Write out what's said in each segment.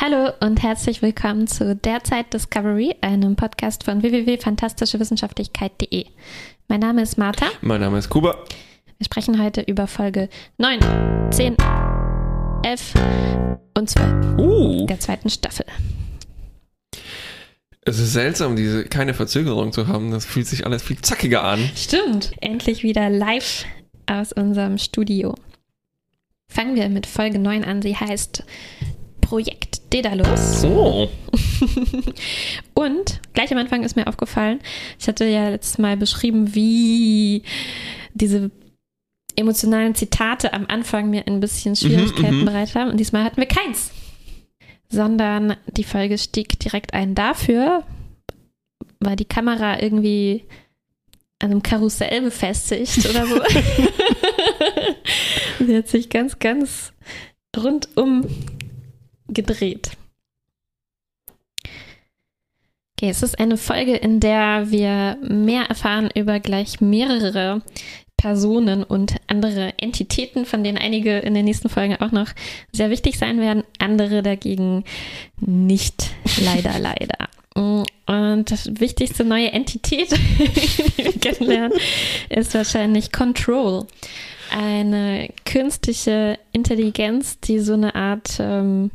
Hallo und herzlich willkommen zu Derzeit Discovery, einem Podcast von www.fantastischewissenschaftlichkeit.de. Mein Name ist Martha. Mein Name ist Kuba. Wir sprechen heute über Folge 9, 10, 11 und 12 Uh, der zweiten Staffel. es ist seltsam, diese keine Verzögerung zu haben. Das fühlt sich alles viel zackiger an. Stimmt. Endlich wieder live aus unserem Studio. Fangen wir mit Folge 9 an. Sie heißt Projekt Daedalus. Oh. Und gleich am Anfang ist mir aufgefallen, ich hatte ja letztes Mal beschrieben, wie diese emotionalen Zitate am Anfang mir ein bisschen Schwierigkeiten mhm. bereitet haben. Und diesmal hatten wir keins. Sondern die Folge stieg direkt ein dafür, war die Kamera irgendwie an einem Karussell befestigt oder so. Sie hat sich ganz, ganz rundum gedreht. Okay, es ist eine Folge, in der wir mehr erfahren über gleich mehrere Personen und andere Entitäten, von denen einige in den nächsten Folgen auch noch sehr wichtig sein werden, andere dagegen nicht, leider, leider. Und das wichtigste neue Entität, die wir kennenlernen, ist wahrscheinlich Control. Eine künstliche Intelligenz, die so eine Art ähm,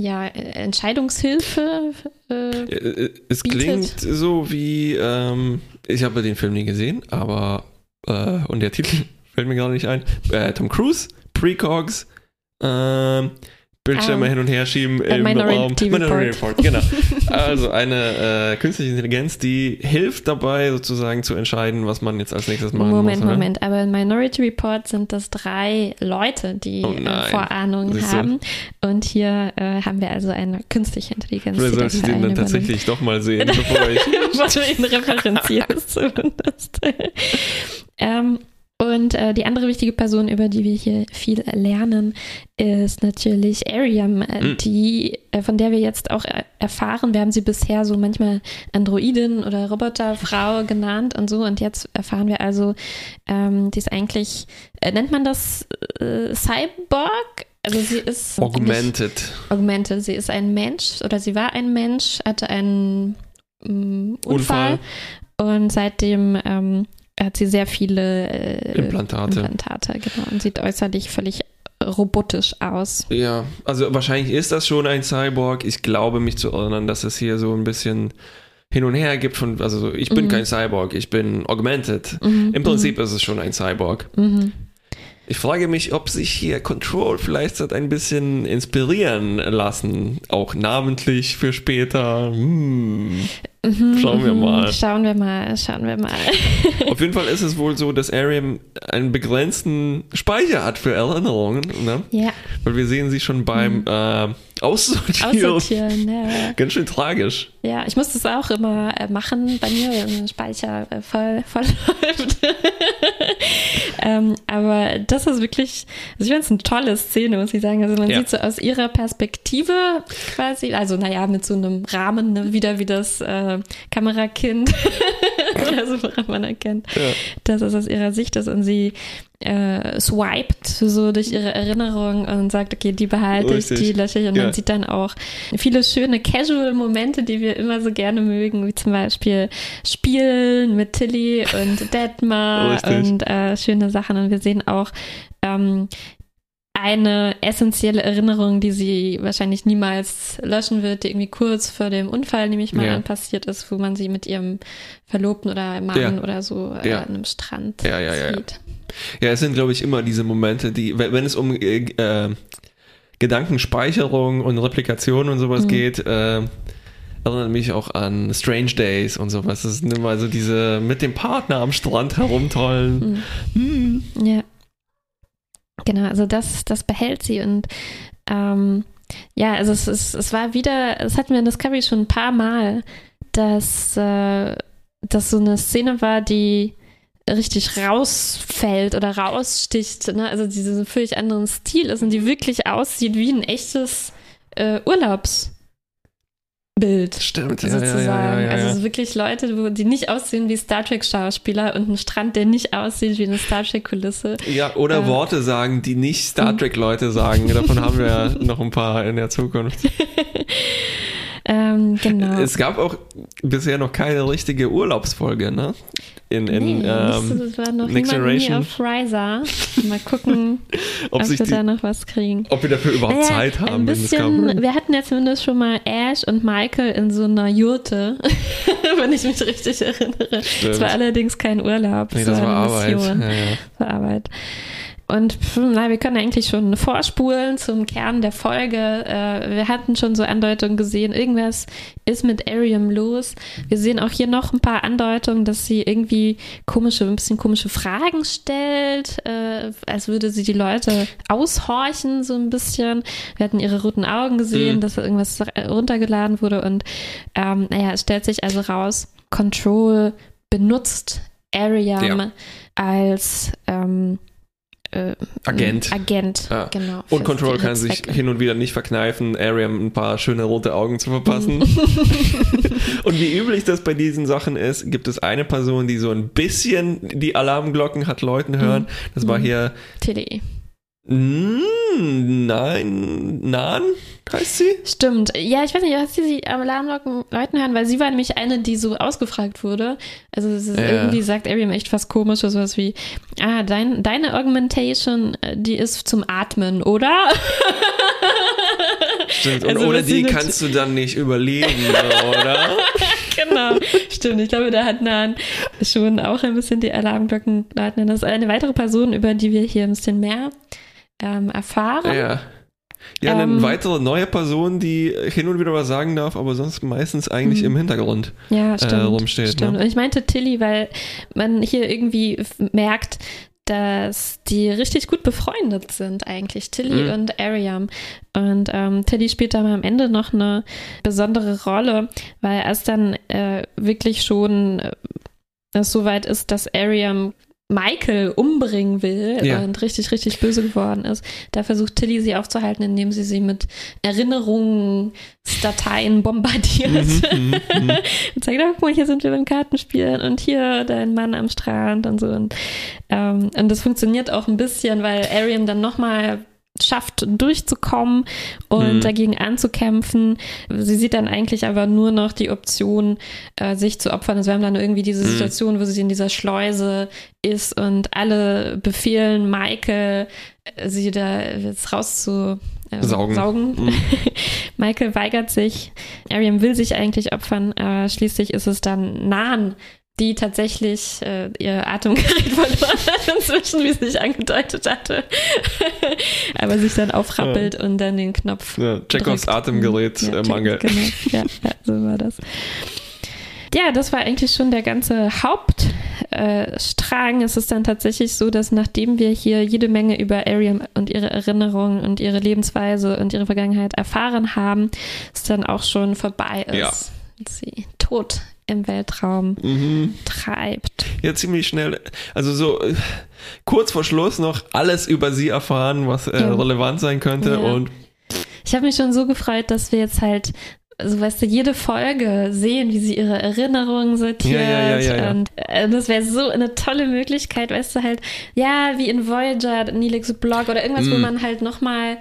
ja, Entscheidungshilfe. Äh, Äh, Es Bietet. klingt so wie, ähm, ich habe den Film nie gesehen, aber, äh, und der Titel fällt mir gerade nicht ein, äh, Tom Cruise, Precogs, ähm, Bildschirme Ah. hin und her schieben Äh, im Minority Raum. Report. Report, genau. also eine äh, künstliche Intelligenz, die hilft dabei sozusagen zu entscheiden, was man jetzt als nächstes machen Moment, muss. oder? Moment. Aber in Minority Report sind das drei Leute, die Oh äh. Vorahnungen haben. Und hier äh, haben wir also eine künstliche Intelligenz. Vielleicht sollte ich den dann tatsächlich doch mal sehen, bevor ich. Bevor du ihn referenzierst zumindest. ähm, und äh, die andere wichtige Person, über die wir hier viel lernen, ist natürlich Ariam, Mhm. die, äh, von der wir jetzt auch äh, erfahren. Wir haben sie bisher so manchmal Androidin oder Roboterfrau genannt und so. Und jetzt erfahren wir also, ähm, die ist eigentlich, äh, nennt man das äh, Cyborg? Also sie ist nicht- Augmented. Augmente. Sie ist ein Mensch oder sie war ein Mensch, hatte einen mm, Unfall, Unfall. und seitdem ähm, hat sie sehr viele äh, Implantate. Implantate, genau, und sieht äußerlich völlig robotisch aus. Ja, also wahrscheinlich ist das schon ein Cyborg. Ich glaube mich zu erinnern, dass es hier so ein bisschen hin und her gibt von, also ich bin Mhm. kein Cyborg, ich bin augmented. Mhm, Im Prinzip ist es schon ein Cyborg. Mhm. Ich frage mich, ob sich hier Control vielleicht hat ein bisschen inspirieren lassen, auch namentlich für später. Hm. Mhm, Schauen wir mhm. mal. Schauen wir mal, schauen wir mal. Auf jeden Fall ist es wohl so, dass Ariam einen begrenzten Speicher hat für Erinnerungen, ne? ja, weil wir sehen sie schon beim äh, Aussortieren. aussortieren. Ja. Ganz schön tragisch. ja, ich muss das auch immer äh, machen bei mir, wenn der Speicher äh, voll, voll läuft. ähm, aber das ist wirklich, also ich finde es eine tolle Szene, muss ich sagen. Also man Ja. sieht so aus ihrer Perspektive quasi, also naja, mit so einem Rahmen, ne, wieder wie das äh, Kamerakind oder so, woran man erkennt, Ja. dass es aus ihrer Sicht ist und sie äh, swiped so durch ihre Erinnerung und sagt, okay, die behalte ich, Richtig. die lösche ich und Ja. man sieht dann auch viele schöne Casual-Momente, die wir immer so gerne mögen, wie zum Beispiel Spielen mit Tilly und Detmar Richtig. und äh, schöne Sachen und wir sehen auch ähm, eine essentielle Erinnerung, die sie wahrscheinlich niemals löschen wird, die irgendwie kurz vor dem Unfall nämlich mal Ja. passiert ist, wo man sie mit ihrem Verlobten oder Mann Ja. oder so äh, Ja. an einem Strand Ja, ja, ja, sieht. Ja, es sind, glaube ich, immer diese Momente, die, wenn wenn es um äh, äh, Gedankenspeicherung und Replikation und sowas Mhm. geht, äh, erinnert mich auch an Strange Days und sowas. Das sind immer so diese mit dem Partner am Strand herumtollen. Hm. Ja. Genau, also das, das behält sie und ähm, ja, also es, ist, es war wieder, es hatten wir in Discovery schon ein paar Mal, dass äh, das so eine Szene war, die richtig rausfällt oder raussticht, ne? also diesen völlig anderen Stil ist und die wirklich aussieht wie ein echtes äh, Urlaubsbild Bühnenbild Stimmt, ja, sozusagen. ja, ja, Also ja. es ist wirklich Leute, die nicht aussehen wie Star Trek-Schauspieler und ein Strand, der nicht aussieht wie eine Star Trek-Kulisse. Ja, oder Äh. Worte sagen, die nicht. Star Trek-Leute sagen. Davon haben wir noch ein paar in der Zukunft. Ähm, genau. Es gab auch bisher noch keine richtige Urlaubsfolge, ne? In, in nee, ähm, es war noch Next Generation. auf Riser. Mal gucken, ob, ob wir die, da noch was kriegen. ob wir dafür überhaupt Naja, Zeit haben, ein bisschen, kam. wir hatten ja zumindest schon mal Ash und Michael in so einer Jurte, wenn ich mich richtig erinnere. Es war allerdings kein Urlaub, Nee, das war eine Arbeit. Mission. Ja, ja. für Arbeit. Und na, wir können eigentlich schon vorspulen zum Kern der Folge. Äh, wir hatten schon so Andeutungen gesehen, irgendwas ist mit Ariam los. Wir sehen auch hier noch ein paar Andeutungen, dass sie irgendwie komische, ein bisschen komische Fragen stellt, äh, als würde sie die Leute aushorchen, so ein bisschen. Wir hatten ihre roten Augen gesehen, Mhm. dass irgendwas runtergeladen wurde und ähm, naja, es stellt sich also raus, Control benutzt Ariam Ja. als ähm, äh, Agent. Agent, Ja. genau. Und Control kann sich Zwecke. hin und wieder nicht verkneifen, Ariam ein paar schöne rote Augen zu verpassen. und wie üblich das bei diesen Sachen ist, gibt es eine Person, die so ein bisschen die Alarmglocken hat läuten hören. Das war Mhm. hier, Tilly. Mm, nein, Nan heißt sie? Stimmt. Ja, ich weiß nicht, hast du sie am Alarmglocken Leuten hören, weil sie war nämlich eine, die so ausgefragt wurde. Also es ist Ja. irgendwie sagt Ariam echt was komisches, sowas wie, ah, dein, deine Augmentation, äh, die ist zum Atmen, oder? Stimmt. Und Also, ohne was die kannst du dann nicht überleben, oder? genau. Stimmt, ich glaube, da hat Nan schon auch ein bisschen die Alarmglocken läuten. Das ist eine weitere Person, über die wir hier ein bisschen mehr ähm, erfahren. Ja. Ja, eine Ähm. weitere neue Person, die hin und wieder was sagen darf, aber sonst meistens eigentlich Mhm. im Hintergrund. Ja, stimmt. rumsteht, stimmt. ne? Und ich meinte Tilly, weil man hier irgendwie merkt, dass die richtig gut befreundet sind eigentlich, Tilly Mhm. und Ariam. Und ähm, Tilly spielt dann am Ende noch eine besondere Rolle, weil es dann äh, wirklich schon äh, es soweit ist, dass Ariam Michael umbringen will Ja. und richtig, richtig böse geworden ist. Da versucht Tilly sie aufzuhalten, indem sie sie mit Erinnerungsdateien bombardiert. Mhm, mhm, mhm. und sagt, oh, guck mal, hier sind wir beim Kartenspielen und hier dein Mann am Strand und so. Und, ähm, und das funktioniert auch ein bisschen, weil Ariam dann nochmal schafft, durchzukommen und Mhm. dagegen anzukämpfen. Sie sieht dann eigentlich aber nur noch die Option, äh, sich zu opfern. Also wir haben dann irgendwie diese Mhm. Situation, wo sie in dieser Schleuse ist und alle befehlen Michael, äh, sie da jetzt raus zu äh, Saugen. saugen. Mhm. Michael weigert sich. Ariam will sich eigentlich opfern, aber schließlich ist es dann Nan, die tatsächlich äh, ihr Atemgerät verloren hat inzwischen, wie es sich angedeutet hatte. aber sich dann aufrappelt und dann den Knopf. Ja, Chekhovs drückt. Atemgerät Ja, äh, Mangel. Genau. Ja, ja, so war das. Ja, das war eigentlich schon der ganze Hauptstrang. Äh, es ist dann tatsächlich so, dass nachdem wir hier jede Menge über Ariam und ihre Erinnerungen und ihre Lebensweise und ihre Vergangenheit erfahren haben, es dann auch schon vorbei ist. Ja. Und sie tot im Weltraum Mhm. treibt. Ja, ziemlich schnell. Also so äh, kurz vor Schluss noch alles über sie erfahren, was äh, Ja. relevant sein könnte. Ja. Und Ich habe mich schon so gefreut, dass wir jetzt halt, also weißt du, jede Folge sehen, wie sie ihre Erinnerungen sortiert. Ja, ja, ja. Und äh, das wäre so eine tolle Möglichkeit, weißt du, halt, ja, wie in Voyager, Neelix Blog oder irgendwas, wo Mm. man halt nochmal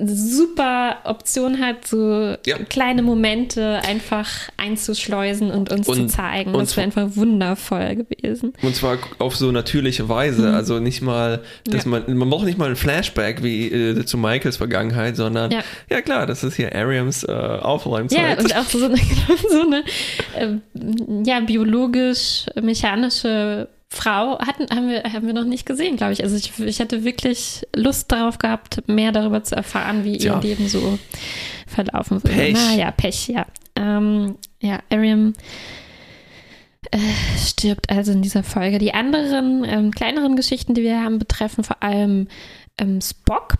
super Option hat, so Ja. kleine Momente einfach einzuschleusen und uns zu Und- zeigen. und das wäre einfach wundervoll gewesen. Und zwar auf so natürliche Weise. Mhm. Also nicht mal, dass Ja. man, man braucht nicht mal ein Flashback wie äh, zu Michaels Vergangenheit, sondern ja. Ja. klar, das ist hier Ariams äh, Ja, Aufräumzeit. und auch so eine, so eine äh, ja, biologisch-mechanische Frau hatten, haben, wir, haben wir noch nicht gesehen, glaube ich. Also ich, ich hätte wirklich Lust darauf gehabt, mehr darüber zu erfahren, wie Tja. ihr Leben so verlaufen würde. Pech. Naja, Pech, ja. Ähm, ja, Ariam äh, stirbt also in dieser Folge. Die anderen ähm, kleineren Geschichten, die wir haben, betreffen vor allem ähm, Spock,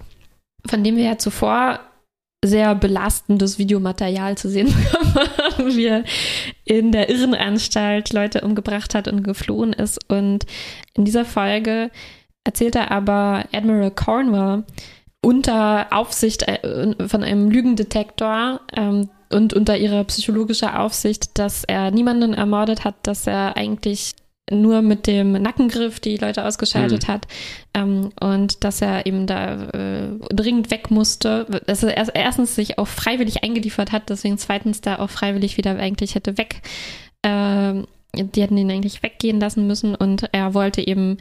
von dem wir ja zuvor sehr belastendes Videomaterial zu sehen bekommen wie er in der Irrenanstalt Leute umgebracht hat und geflohen ist. Und in dieser Folge erzählt er aber Admiral Cornwall unter Aufsicht äh, von einem Lügendetektor, ähm, und unter ihrer psychologischer Aufsicht, dass er niemanden ermordet hat, dass er eigentlich nur mit dem Nackengriff die Leute ausgeschaltet Mhm. hat ähm, und dass er eben da äh, dringend weg musste. Dass er erst, erstens sich auch freiwillig eingeliefert hat, deswegen zweitens da auch freiwillig wieder eigentlich hätte weg. ähm, die hätten ihn eigentlich weggehen lassen müssen und er wollte eben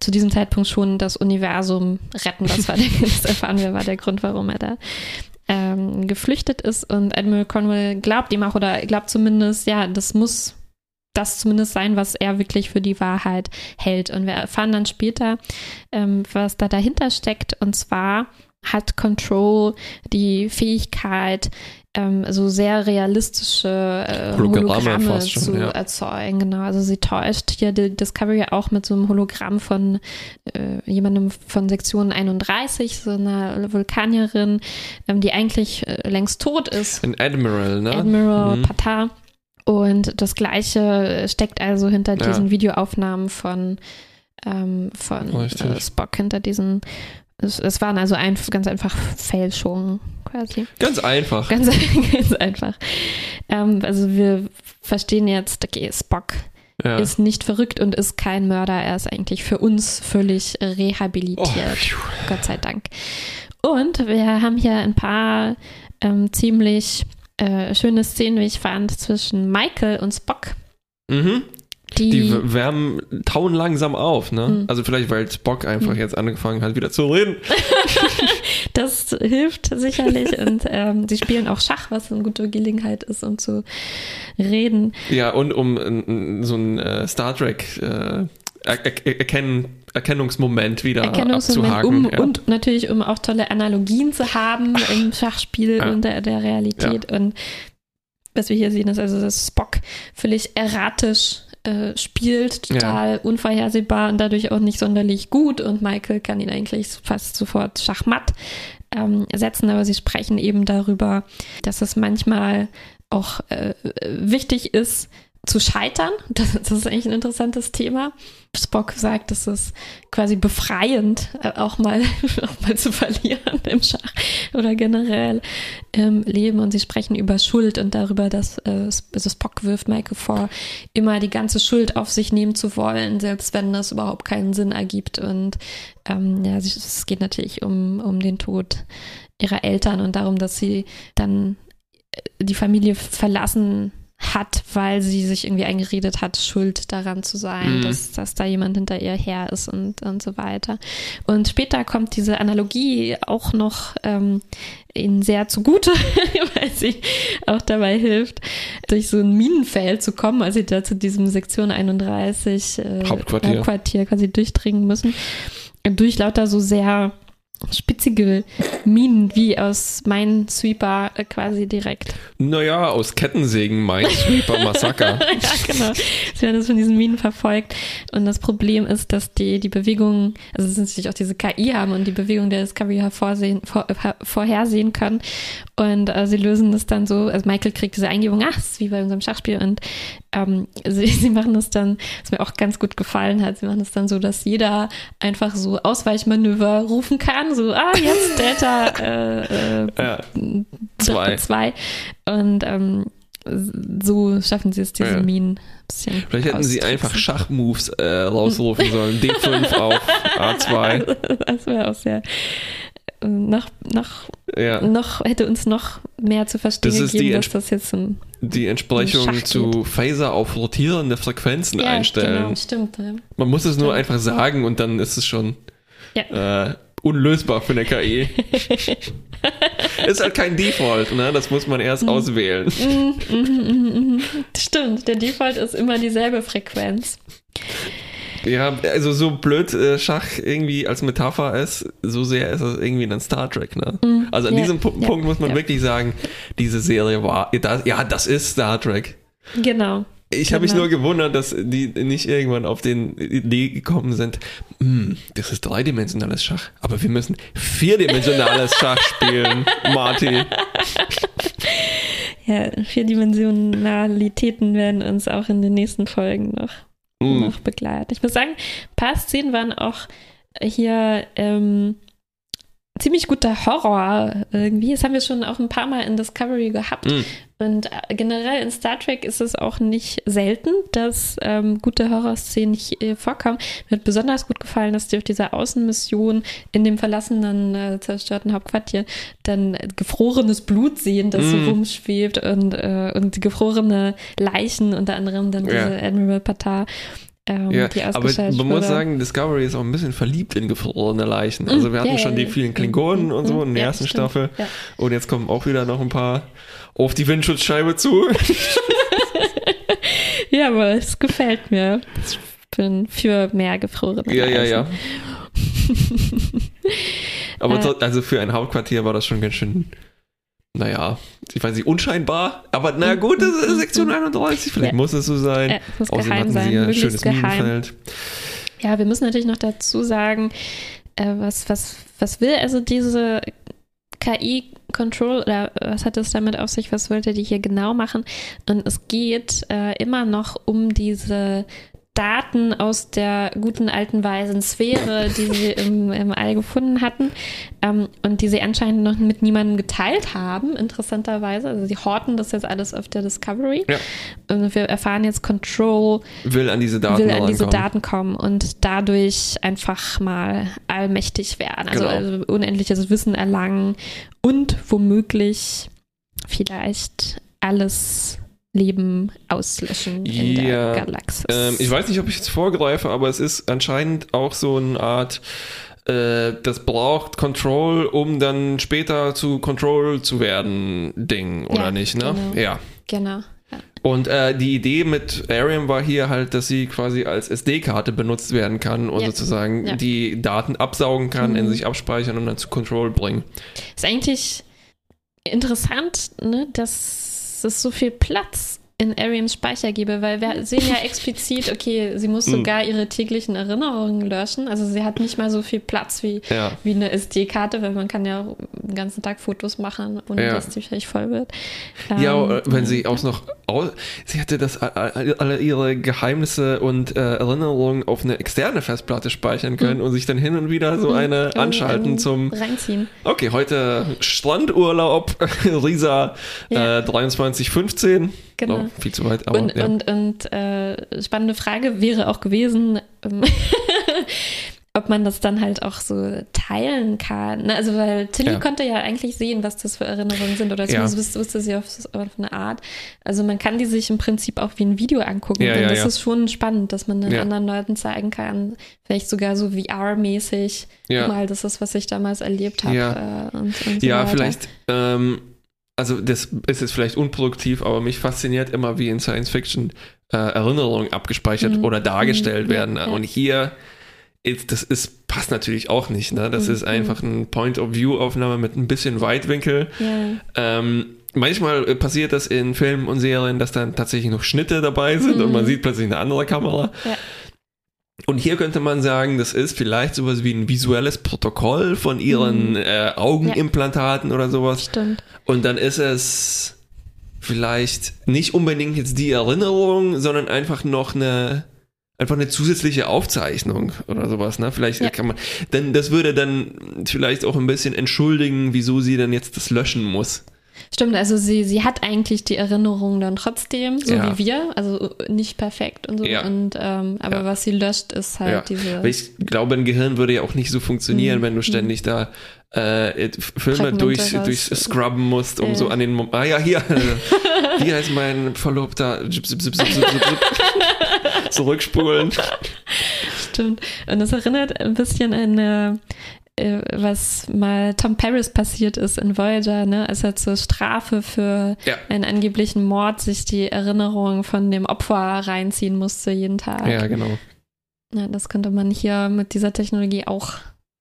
zu diesem Zeitpunkt schon das Universum retten. Das war der, das erfahren wir, war der Grund, warum er da ähm, geflüchtet ist. Und Admiral Cornwall glaubt ihm auch oder glaubt zumindest, ja, das muss das zumindest sein, was er wirklich für die Wahrheit hält. Und wir erfahren dann später, ähm, was da dahinter steckt. Und zwar hat Control die Fähigkeit, ähm, so sehr realistische äh, Hologramme schon, zu ja. erzeugen. erzeugen. Genau, also sie täuscht hier die Discovery auch mit so einem Hologramm von äh, jemandem von Sektion 31, so einer Vulkanierin, ähm, die eigentlich äh, längst tot ist. Ein Admiral, ne? Admiral Mhm. Patar. Und das Gleiche steckt also hinter Ja. diesen Videoaufnahmen von, ähm, von äh, Spock, hinter diesen. Es, es waren also ein, ganz einfach Fälschungen quasi. Ganz einfach. Ganz, ganz einfach. Ähm, also wir verstehen jetzt, okay, Spock ja. ist nicht verrückt und ist kein Mörder. Er ist eigentlich für uns völlig oh, rehabilitiert. phew. Gott sei Dank. Und wir haben hier ein paar ähm, ziemlich äh, schöne Szenen, wie ich fand, zwischen Michael und Spock. mhm. Die, Die wärmen, tauen langsam auf, ne? Mhm. Also vielleicht, weil Spock einfach jetzt angefangen hat, wieder zu reden. das hilft sicherlich. und ähm, sie spielen auch Schach, was eine gute Gelegenheit ist, um zu reden. Ja, und um so ein äh, Star Trek äh, er er erkennen, Erkennungsmoment wieder Erkennungsmoment, abzuhaken. um, ja. und natürlich, um auch tolle Analogien zu haben im Schachspiel Ja. und der, der Realität. Und was wir hier sehen, ist also, dass Spock völlig erratisch äh, spielt, total unvorhersehbar und dadurch auch nicht sonderlich gut. Und Michael kann ihn eigentlich fast sofort schachmatt ähm, setzen, aber sie sprechen eben darüber, dass es manchmal auch äh, wichtig ist, zu scheitern. Das, das ist eigentlich ein interessantes Thema. Spock sagt, es ist quasi befreiend, äh, auch mal, auch mal zu verlieren im Schach oder generell im Leben. Und sie sprechen über Schuld und darüber, dass äh, also Spock wirft Michael vor, immer die ganze Schuld auf sich nehmen zu wollen, selbst wenn das überhaupt keinen Sinn ergibt. Und ähm, ja, es geht natürlich um, um den Tod ihrer Eltern und darum, dass sie dann äh, die Familie verlassen hat, weil sie sich irgendwie eingeredet hat, schuld daran zu sein, Mhm. dass, dass da jemand hinter ihr her ist und, und so weiter. Und später kommt diese Analogie auch noch ähm, ihnen sehr zugute, weil sie auch dabei hilft, durch so ein Minenfeld zu kommen, als sie da zu diesem Sektion 31 äh, Hauptquartier. Hauptquartier quasi durchdringen müssen. Durch lauter so sehr spitzige Minen, wie aus Minesweeper äh, quasi direkt. Naja, aus Kettensägen Minesweeper Massaker. ja, genau. Sie werden das von diesen Minen verfolgt. Und das Problem ist, dass die, die Bewegungen, also es sind natürlich auch diese KI haben und die Bewegung der Discovery hervorsehen, vor, äh, vorhersehen können. Und äh, sie lösen das dann so, also Michael kriegt diese Eingebung, ach, ist wie bei unserem Schachspiel. Und ähm, sie, sie machen das dann, was mir auch ganz gut gefallen hat, sie machen das dann so, dass jeder einfach so Ausweichmanöver rufen kann. So, ah, jetzt Delta äh, äh, ja. Zwei. zwei. Und ähm, so schaffen sie es, diese Ja. Minen ein bisschen. Vielleicht hätten sie einfach. Schachmoves äh, rausrufen sollen. D5 auf A2. Das wäre auch sehr. äh, Noch, noch, Ja. noch hätte uns noch mehr zu verstehen Das ist gegeben, die dass das jetzt ein. Die Entsprechung zu Phaser auf rotierende Frequenzen einstellen. genau, stimmt. ja. Man muss es nur einfach sagen und dann ist es schon Ja. äh, unlösbar für eine KI. ist halt kein Default, ne? Das muss man erst auswählen. Mhm, mhm, mhm, mhm. Stimmt, der Default ist immer dieselbe Frequenz. Ja, also so blöd äh, Schach irgendwie als Metapher ist, so sehr ist es irgendwie dann Star Trek, ne? Also an. Ja, diesem Pu ja, Punkt muss man ja. wirklich sagen, diese Serie war, das, ja, das ist Star Trek. Genau. Ich habe mich Genau. nur gewundert, dass die nicht irgendwann auf den Idee gekommen sind, "Hm, das ist dreidimensionales Schach, aber wir müssen vierdimensionales Schach spielen, Marty. Ja, Vierdimensionalitäten werden uns auch in den nächsten Folgen noch Hm. noch begleitet. Ich muss sagen, ein paar Szenen waren auch hier ähm, ziemlich guter Horror irgendwie. Das haben wir schon auch ein paar Mal in Discovery gehabt. Mm. Und äh, generell in Star Trek ist es auch nicht selten, dass ähm, gute Horrorszenen hier vorkommen. Mir hat besonders gut gefallen, dass die auf dieser Außenmission in dem verlassenen, äh, zerstörten Hauptquartier dann äh, gefrorenes Blut sehen, das Mm. so rumschwebt und, äh, und gefrorene Leichen, unter anderem dann Ja. diese Admiral Patar. Ähm, Ja, die aber man muss wurde. sagen, Discovery ist auch ein bisschen verliebt in gefrorene Leichen. Also wir hatten Ja, schon ja, die ja. vielen Klingonen und so in der Ja, ersten stimmt. Staffel. Ja. Und jetzt kommen auch wieder noch ein paar auf die Windschutzscheibe zu. Ja, aber es gefällt mir. Ich bin für mehr gefrorene ja, ja, Leichen. ja. Aber Äh. also für ein Hauptquartier war das schon ganz schön, naja, ich weiß nicht, unscheinbar. Aber na gut, das ist Sektion 31, vielleicht Ja. muss es so sein. Äh, muss Außerdem geheim sein, sie ja schönes geheim. Minenfeld. Ja, wir müssen natürlich noch dazu sagen, äh, was, was, was will also diese KI-Control oder was hat es damit auf sich, was wollte die hier genau machen? Und es geht äh, immer noch um diese Daten aus der guten alten weisen Sphäre, die sie im, im All gefunden hatten ähm, und die sie anscheinend noch mit niemandem geteilt haben, interessanterweise. Also sie horten das jetzt alles auf der Discovery. Ja. Und wir erfahren jetzt Control Will an diese Daten will an diese rankommen. Daten kommen und dadurch einfach mal allmächtig werden. Also, Genau. also unendliches Wissen erlangen und womöglich vielleicht alles Leben auslöschen in Ja, der Galaxis. Ähm, ich weiß nicht, ob ich jetzt vorgreife, aber es ist anscheinend auch so eine Art, äh, das braucht Control, um dann später zu Control zu werden, Ding, oder Ja, nicht, ne? genau. Ja. genau. Ja. Und äh, die Idee mit Ariam war hier halt, dass sie quasi als SD-Karte benutzt werden kann und sozusagen die Daten absaugen kann, in Mhm. sich abspeichern und dann zu Control bringen. Ist eigentlich interessant, ne, dass es so viel Platz in Ariams Speicher gebe, weil wir sehen ja explizit, okay, sie muss Mhm. sogar ihre täglichen Erinnerungen löschen. Also sie hat nicht mal so viel Platz wie Ja. wie eine SD-Karte, weil man kann ja den ganzen Tag Fotos machen, ohne Ja. dass die vielleicht voll wird. Ja, Ähm, äh, wenn sie auch noch, sie hatte das alle ihre Geheimnisse und äh, Erinnerungen auf eine externe Festplatte speichern können und sich dann hin und wieder so eine Mhm. anschalten Ähm, zum, Reinziehen. okay, heute Strandurlaub, Risa Ja. äh, 2315. Genau. Oh, viel zu weit, aber und ja. und, und äh, spannende Frage wäre auch gewesen, ähm, ob man das dann halt auch so teilen kann. Ne? Also, weil Tilly Ja. konnte ja eigentlich sehen, was das für Erinnerungen sind, oder Ja. zumindest wusste, wusste sie auf, auf eine Art. Also, man kann die sich im Prinzip auch wie ein Video angucken. Ja, ja, das ja. ist schon spannend, dass man den Ja. anderen Leuten zeigen kann, vielleicht sogar so VR-mäßig. ja. Mal, das ist, was ich damals erlebt habe. Ja. Äh, und, und so Ja, vielleicht, ähm, also das ist jetzt vielleicht unproduktiv, aber mich fasziniert immer, wie in Science Fiction äh, Erinnerungen abgespeichert Mhm. oder dargestellt Mhm. Werden. ja. Und hier, ist, das ist, passt natürlich auch nicht. Ne? Das Mhm. ist einfach ein Point-of-View-Aufnahme mit ein bisschen Weitwinkel. Ja. Ähm, manchmal äh, passiert das in Filmen und Serien, dass dann tatsächlich noch Schnitte dabei sind und Mhm. man sieht plötzlich eine andere Kamera. Ja. Und hier könnte man sagen, das ist vielleicht sowas wie ein visuelles Protokoll von ihren Mhm. äh, Augenimplantaten oder sowas. Stimmt. Und dann ist es vielleicht nicht unbedingt jetzt die Erinnerung, sondern einfach noch eine einfach eine zusätzliche Aufzeichnung oder sowas, ne? Vielleicht Ja. kann man, denn das würde dann vielleicht auch ein bisschen entschuldigen, wieso sie dann jetzt das löschen muss. Stimmt, also sie, sie hat eigentlich die Erinnerung dann trotzdem, so Ja. wie wir, also nicht perfekt und so. Ja. Und ähm, aber Ja. was sie löscht, ist halt diese. Ich glaube, ein Gehirn würde ja auch nicht so funktionieren, Mhm. wenn du ständig da äh, Filme durch, durch scrubben musst, um Ja. so an den Mom Ah ja, hier. Wie heißt mein Verlobter? Zip. Zurückspulen. Stimmt. Und das erinnert ein bisschen an äh, äh, was mal Tom Paris passiert ist in Voyager, ne, als er zur Strafe für Ja. einen angeblichen Mord sich die Erinnerung von dem Opfer reinziehen musste jeden Tag. Ja, genau. Ja, das könnte man hier mit dieser Technologie auch,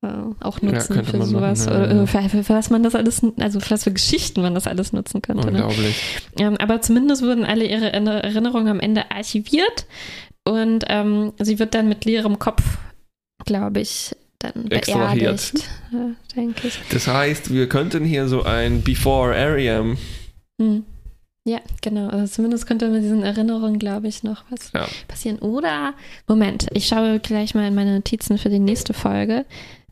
äh, auch nutzen könnte für sowas. machen, ja, ja. äh, Für, für, für was man das alles, also für was für Geschichten man das alles nutzen könnte. Ne? Unglaublich. Ähm, aber zumindest wurden alle ihre Erinner- Erinnerungen am Ende archiviert und ähm, sie wird dann mit leerem Kopf, glaube ich, dann Extrahiert. beerdigt, äh, denke ich. Das heißt, wir könnten hier so ein Before Ariam. Hm. Ja, genau. Also zumindest könnte mit diesen Erinnerungen, glaube ich, noch was Ja. passieren. Oder, Moment, ich schaue gleich mal in meine Notizen für die nächste Folge.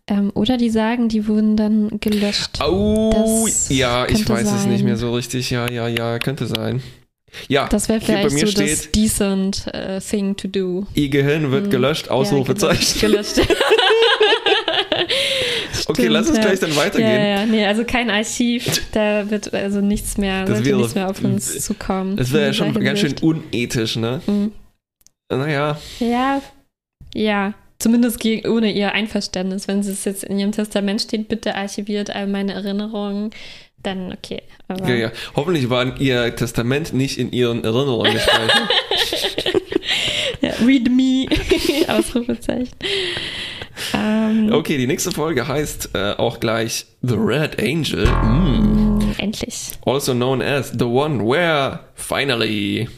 Ähm, oder die sagen, die wurden dann gelöscht. Oh, Das ja, ich weiß es sein. nicht mehr so richtig. Ja, ja, ja, könnte sein. Ja, Das wäre hier bei vielleicht mir so steht, das decent äh, thing to do. ihr Gehirn wird Hm. gelöscht, Ausrufezeichen. Ja, gelöscht. gelöscht. okay, lass uns ja. gleich dann weitergehen. Ja, ja, nee, also kein Archiv, da wird also nichts mehr, Das wäre- nichts mehr auf uns zukommen. Das wäre ja schon ganz schön unethisch, ne? Mhm. Naja, Ja, ja. Zumindest gegen, ohne ihr Einverständnis. Wenn es jetzt in ihrem Testament steht, bitte archiviert all meine Erinnerungen, dann okay. Aber ja, ja. Hoffentlich war ihr Testament nicht in ihren Erinnerungen gespeichert. Ja, read me, Ausrufezeichen. Ähm, Okay, die nächste Folge heißt äh, auch gleich The Red Angel. Mm. mm, Endlich. Also known as The One Where Finally.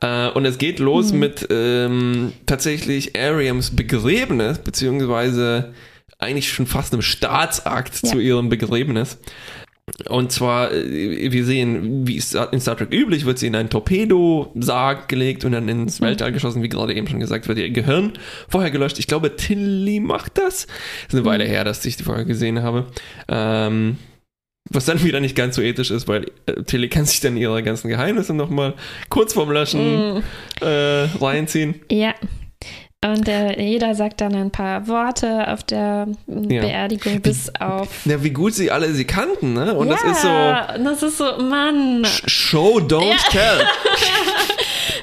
Äh, und es geht los mit ähm, tatsächlich Ariams Begräbnis, beziehungsweise eigentlich schon fast einem Staatsakt Ja. zu ihrem Begräbnis. Und zwar, äh, wir sehen, wie es in Star Trek üblich, wird sie in einen Torpedosarg gelegt und dann ins Weltall geschossen, wie gerade eben schon gesagt, wird ihr Gehirn vorher gelöscht. Ich glaube, Tilly macht das. ist eine Weile her, dass ich die Folge gesehen habe. Ähm, was dann wieder nicht ganz so ethisch ist, weil äh, Tilly kann sich dann ihre ganzen Geheimnisse nochmal kurz vorm Löschen Mm, äh, reinziehen. ja. Und äh, jeder sagt dann ein paar Worte auf der mm, Ja. Beerdigung, bis auf. Na, wie gut sie alle sie kannten, ne? Und ja, das ist so und das ist so, Mann. Sh- Show, don't Ja. tell.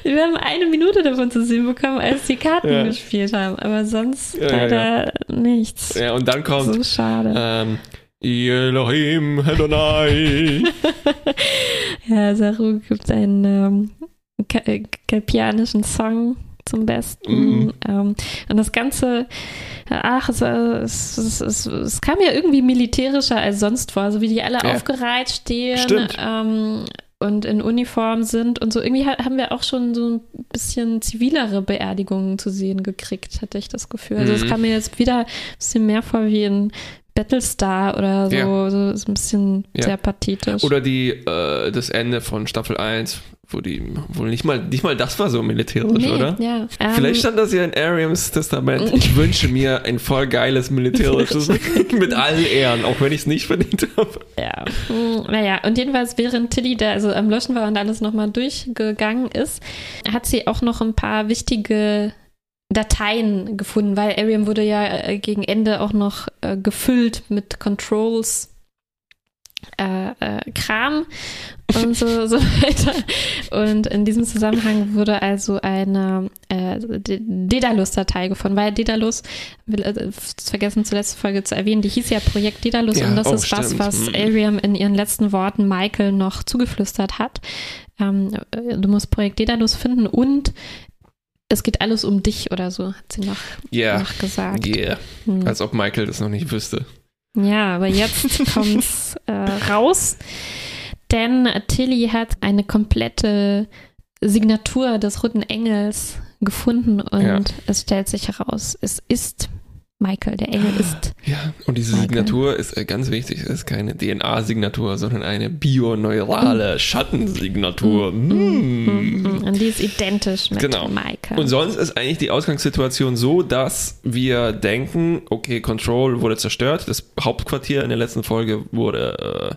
Wir haben eine Minute davon zu sehen bekommen, als die Karten Ja. gespielt haben, aber sonst leider nichts. Ja, und dann kommt So schade. ähm, Elohim Hedonai. Ja, Saru gibt einen ähm, ka- äh, Song zum Besten. Mhm. Ähm, und das Ganze, ach, es, es, es, es, kam ja irgendwie militärischer als sonst vor, so wie die alle Ja. aufgereiht stehen. Stimmt. Ähm, und in Uniform sind und so. Irgendwie ha- haben wir auch schon so ein bisschen zivilere Beerdigungen zu sehen gekriegt, hatte ich das Gefühl. Also es Mhm. kam mir jetzt wieder ein bisschen mehr vor wie in Battlestar oder so, Ja. so ist ein bisschen Ja. sehr pathetisch. Oder die, äh, das Ende von Staffel 1, wo die, wohl nicht mal, nicht mal das war so militärisch, Nee, oder? Ja. Ähm, Vielleicht stand das ja in Ariams Testament. Ich wünsche mir ein voll geiles militärisches mit allen Ehren, auch wenn ich es nicht verdient habe. Ja. Hm, Naja, und jedenfalls, während Tilly da also am Löschen war und alles nochmal durchgegangen ist, hat sie auch noch ein paar wichtige Dateien gefunden, weil Ariam wurde ja äh, gegen Ende auch noch äh, gefüllt mit Controls. Äh, äh, Kram und so, so weiter. Und in diesem Zusammenhang wurde also eine äh, D- Daedalus-Datei gefunden, weil Daedalus, will, äh, vergessen zuletzt Folge zu erwähnen, die hieß ja Projekt Daedalus Ja, und das oh, ist was, stimmt. was Mhm. Ariam in ihren letzten Worten Michael noch zugeflüstert hat. Ähm, äh, du musst Projekt Daedalus finden und es geht alles um dich oder so, hat sie noch, Ja, noch gesagt. yeah. Hm. Als ob Michael das noch nicht wüsste. Ja, aber jetzt kommt's äh, raus, denn Tilly hat eine komplette Signatur des Roten Engels gefunden und Ja. es stellt sich heraus, es ist Michael, der Engel ist. Ja, und diese Michael. Signatur ist äh, ganz wichtig. Es ist keine DNA-Signatur, sondern eine bioneurale Schattensignatur. Mm. Mhm. Und die ist identisch mit Genau. Michael. Und sonst ist eigentlich die Ausgangssituation so, dass wir denken, okay, Control wurde zerstört, das Hauptquartier in der letzten Folge wurde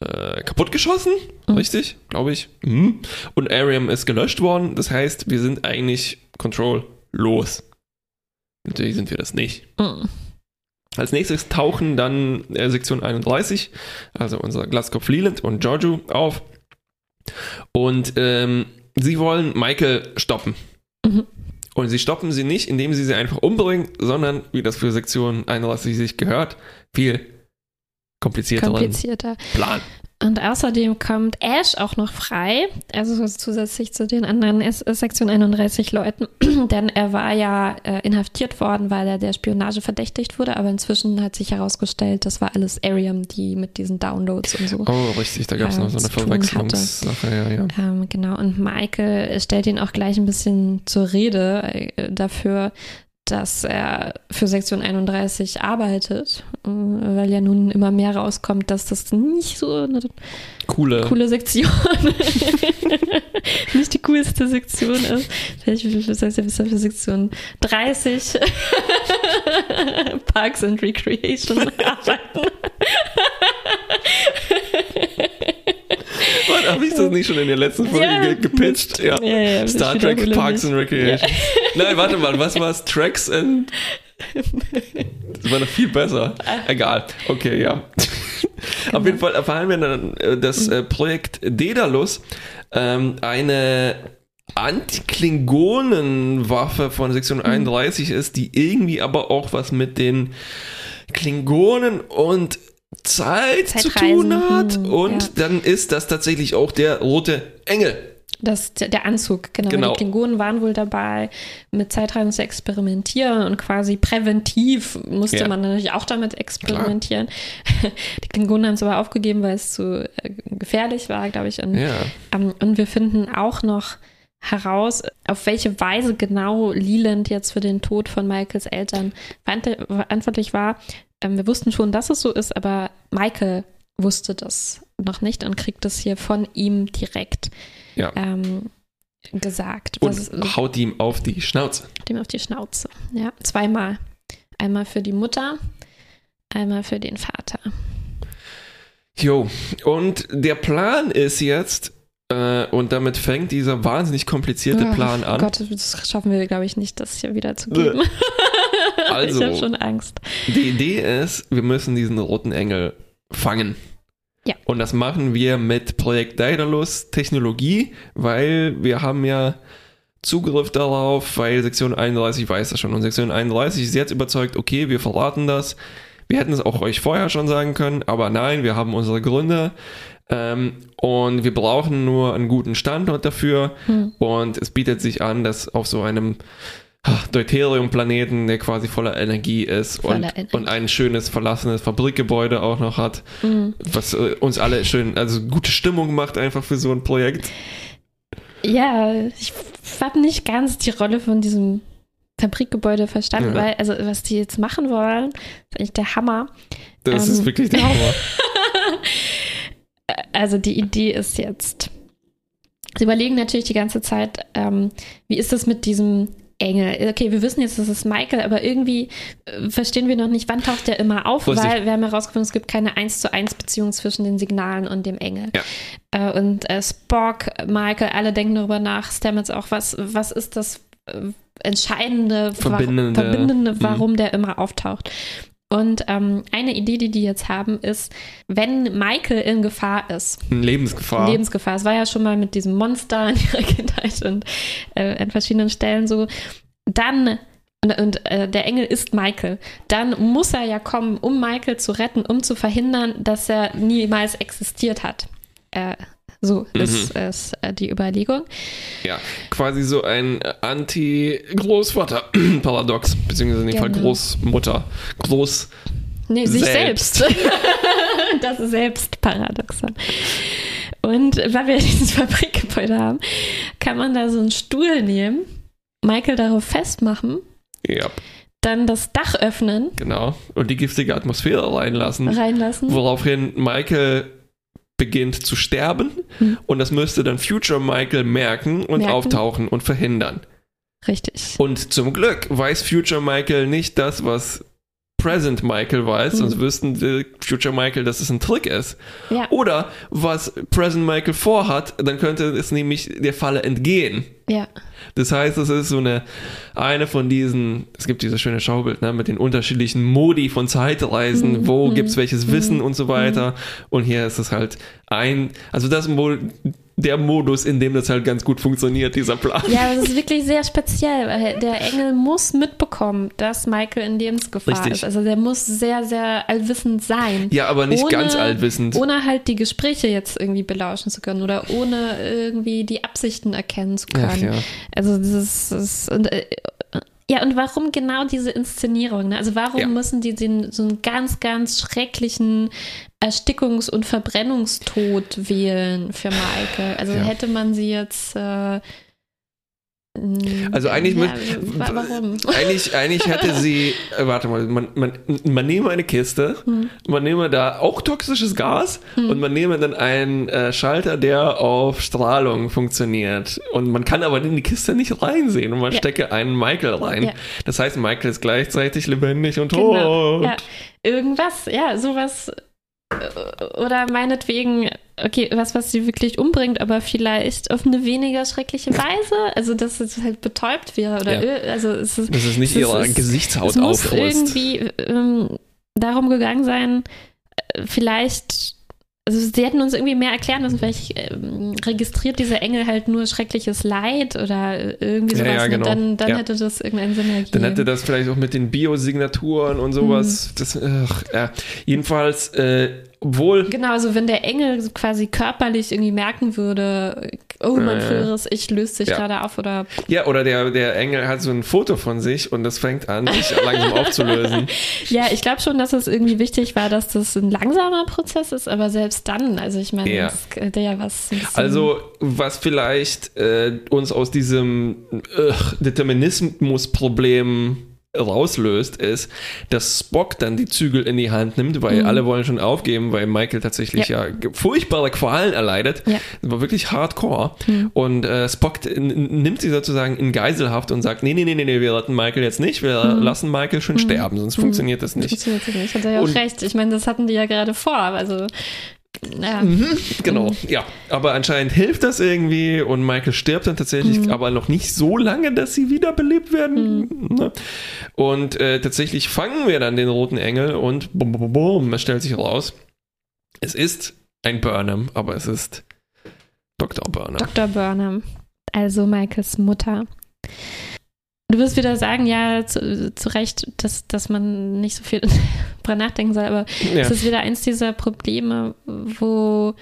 äh, äh, kaputtgeschossen, Mhm. richtig, glaube ich. Mhm. Und Ariam ist gelöscht worden, das heißt, wir sind eigentlich Control los. Natürlich sind wir das nicht. Mhm. Als nächstes tauchen dann äh, Sektion 31, also unser Glaskopf Leland und Giorgio auf. Und ähm, sie wollen Michael stoppen. Mhm. Und sie stoppen sie nicht, indem sie sie einfach umbringen, sondern, wie das für Sektion 31 sich gehört, viel komplizierteren komplizierter. Plan. Und außerdem kommt Ash auch noch frei, also zusätzlich zu den anderen S Sektion 31 Leuten, denn er war ja äh, inhaftiert worden, weil er der Spionage verdächtigt wurde, aber inzwischen hat sich herausgestellt, das war alles Ariam, die mit diesen Downloads und so. Oh, richtig, da gab es Ja, noch so eine zu tun Verwechslungssache, ja, ja. Ähm, genau, und Michael stellt ihn auch gleich ein bisschen zur Rede äh, dafür, dass er für Sektion 31 arbeitet, äh, weil ja nun immer mehr rauskommt, dass das nicht so eine Coole. coole Sektion, nicht die coolste Sektion ist. Vielleicht was heißt ja bis für Sektion 30 Parks and Recreation arbeiten. habe ich das nicht schon in der letzten Folge Ja. ge gepitcht? Ja. Ja, ja, Star Trek Parks and Recreation. Nein, warte mal, was war's? Tracks and. Das war noch viel besser. Egal. Okay, ja. Auf jeden Fall erfahren wir dann, äh, dass äh, Projekt Daedalus ähm, eine Anti-Klingonen-Waffe von Sektion 31 ist, die irgendwie aber auch was mit den Klingonen und Zeit zu tun hat. hm, und ja. dann ist das tatsächlich auch der rote Engel. Das, der Anzug, genau. Genau. Die Klingonen waren wohl dabei, mit Zeitreisen zu experimentieren und quasi präventiv musste Ja. man natürlich auch damit experimentieren. Die Klingonen haben es aber aufgegeben, weil es zu äh, gefährlich war, glaube ich. Und, Ja. ähm, und wir finden auch noch heraus, auf welche Weise genau Leland jetzt für den Tod von Michaels Eltern verant- verantwortlich war. Ähm, wir wussten schon, dass es so ist, aber Michael wusste das noch nicht und kriegt das hier von ihm direkt Ja. ähm, gesagt. Was Und haut ihm auf die Schnauze. dem auf die Schnauze. Ja, zweimal. Einmal für die Mutter, einmal für den Vater. Jo, und der Plan ist jetzt, und damit fängt dieser wahnsinnig komplizierte Ah, Plan an. Gott, das schaffen wir, glaube ich, nicht, das hier wieder zu geben. Also. ich habe schon Angst. Die Idee ist, wir müssen diesen roten Engel fangen. Ja. Und das machen wir mit Projekt Daedalus Technologie, weil wir haben ja Zugriff darauf, weil Sektion 31 weiß das schon. Und Sektion 31 ist jetzt überzeugt, okay, wir verraten das. Wir hätten es auch euch vorher schon sagen können, aber nein, wir haben unsere Gründe. Ähm, und wir brauchen nur einen guten Standort dafür. Hm. Und es bietet sich an, dass auf so einem ah, Deuterium-Planeten, der quasi voller Energie ist Voller und, Energie. und ein schönes verlassenes Fabrikgebäude auch noch hat, Mhm. was äh, uns alle schön, also gute Stimmung macht einfach für so ein Projekt. Ja, ich habe nicht ganz die Rolle von diesem Fabrikgebäude verstanden, Ja. weil, also was die jetzt machen wollen, ist eigentlich der Hammer. Das Ähm. ist wirklich der Hammer. Also die Idee ist jetzt, sie überlegen natürlich die ganze Zeit, ähm, wie ist das mit diesem Engel? Okay, wir wissen jetzt, das ist Michael, aber irgendwie äh, verstehen wir noch nicht, wann taucht der immer auf, Richtig. weil wir haben herausgefunden, es gibt keine 1 zu 1 Beziehung zwischen den Signalen und dem Engel. Ja. Äh, und äh, Spock, Michael, alle denken darüber nach, Stamets auch, was, was ist das äh, entscheidende, wa- Verbindende. Verbindende Mhm. warum der immer auftaucht. Und ähm, eine Idee, die die jetzt haben, ist, wenn Michael in Gefahr ist, Eine Lebensgefahr. Lebensgefahr, es war ja schon mal mit diesem Monster in ihrer Kindheit und äh, an verschiedenen Stellen so, dann und, und äh, der Engel ist Michael, dann muss er ja kommen, um Michael zu retten, um zu verhindern, dass er niemals existiert hat. Äh, so Mhm. ist, ist äh, die Überlegung. ja, quasi so ein Anti-Großvater-Paradox, beziehungsweise in dem Fall Genau. Großmutter. Groß. Nee, sich Selbst. selbst. das ist Selbstparadoxon. Und weil wir dieses Fabrikgebäude haben, kann man da so einen Stuhl nehmen, Michael darauf festmachen, Ja, dann das Dach öffnen, genau. Und die giftige Atmosphäre reinlassen. reinlassen. Woraufhin Michael beginnt zu sterben Hm. und das müsste dann Future Michael merken und Merken. auftauchen und verhindern. Richtig. Und zum Glück weiß Future Michael nicht das, was Present Michael weiß, Hm. sonst wüssten wir Future Michael, dass es ein Trick ist. Ja. Oder was Present Michael vorhat, dann könnte es nämlich der Falle entgehen. Ja. Das heißt, es ist so eine, eine von diesen, es gibt dieses schöne Schaubild, ne, mit den unterschiedlichen Modi von Zeitreisen, Mhm. wo Mhm. gibt's welches Wissen Mhm. und so weiter. Und hier ist es halt ein, also das Mo der Modus, in dem das halt ganz gut funktioniert, dieser Plan. Ja, das ist wirklich sehr speziell, weil der Engel muss mitbekommen, dass Michael in Lebensgefahr Richtig. ist. Also der muss sehr, sehr allwissend sein. Ja, aber nicht Ohne- ganz allwissend. Ohne halt die Gespräche jetzt irgendwie belauschen zu können oder ohne irgendwie die Absichten erkennen zu können. Ach ja. Also das ist, das ist und, äh, ja, und warum genau diese Inszenierung? Ne? Also warum Ja. müssen die den, so einen ganz, ganz schrecklichen Erstickungs- und Verbrennungstod wählen für Michael? Also Ja. hätte man sie jetzt äh, Also eigentlich ja, mit-? Eigentlich, eigentlich hätte sie, äh, warte mal, man, man, man nehme eine Kiste, Hm. man nehme da auch toxisches Gas und man nehme dann einen äh, Schalter, der auf Strahlung funktioniert. Und man kann aber in die Kiste nicht reinsehen und man Ja. stecke einen Michael rein. Ja. Das heißt, Michael ist gleichzeitig lebendig und tot. Genau. Ja, irgendwas, ja, sowas. Oder meinetwegen, okay, was, was sie wirklich umbringt, aber vielleicht auf eine weniger schreckliche Weise. Also, dass es halt betäubt wäre. Oder, Ja. also, es ist, Dass es nicht Es ihre ist- Gesichtshaut es muss irgendwie ähm, darum gegangen sein, äh, vielleicht. Also sie hätten uns irgendwie mehr erklären müssen, vielleicht ähm, registriert dieser Engel halt nur schreckliches Leid oder irgendwie Ja, sowas. ja, ne? genau. Dann, dann Ja. hätte das irgendeinen Sinn ergeben. Dann hätte das vielleicht auch mit den Biosignaturen und sowas. Mhm. Das, ach, ja. Jedenfalls, äh, obwohl. Genau, also wenn der Engel so quasi körperlich irgendwie merken würde, oh, mein ja. früheres Ich löst sich Ja. gerade auf oder Ja, oder der, der Engel hat so ein Foto von sich und das fängt an, sich langsam aufzulösen. ja, ich glaube schon, dass es irgendwie wichtig war, dass das ein langsamer Prozess ist, aber selbst dann, also ich meine, Ja. das ja was Also, was vielleicht äh, uns aus diesem äh, Determinismus-Problem rauslöst, ist, dass Spock dann die Zügel in die Hand nimmt, weil Mhm. alle wollen schon aufgeben, weil Michael tatsächlich ja, ge- furchtbare Qualen erleidet. Ja. Das war wirklich hardcore. Mhm. Und äh, Spock nimmt sie sozusagen in Geiselhaft und sagt, nee, nee, nee, nee, nee, wir retten Michael jetzt nicht, wir Mhm. lassen Michael schon sterben, sonst funktioniert das nicht. Funktioniert das nicht. Hat er ja auch Und- recht. Ich meine, das hatten die ja gerade vor. Also, ja. Genau, ja. Aber anscheinend hilft das irgendwie und Michael stirbt dann tatsächlich, aber noch nicht so lange, dass sie wiederbelebt werden. Ne? Und äh, tatsächlich fangen wir dann den roten Engel und bum, bum, bum, es stellt sich raus, es ist ein Burnham, aber es ist Dr. Burnham. Dr. Burnham, also Michaels Mutter. Du wirst wieder sagen, ja, zu, zu Recht, dass, dass man nicht so viel drüber nachdenken soll, aber Ja. es ist wieder eins dieser Probleme, wo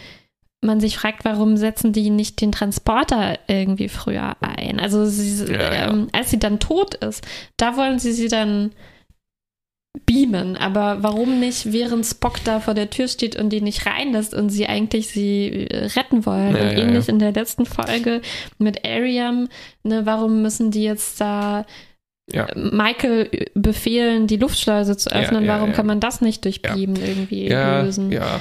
man sich fragt, warum setzen die nicht den Transporter irgendwie früher ein? Also sie, Ja, ja. Ähm, als sie dann tot ist, da wollen sie sie dann beamen, aber warum nicht, während Spock da vor der Tür steht und die nicht reinlässt und sie eigentlich sie äh, retten wollen? Ja, und ja, ähnlich ja. in der letzten Folge mit Ariam, ne, warum müssen die jetzt da Ja. Michael befehlen, die Luftschleuse zu öffnen? ja, warum ja. kann man das nicht durch. Beamen irgendwie lösen? ja,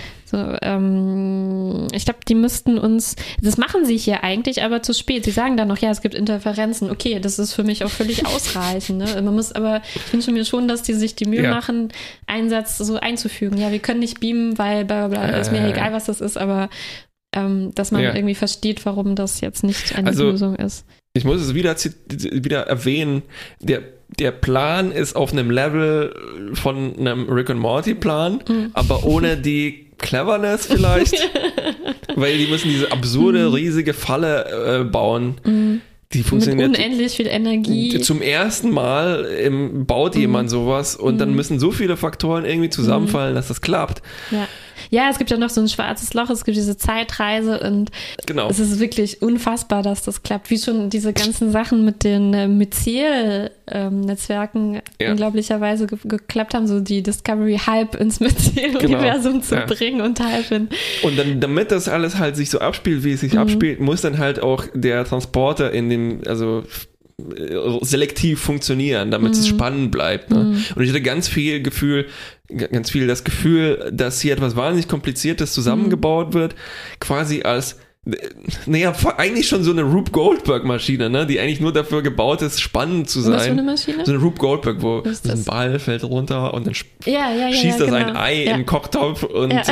ähm, ich glaube, die müssten uns, das machen sie hier eigentlich, aber zu spät. Sie sagen dann noch, ja, es gibt Interferenzen. Okay, das ist für mich auch völlig ausreichend. Ne? Man muss aber, ich wünsche mir schon, dass die sich die Mühe Ja. machen, einen Satz so einzufügen. Ja, wir können nicht beamen, weil bla bla bla, ist mir Äh. egal, was das ist, aber ähm, dass man Ja. irgendwie versteht, warum das jetzt nicht eine Also- Lösung ist. ich muss es wieder, wieder erwähnen, der, der Plan ist auf einem Level von einem Rick and Morty Plan, Mhm. aber ohne die Cleverness vielleicht, weil die müssen diese absurde, riesige Falle äh, bauen, Mhm. die Mit funktioniert unendlich viel Energie. zum ersten Mal im, baut jemand sowas und dann Mhm. müssen so viele Faktoren irgendwie zusammenfallen, dass das klappt. Ja. Ja, es gibt ja noch so ein schwarzes Loch, es gibt diese Zeitreise und Genau. Es ist wirklich unfassbar, dass das klappt. Wie schon diese ganzen Sachen mit den äh, Myzel-Netzwerken Ja. unglaublicherweise ge geklappt haben, so die Discovery halb ins Myzel-Universum zu Genau. Ja. bringen und halb in. Und dann, damit das alles halt sich so abspielt, wie es sich Mhm. abspielt, muss dann halt auch der Transporter in dem, also selektiv funktionieren, damit es Mhm. spannend bleibt. Ne? Und ich hatte ganz viel Gefühl, ganz viel das Gefühl, dass hier etwas wahnsinnig Kompliziertes zusammengebaut wird, quasi als äh, naja, eigentlich schon so eine Rube Goldberg-Maschine, ne? die eigentlich nur dafür gebaut ist, spannend zu Was für eine sein. Maschine? So eine Rube Goldberg, wo ein das? Ball fällt runter und dann ja, ja, ja. schießt das genau. ein Ei in den Kochtopf und äh,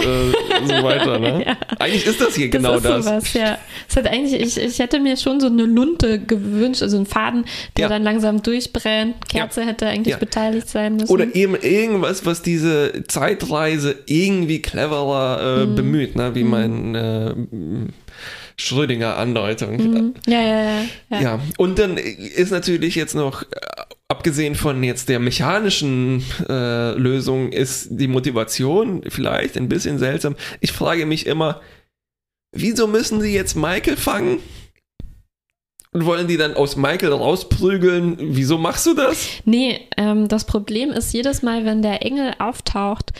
so weiter. Ne? Eigentlich ist das hier Das genau ist das. sowas, ja. Es hat eigentlich, ich, ich hätte mir schon so eine Lunte gewünscht, also einen Faden, der dann langsam durchbrennt. Kerze hätte eigentlich beteiligt sein müssen. Oder eben irgendwas, was diese Zeitreise irgendwie cleverer äh, Mhm. bemüht, ne? wie mein äh, Schrödinger Andeutung. Mhm. ja, ja, ja, ja. Ja, und dann ist natürlich jetzt noch, äh, abgesehen von jetzt der mechanischen äh, Lösung, ist die Motivation vielleicht ein bisschen seltsam. Ich frage mich immer, wieso müssen sie jetzt Michael fangen? Und wollen die dann aus Michael rausprügeln? Wieso machst du das? Nee, ähm, das Problem ist, jedes Mal, wenn der Engel auftaucht,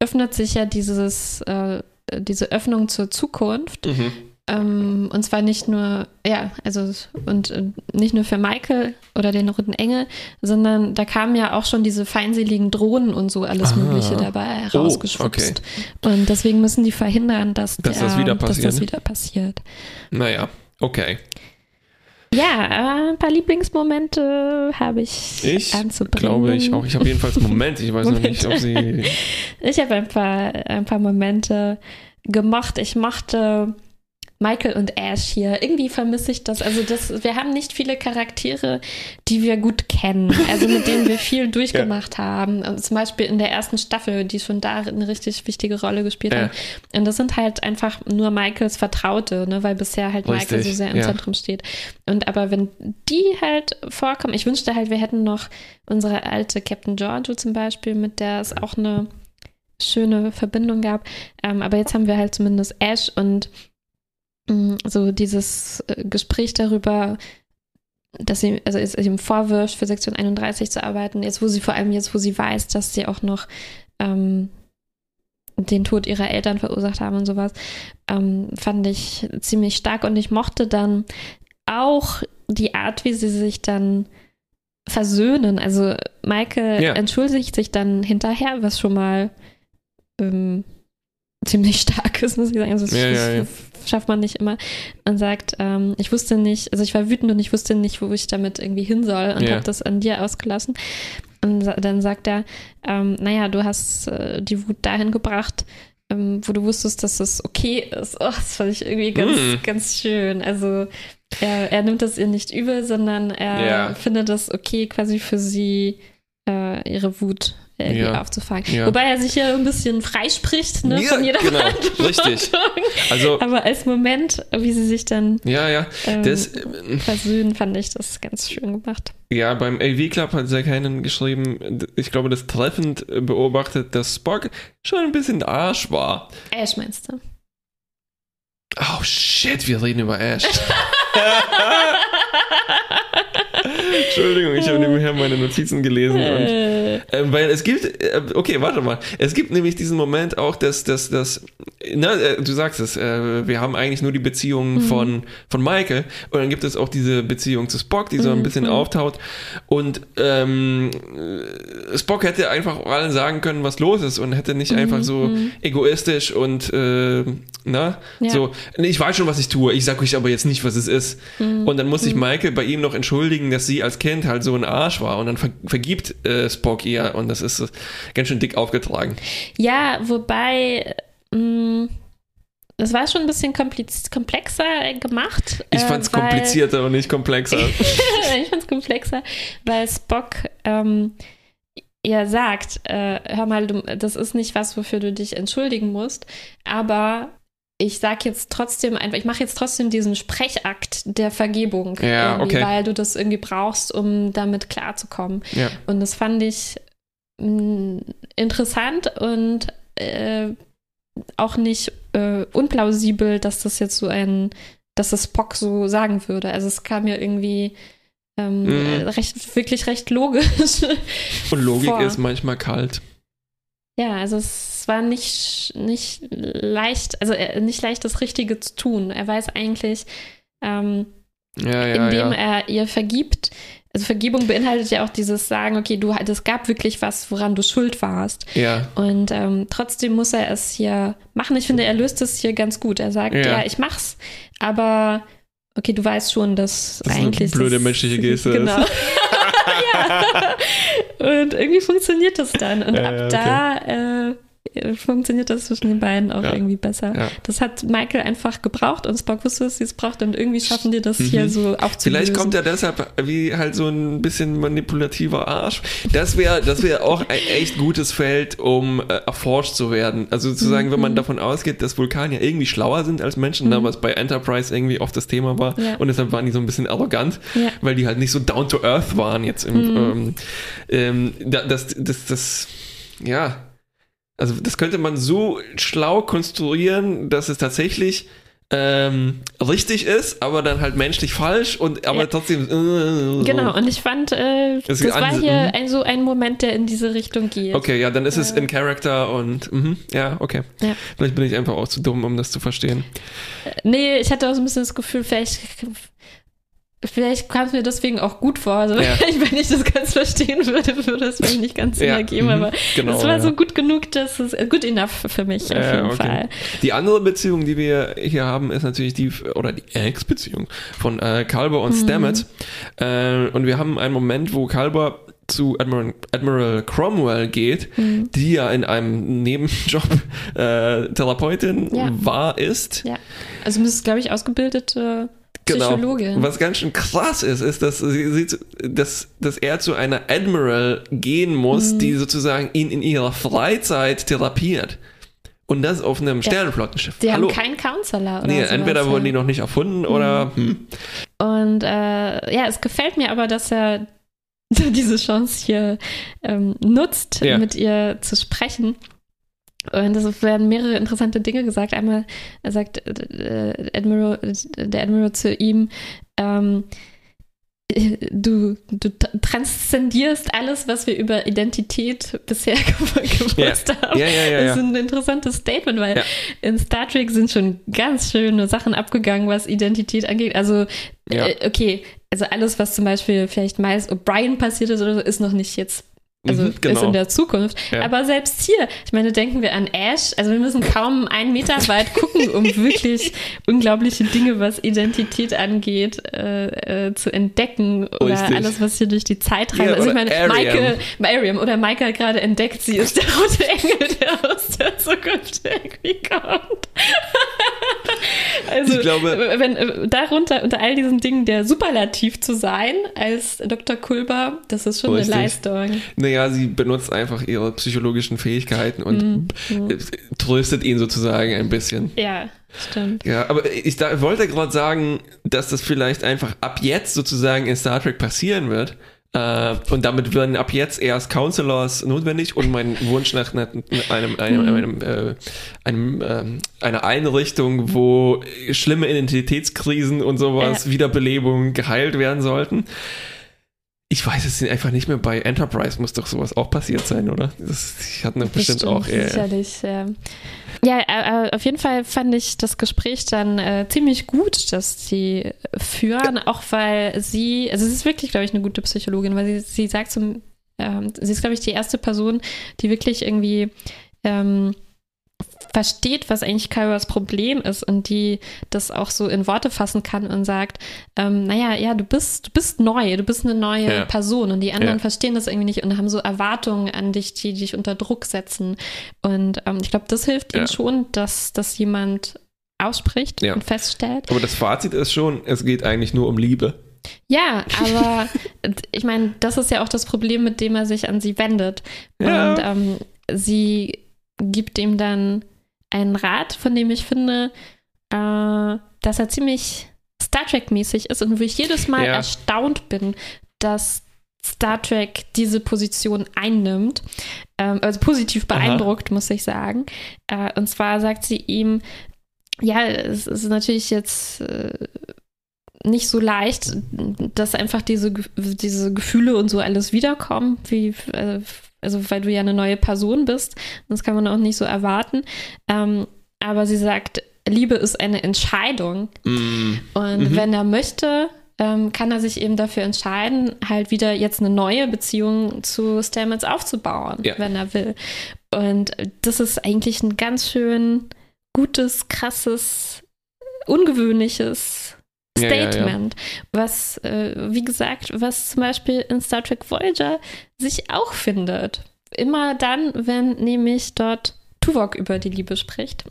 öffnet sich ja dieses, äh, diese Öffnung zur Zukunft. Mhm. Ähm, und zwar nicht nur, ja, also und äh, nicht nur für Michael oder den roten Engel, sondern da kamen ja auch schon diese feindseligen Drohnen und so alles Ah. Mögliche dabei Oh, rausgeschwupst. Und deswegen müssen die verhindern, dass, Dass der, das wieder dass passiert, das wieder passiert. Naja, okay. Ja, aber ein paar Lieblingsmomente habe ich, Ich anzubringen. glaube ich auch. Ich habe jedenfalls einen Moment. Ich weiß noch nicht, ob sie. Ich habe ein paar, ein paar Momente gemocht. Ich mochte Michael und Ash hier. Irgendwie vermisse ich das. Also das, wir haben nicht viele Charaktere, die wir gut kennen. Also mit denen wir viel durchgemacht haben. Und zum Beispiel in der ersten Staffel, die schon da eine richtig wichtige Rolle gespielt Ja. haben. Und das sind halt einfach nur Michaels Vertraute, ne? weil bisher halt Michael Richtig, so sehr im ja. Zentrum steht. Und aber wenn die halt vorkommen, ich wünschte halt, wir hätten noch unsere alte Captain Giorgio zum Beispiel, mit der es auch eine schöne Verbindung gab. Ähm, aber jetzt haben wir halt zumindest Ash und so dieses äh, Gespräch darüber, dass sie, also es ihm vorwirft, für Sektion 31 zu arbeiten, jetzt wo sie vor allem jetzt, wo sie weiß, dass sie auch noch ähm, den Tod ihrer Eltern verursacht haben und sowas, ähm, fand ich ziemlich stark und ich mochte dann auch die Art, wie sie sich dann versöhnen. Also Michael Ja. entschuldigt sich dann hinterher, was schon mal ähm, ziemlich stark ist, muss ich sagen. Also Ja, ja, schafft man nicht immer. Und sagt, ähm, ich wusste nicht, also ich war wütend und ich wusste nicht, wo ich damit irgendwie hin soll und Ja. habe das an dir ausgelassen. Und dann sagt er, ähm, naja, du hast äh, die Wut dahin gebracht, ähm, wo du wusstest, dass es okay ist. Oh, das fand ich irgendwie ganz, Mm. ganz schön. Also er, er nimmt das ihr nicht übel, sondern er Ja. findet es okay, quasi für sie äh, ihre Wut irgendwie Ja. aufzufangen. Ja. Wobei er sich ja ein bisschen freispricht ne, Ja, von jeder genau, Verantwortung. richtig. Also, Aber als Moment, wie sie sich dann ja, ja. ähm, Das, äh, versöhnen, fand ich das ganz schön gemacht. ja, beim AV Club hat Zack Heinen geschrieben, ich glaube, das treffend äh, beobachtet, dass Spock schon ein bisschen Arsch war. Ash meinst du? Oh shit, wir reden über Ash. Entschuldigung, ich habe nebenher meine Notizen gelesen und Äh, Ähm, weil es gibt, äh, okay, warte mal. Es gibt nämlich diesen Moment auch, dass, dass, dass na, äh, du sagst es, äh, wir haben eigentlich nur die Beziehung Mhm. von, von Michael und dann gibt es auch diese Beziehung zu Spock, die so ein Mhm, bisschen mhm. auftaut und ähm, äh, Spock hätte einfach allen sagen können, was los ist und hätte nicht einfach so mhm. egoistisch und äh, na, Ja. so, ich weiß schon, was ich tue, ich sag euch aber jetzt nicht, was es ist. Mhm. Und dann muss sich Michael bei ihm noch entschuldigen, dass sie als Kind halt so ein Arsch war und dann ver vergibt äh, Spock ihr und das ist äh, ganz schön dick aufgetragen. Ja, wobei, mh, das war schon ein bisschen komplexer gemacht. Ich äh, fand's weil- komplizierter und nicht komplexer. ich fand's komplexer, weil Spock ähm, ja sagt, äh, hör mal, du, das ist nicht was, wofür du dich entschuldigen musst, aber ich sag jetzt trotzdem einfach, ich mache jetzt trotzdem diesen Sprechakt der Vergebung, Ja, okay. weil du das irgendwie brauchst, um damit klarzukommen. ja. Und das fand ich mh, interessant und äh, auch nicht äh, unplausibel, dass das jetzt so ein, dass das Spock so sagen würde. Also es kam mir irgendwie ähm, Mhm. recht, wirklich recht logisch. Und Logik vor. ist manchmal kalt. Ja, also es war nicht, nicht leicht, also äh, nicht leicht, das Richtige zu tun. Er weiß eigentlich, ähm, Ja, ja, indem ja. er ihr vergibt. Also Vergebung beinhaltet ja auch dieses Sagen, okay, du, es gab wirklich was, woran du schuld warst. Ja, Und ähm, trotzdem muss er es hier machen. Ich finde, er löst es hier ganz gut. Er sagt, Ja. ja, ich mach's, aber okay, du weißt schon, dass Das ist eine eigentlich. blöde menschliche Geste Genau. ja. Und irgendwie funktioniert das dann. Und Ja, ab ja, da äh, funktioniert das zwischen den beiden auch Ja. irgendwie besser. ja. Das hat Michael einfach gebraucht und Spock wusste, dass sie es braucht und irgendwie schaffen die das Mhm. hier so aufzulösen. Vielleicht kommt er deshalb wie halt so ein bisschen manipulativer Arsch. Das wäre das wäre auch ein echt gutes Feld, um äh, erforscht zu werden. Also sozusagen, wenn man Mhm. davon ausgeht, dass Vulkanier irgendwie schlauer sind als Menschen, Mhm. was bei Enterprise irgendwie oft das Thema war. Ja. Und deshalb waren die so ein bisschen arrogant, Ja. weil die halt nicht so down to earth waren jetzt im, Mhm. ähm, ähm, da- das, das, das, ja. Also das könnte man so schlau konstruieren, dass es tatsächlich ähm, richtig ist, aber dann halt menschlich falsch und aber Ja. trotzdem. Äh, Genau, und ich fand, äh, Das das, war hier mhm. ein, so ein Moment, der in diese Richtung geht. Okay, ja, dann ist es in Character und mhm, ja, okay. Ja. Vielleicht bin ich einfach auch zu dumm, um das zu verstehen. Nee, ich hatte auch so ein bisschen das Gefühl, vielleicht, vielleicht kam es mir deswegen auch gut vor. Also Ja. wenn ich das ganz verstehen würde, würde es mir nicht ganz Sinn Ja, ergeben, mhm, aber genau, es war ja. so gut genug, dass es gut enough für mich auf Äh, jeden okay. Fall. Die andere Beziehung, die wir hier haben, ist natürlich die, oder die Ex-Beziehung von äh, Kalber und Stamets. Äh, und wir haben einen Moment, wo Kalber zu Admiral, Admiral Cromwell geht, die ja in einem Nebenjob äh, Therapeutin war, ist. Ja. Also es ist, glaube ich, ausgebildete Psychologin. Genau. Was ganz schön krass ist, ist, dass, sie, dass, dass er zu einer Admiral gehen muss, Mhm. die sozusagen ihn in ihrer Freizeit therapiert. Und das auf einem Sternenflottenschiff. Die Hallo. haben keinen Counselor oder Nee, sowas, entweder ja. wurden die noch nicht erfunden oder. Hm. Und äh, ja, es gefällt mir aber, dass er diese Chance hier ähm, nutzt, Ja. mit ihr zu sprechen. Und es werden mehrere interessante Dinge gesagt. Einmal sagt äh, Admiral, der Admiral zu ihm, ähm, äh, du, du transzendierst alles, was wir über Identität bisher gewusst haben. Ja, ja, ja, Das ist ein interessantes Statement, weil in Star Trek sind schon ganz schöne Sachen abgegangen, was Identität angeht. Also, äh, okay, also alles, was zum Beispiel vielleicht Miles O'Brien passiert ist oder so, ist noch nicht jetzt. Also Mhm, ist genau. in der Zukunft. Ja. Aber selbst hier, ich meine, denken wir an Ash. Also wir müssen kaum einen Meter weit gucken, um wirklich unglaubliche Dinge, was Identität angeht, äh, äh, zu entdecken. Oder Richtig. alles, was hier durch die Zeit reist. Ja, also ich meine. Michael, Mariam oder Michael gerade entdeckt, sie ist der rote Engel, der aus der Zukunft irgendwie kommt. also, Ich glaube- wenn äh, darunter, unter all diesen Dingen, der Superlativ zu sein als Dr. Kulber, das ist schon Richtig. eine Leistung. Naja, sie benutzt einfach ihre psychologischen Fähigkeiten und äh, tröstet ihn sozusagen ein bisschen. Ja, stimmt. Ja, aber ich da, wollte gerade sagen, dass das vielleicht einfach ab jetzt sozusagen in Star Trek passieren wird. Äh, und damit werden ab jetzt erst Counselors notwendig und mein Wunsch nach einer, einem, einem, einem, äh, einem, ähm, einer Einrichtung, wo schlimme Identitätskrisen und sowas, Wiederbelebung geheilt werden sollten. Ich weiß es einfach nicht mehr. Bei Enterprise muss doch sowas auch passiert sein, oder? Das, ich hatte bestimmt, auch. Äh, sicherlich. Ja, ja äh, äh, auf jeden Fall fand ich das Gespräch dann äh, ziemlich gut, dass sie führen, auch weil sie, also sie ist wirklich, glaube ich, eine gute Psychologin, weil sie, sie sagt zum, ähm, sie ist, glaube ich, die erste Person, die wirklich irgendwie ähm, versteht, was eigentlich Kairos Problem ist und die das auch so in Worte fassen kann und sagt, ähm, naja, ja, du bist, du bist neu, du bist eine neue Ja. Person und die anderen Ja. verstehen das irgendwie nicht und haben so Erwartungen an dich, die dich unter Druck setzen. Und ähm, ich glaube, das hilft Ja. ihnen schon, dass, dass jemand ausspricht und feststellt. aber das Fazit ist schon, es geht eigentlich nur um Liebe. Ja, aber ich meine, das ist ja auch das Problem, mit dem er sich an sie wendet. Und ähm, sie gibt ihm dann einen Rat, von dem ich finde, äh, dass er ziemlich Star Trek-mäßig ist und wo ich jedes Mal Ja. erstaunt bin, dass Star Trek diese Position einnimmt. Ähm, also positiv Aha. beeindruckt, muss ich sagen. Äh, und zwar sagt sie ihm, ja, es ist natürlich jetzt äh, nicht so leicht, dass einfach diese, diese Gefühle und so alles wiederkommen, wie, äh, also weil du ja eine neue Person bist. Das kann man auch nicht so erwarten. Ähm, aber sie sagt, Liebe ist eine Entscheidung. Mm, Und Mhm. wenn er möchte, ähm, kann er sich eben dafür entscheiden, halt wieder jetzt eine neue Beziehung zu Stamets aufzubauen, Ja. wenn er will. Und das ist eigentlich ein ganz schön gutes, krasses, ungewöhnliches Ja, ja, ja. Statement, was, äh, wie gesagt, was zum Beispiel in Star Trek Voyager sich auch findet. Immer dann, wenn nämlich dort Tuvok über die Liebe spricht.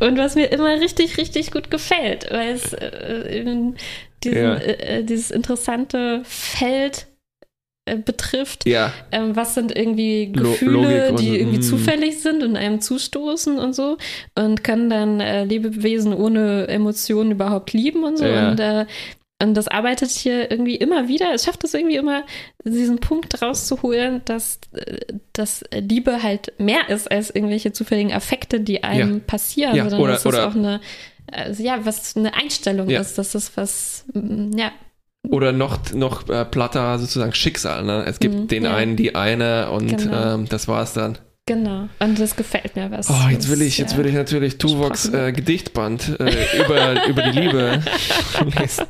Und was mir immer richtig, richtig gut gefällt, weil es äh, eben diesen, Ja. äh, dieses interessante Feld äh, betrifft. ja, Ähm, was sind irgendwie Gefühle, die irgendwie mm. zufällig sind und einem zustoßen und so und können dann äh, Lebewesen ohne Emotionen überhaupt lieben und so. Ja. Und äh, Und das arbeitet hier irgendwie immer wieder. Es schafft es irgendwie immer, diesen Punkt rauszuholen, dass, äh, dass Liebe halt mehr ist als irgendwelche zufälligen Affekte, die einem Ja. passieren, Ja, sondern oder- dass es auch eine, also ja, was eine Einstellung ist, dass das was, mm, ja, Oder noch, noch äh, platter sozusagen Schicksal. Ne? Es gibt Mhm, den ja. einen, die eine und Genau. ähm, das war's dann. genau. Und das gefällt mir was. Oh, jetzt will ich, jetzt ja. will ich natürlich Tuvoks äh, Gedichtband äh, über, über die Liebe lesen.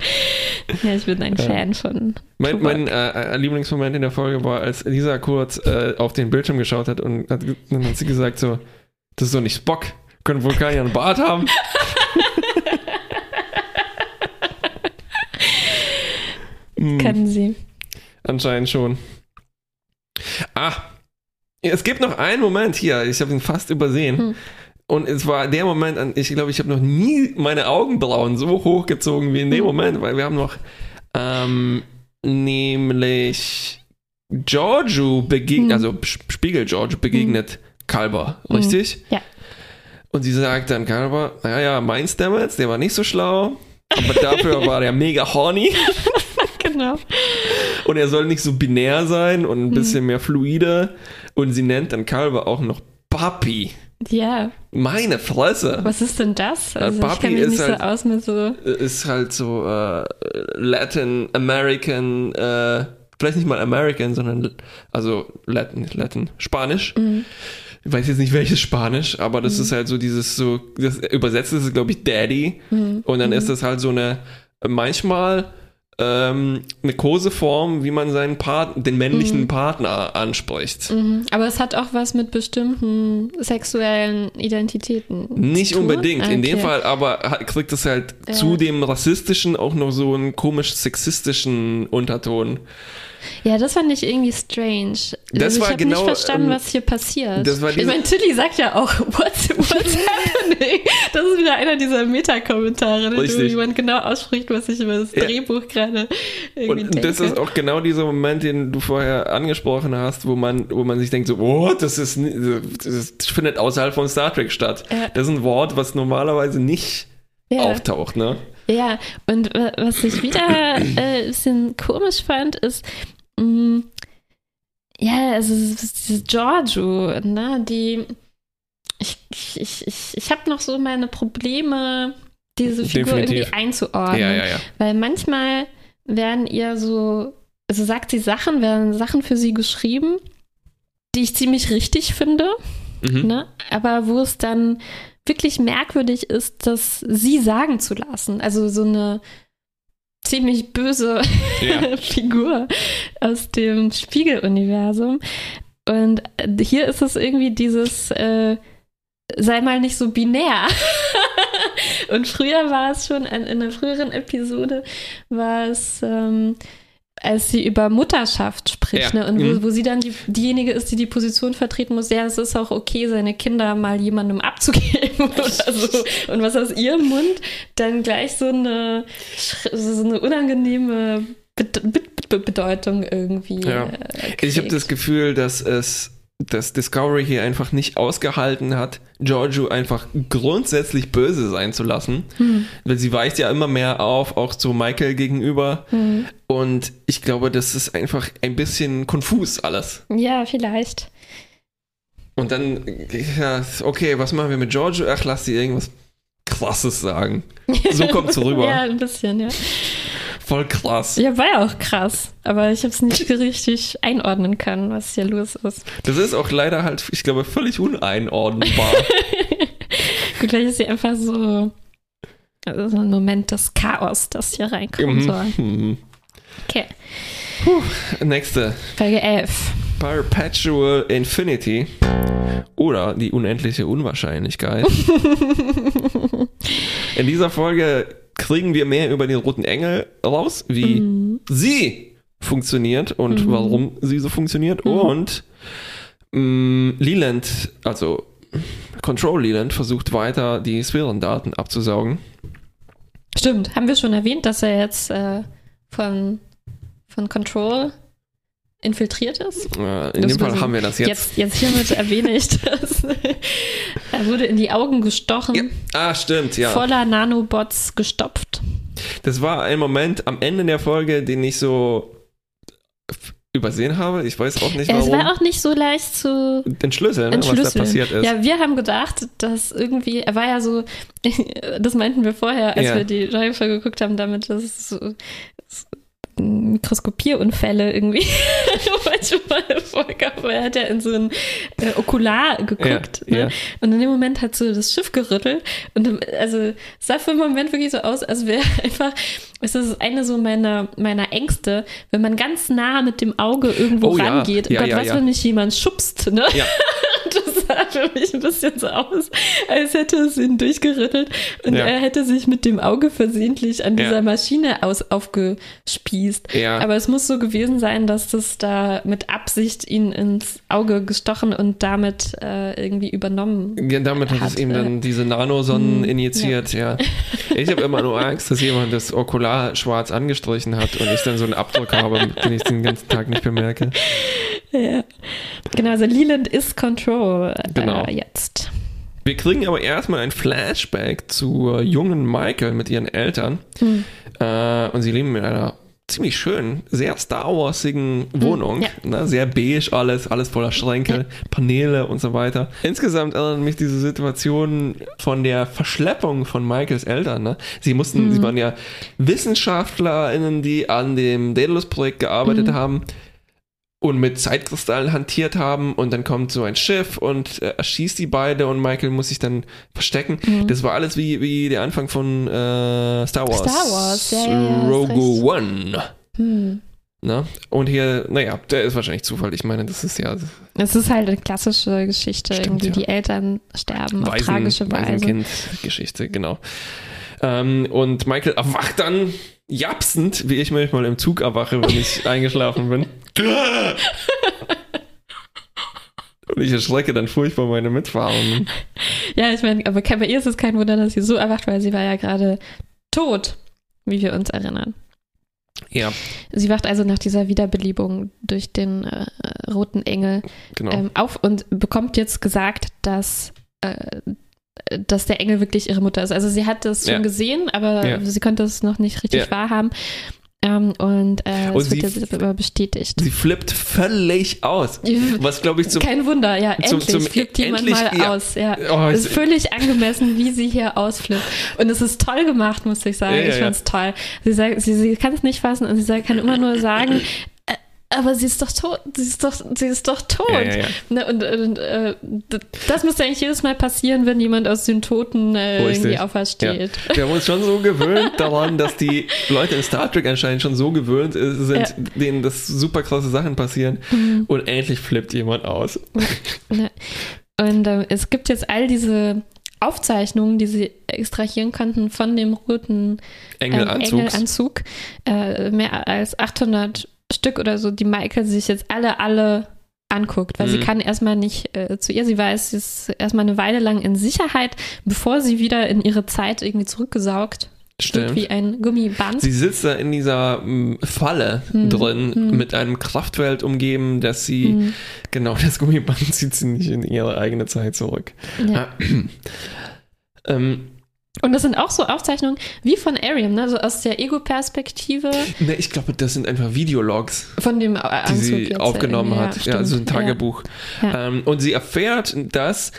Ja, ich bin ein. Fan von. Mein, mein äh, äh, Lieblingsmoment in der Folge war, als Lisa kurz äh, auf den Bildschirm geschaut hat und hat, dann hat sie gesagt so, das ist doch nicht Spock. Können Vulkanier einen Bart haben? Hm, Können Sie. anscheinend schon. Ah, es gibt noch einen Moment hier, ich habe ihn fast übersehen. Hm. Und es war der Moment, an ich glaube, ich habe noch nie meine Augenbrauen so hochgezogen wie in dem Hm. Moment, weil wir haben noch ähm, nämlich Giorgio begegnet, Hm. also Sp- Spiegel Giorgio begegnet Kalber, Hm. richtig? Ja. Und sie sagt dann Kalber, naja, mein Stamets, der war nicht so schlau, aber dafür war der mega horny Genau. und er soll nicht so binär sein und Hm. ein bisschen mehr fluide. Und sie nennt dann Kalber auch noch Papi. Ja, Meine Fresse. was ist denn das? Äh, Also ich Papi kenne mich ist nicht halt- so aus mit so. ist halt so äh, Latin American, äh, vielleicht nicht mal American, sondern also Latin, Latin, Spanisch. Mhm. Ich weiß jetzt nicht welches Spanisch, aber das Mhm. ist halt so dieses so, das übersetzt ist es glaube ich Daddy Mhm. und dann Mhm. ist das halt so eine manchmal ähm, eine Koseform, wie man seinen Part, den männlichen Mhm. Partner anspricht. Mhm. Aber es hat auch was mit bestimmten sexuellen Identitäten. Nicht zu tun? unbedingt. In dem Okay. Fall aber hat- kriegt es halt Ja. zu dem rassistischen auch noch so einen komisch sexistischen Unterton. Ja, das fand ich irgendwie strange. Das also ich habe genau, nicht verstanden, ähm, was hier passiert. das war ich meine, Tilly sagt ja auch, what's, what's happening? Das ist wieder einer dieser Meta-Kommentare, ne, wo jemand genau ausspricht, was ich über das Ja. Drehbuch gerade irgendwie Und denke. das ist auch genau dieser Moment, den du vorher angesprochen hast, wo man, wo man sich denkt so, oh, das ist, das findet außerhalb von Star Trek statt. Ja. Das ist ein Wort, was normalerweise nicht ja. auftaucht, ne? Ja, und wa- was ich wieder äh, ein bisschen komisch fand, ist, mh, ja, also diese Giorgio, ne, die, ich, ich, ich, ich, ich habe noch so meine Probleme, diese Figur Definitiv. irgendwie einzuordnen. Ja, ja, ja. Weil manchmal werden ihr so, also sagt sie Sachen, werden Sachen für sie geschrieben, die ich ziemlich richtig finde, Mhm. ne? aber wo es dann wirklich merkwürdig ist, das sie sagen zu lassen. Also so eine ziemlich böse Ja. Figur aus dem Spiegeluniversum. Und hier ist es irgendwie dieses, äh, sei mal nicht so binär. Und früher war es schon, in, in einer früheren Episode war es, ähm, als sie über Mutterschaft spricht, Ja. ne? und wo, Mhm. wo sie dann die, diejenige ist, die die Position vertreten muss, ja, es ist auch okay, seine Kinder mal jemandem abzugeben oder so. Und was aus ihrem Mund dann gleich so eine, so eine unangenehme Bede- Be Be Bedeutung irgendwie. Ja. äh, Ich habe das Gefühl, dass es dass Discovery hier einfach nicht ausgehalten hat, Giorgio einfach grundsätzlich böse sein zu lassen. Hm, Weil sie weicht ja immer mehr auf, auch zu Michael gegenüber. hm. Und ich glaube, das ist einfach ein bisschen konfus alles. Ja, vielleicht. Und dann, ja, okay, was machen wir mit Giorgio? Ach, lass sie irgendwas Krasses sagen. So kommt's rüber. ja, ein bisschen, ja. Voll krass. Ja, war ja auch krass. Aber ich habe es nicht richtig einordnen können, was hier los ist. Das ist auch leider halt, ich glaube, völlig uneinordnbar. Gut, vielleicht ist sie einfach so, also so ein Moment des Chaos, das hier reinkommen soll. Mhm. Okay, Nächste. Folge 11. Perpetual Infinity oder die unendliche Unwahrscheinlichkeit. In dieser Folge kriegen wir mehr über den roten Engel raus, wie Mhm. sie funktioniert und Mhm. warum sie so funktioniert. Mhm. Und mh, Leland, also Control Leland, versucht weiter die Sphärendaten abzusaugen. Stimmt, haben wir schon erwähnt, dass er jetzt äh, von, von Control infiltriert ist? Äh, in Das dem Fall so- haben wir das Jetzt, jetzt. jetzt hiermit erwähne ich das. er wurde in die Augen gestochen, Ja. Ah, stimmt, ja. voller Nanobots gestopft. Das war ein Moment am Ende der Folge, den ich so übersehen habe. Ich weiß auch nicht warum. es war auch nicht so leicht zu Entschlüsseln, ne, was da entschlüsseln. passiert ist. Ja, wir haben gedacht, dass irgendwie, er war ja so, das meinten wir vorher, als Ja. wir die Folge geguckt haben, damit das so so Mikroskopierunfälle irgendwie manchmal vorgab, weil er hat ja in so ein äh, Okular geguckt Ja, ne? ja. und in dem Moment hat so das Schiff gerüttelt und also es sah für einen Moment wirklich so aus, als wäre einfach, es ist eine so meiner, meiner Ängste, wenn man ganz nah mit dem Auge irgendwo Oh rangeht, oh ja, Gott, ja, was, ja. wenn mich jemand schubst, ne? Ja. Das sah für mich ein bisschen so aus, als hätte es ihn durchgerüttelt und Ja. er hätte sich mit dem Auge versehentlich an Ja. dieser Maschine aus, aufgespießt. Ja. Aber es muss so gewesen sein, dass das da mit Absicht ihn ins Auge gestochen und damit äh, irgendwie übernommen. Ja, damit hat, hat, es ihm äh, dann diese Nanosonnen hm, injiziert, ja. Ich habe immer nur Angst, dass jemand das Okular schwarz angestrichen hat und ich dann so einen Abdruck habe, den ich den ganzen Tag nicht bemerke. Ja. Genau, also Leland ist Control Genau. äh, jetzt. Wir kriegen aber erstmal ein Flashback zur jungen Michael mit ihren Eltern. Hm. Äh, und sie leben in einer ziemlich schönen, sehr Star Warsigen Wohnung. ja. Ne? Sehr beige alles, alles voller Schränke, Paneele und so weiter. Insgesamt erinnert mich diese Situation von der Verschleppung von Michaels Eltern. Ne? Sie mussten, Mhm. sie waren ja WissenschaftlerInnen, die an dem Daedalus-Projekt gearbeitet Mhm. haben und mit Zeitkristallen hantiert haben und dann kommt so ein Schiff und äh, erschießt die beide und Michael muss sich dann verstecken. Mhm. Das war alles wie, wie der Anfang von äh, Star Wars. Star Wars, ja, ja, Rogue. One. Hm. Ne? Und hier, naja, der ist wahrscheinlich Zufall. Ich meine, das ist ja Es ist halt eine klassische Geschichte, Stimmt, irgendwie ja. die Eltern sterben auf Waisen, tragische Weise. Waisenkind-Geschichte, genau. Ähm, und Michael erwacht dann japsend, wie ich manchmal im Zug erwache, wenn ich eingeschlafen bin. Und ich erschrecke dann furchtbar meine Mitfahrenden. Ja, ich meine, aber bei ihr ist es kein Wunder, dass sie so erwacht, weil sie war ja gerade tot, wie wir uns erinnern. Ja, Sie wacht also nach dieser Wiederbelebung durch den äh, roten Engel genau. ähm, auf und bekommt jetzt gesagt, dass, äh, dass der Engel wirklich ihre Mutter ist. Also sie hat das schon Ja. gesehen, aber Ja. sie konnte es noch nicht richtig Ja. wahrhaben. Ähm, und äh, Und es wird sie- aber bestätigt. Sie flippt völlig aus. Was, glaube ich, zum Kein Wunder, ja, zum- endlich zum- flippt jemand endlich, mal ja. aus. Ja. Oh, Es ist völlig angemessen, wie sie hier ausflippt. Und es ist toll gemacht, muss ich sagen. Ja, ja, ich fand's toll. Sie, sagt, sie, sie kann es nicht fassen und sie sagt, kann immer nur sagen, aber sie ist doch tot. Sie ist doch, sie ist doch tot. Ja, ja, ja. Ne, und und äh, das müsste eigentlich jedes Mal passieren, wenn jemand aus den Toten äh, irgendwie aufersteht. Wir haben uns schon so gewöhnt daran, dass die Leute in Star Trek anscheinend schon so gewöhnt äh, sind. Mhm. denen das super krasse Sachen passieren. Und endlich flippt jemand aus. Ne. Und äh, es gibt jetzt all diese Aufzeichnungen, die sie extrahieren konnten von dem roten ähm, Engelanzugs. Engelanzug. Äh, mehr als 800 Stück oder so, die Michael sich jetzt alle, alle anguckt, weil sie Mhm. kann erstmal nicht äh, zu ihr. Sie weiß, sie ist erstmal eine Weile lang in Sicherheit, bevor sie wieder in ihre Zeit irgendwie zurückgesaugt Stimmt. wie ein Gummiband. Sie sitzt da in dieser mm, Falle Hm, drin, hm. mit einem Kraftfeld umgeben, dass sie, Mhm. genau, das Gummiband zieht sie nicht in ihre eigene Zeit zurück. Ja. Ähm, Und das sind auch so Aufzeichnungen wie von Ariam, ne? so aus der Ego-Perspektive ne, ich glaube, das sind einfach Videologs, von dem äh, die Anzug sie jetzt aufgenommen hat. Ja, stimmt. also ein Tagebuch. Ja. Ähm, und sie erfährt, dass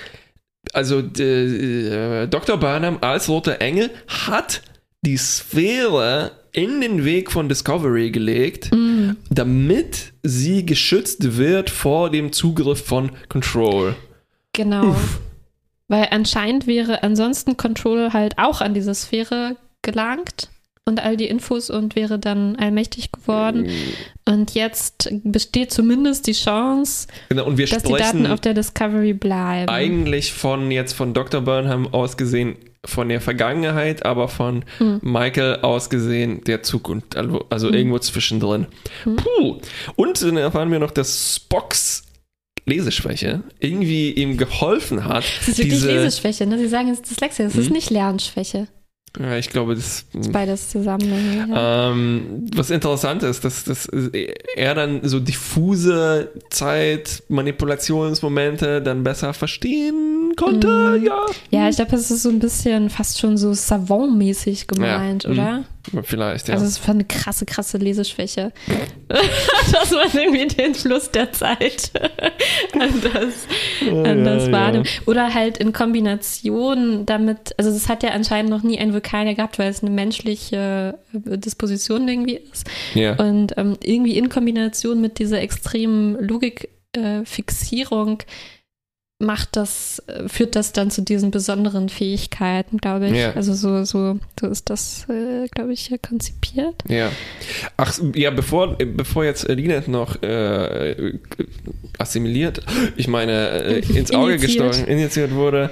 also äh, Dr. Barnum als roter Engel hat die Sphäre in den Weg von Discovery gelegt, Mhm. damit sie geschützt wird vor dem Zugriff von Control. Genau. Weil anscheinend wäre ansonsten Control halt auch an diese Sphäre gelangt und all die Infos und wäre dann allmächtig geworden. Und jetzt besteht zumindest die Chance, Genau, dass die Daten auf der Discovery bleiben. eigentlich von jetzt von Dr. Burnham aus gesehen von der Vergangenheit, aber von Hm. Michael aus gesehen der Zukunft, also, also irgendwo zwischendrin. Hm. Puh. Und dann erfahren wir noch, dass Spocks Leseschwäche irgendwie ihm geholfen hat. Das ist wirklich diese, Leseschwäche, ne? Sie sagen jetzt Dyslexia, das ist Hm? nicht Lernschwäche. Ja, ich glaube, das. Beides zusammen. Ja. Ähm, was interessant ist, dass, dass er dann so diffuse Zeitmanipulationsmomente dann besser verstehen konnte, ja. Ja, ich glaube, es ist so ein bisschen fast schon so Savant-mäßig gemeint, Ja, oder? Vielleicht, ja. Also es war eine krasse, krasse Leseschwäche. Dass man irgendwie den Fluss der Zeit anders, anders ja, wahrnimmt. Oder halt in Kombination damit, also es hat ja anscheinend noch nie ein Vulkanier gehabt, weil es eine menschliche äh, Disposition irgendwie ist. ja. Und ähm, irgendwie in Kombination mit dieser extremen Logikfixierung macht das, äh, führt das dann zu diesen besonderen Fähigkeiten, glaube ich. Ja. Also so, so, so ist das, äh, glaube ich, hier konzipiert. Ja. Ach, ja, bevor, bevor jetzt Linet noch äh, assimiliert, ich meine, äh, ins Auge gestochen, injiziert wurde,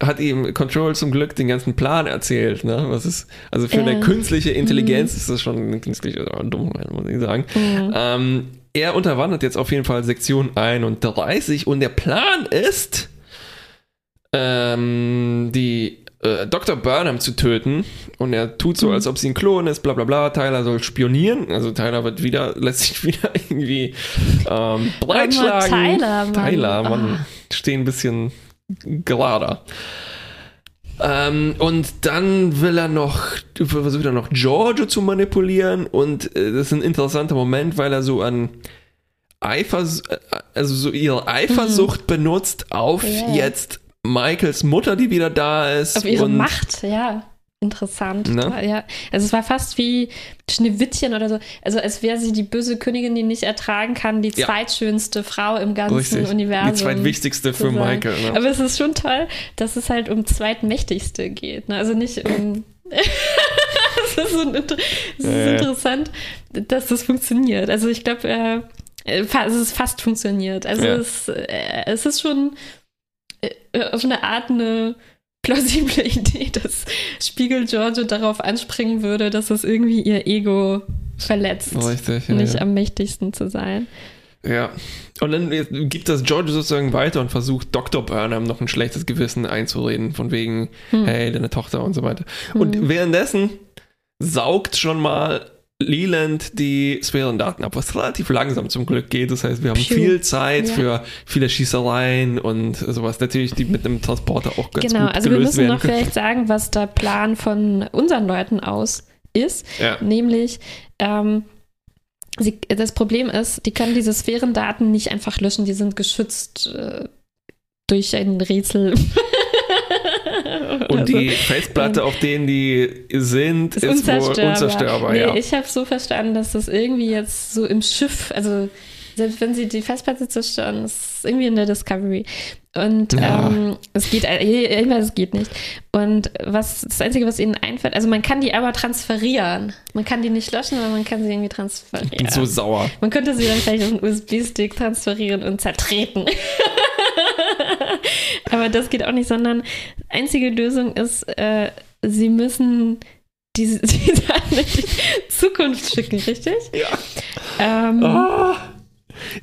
hat ihm Control zum Glück den ganzen Plan erzählt. Ne? Was ist, also für eine Ja. künstliche Intelligenz ist das schon eine künstliche Dummheit, muss ich sagen. Mhm. Ähm, er unterwandert jetzt auf jeden Fall Sektion 31 und der Plan ist, ähm, die äh, Dr. Burnham zu töten und er tut so, Mhm. als ob sie ein Klon ist, bla bla bla. Tyler soll spionieren, also Tyler wird wieder, lässt sich wieder irgendwie ähm, breitschlagen. Tyler, Mann. Tyler, Mann, Ah. stehen ein bisschen gerader. Ähm, und dann will er noch, versucht er noch Giorgio zu manipulieren und äh, das ist ein interessanter Moment, weil er so an Eifers äh, also so ihre Eifersucht benutzt auf Mhm. Ja. jetzt Michaels Mutter, die wieder da ist. Auf ihre Macht, ja. Interessant. Ne? Ja. Also es war fast wie Schneewittchen oder so. Also als wäre sie die böse Königin, die nicht ertragen kann, die Ja. zweitschönste Frau im ganzen Richtig. Universum. Die zweitwichtigste für. Michael. Ne? Aber es ist schon toll, dass es halt um zweitmächtigste geht. Ne? Also nicht um. es ist, so ein, es ist ja. interessant, dass das funktioniert. Also ich glaube, äh, äh, es ist fast funktioniert. Also Ja. es, äh, es ist schon äh, auf eine Art eine plausible Idee, dass Spiegel Giorgio darauf anspringen würde, dass es irgendwie ihr Ego verletzt, Richtig, ja, nicht ja. am mächtigsten zu sein. Ja. Und dann gibt das George sozusagen weiter und versucht Dr. Burnham noch ein schlechtes Gewissen einzureden, von wegen, Hm. hey, deine Tochter und so weiter. Und währenddessen saugt schon mal Leland die Sphärendaten ab, was relativ langsam zum Glück geht. Das heißt, wir haben Phew. viel Zeit Ja. für viele Schießereien und sowas. Natürlich, die mit einem Transporter auch ganz Genau, gut also wir müssen noch können. vielleicht sagen, was der Plan von unseren Leuten aus ist. Ja. Nämlich, ähm, sie, das Problem ist, die können diese Sphärendaten nicht einfach löschen, die sind geschützt äh, durch ein Rätsel. Und Also, die Felsplatte, auf denen die sind, ist, ist wohl unzerstörbar. unzerstörbar. nee, ja. ich habe so verstanden, dass das irgendwie jetzt so im Schiff, also selbst wenn sie die Festplatte zerstören, ist irgendwie in der Discovery. Und Ja. ähm, es geht, äh, es geht nicht. Und was das Einzige, was ihnen einfällt, also man kann die aber transferieren. Man kann die nicht löschen, aber man kann sie irgendwie transferieren. Ich bin so sauer. Man könnte sie dann vielleicht auf einen USB-Stick transferieren und zertreten. Aber das geht auch nicht, sondern einzige Lösung ist, äh, sie müssen diese, diese die Zukunft schicken, richtig? Ja. Ähm, Ah.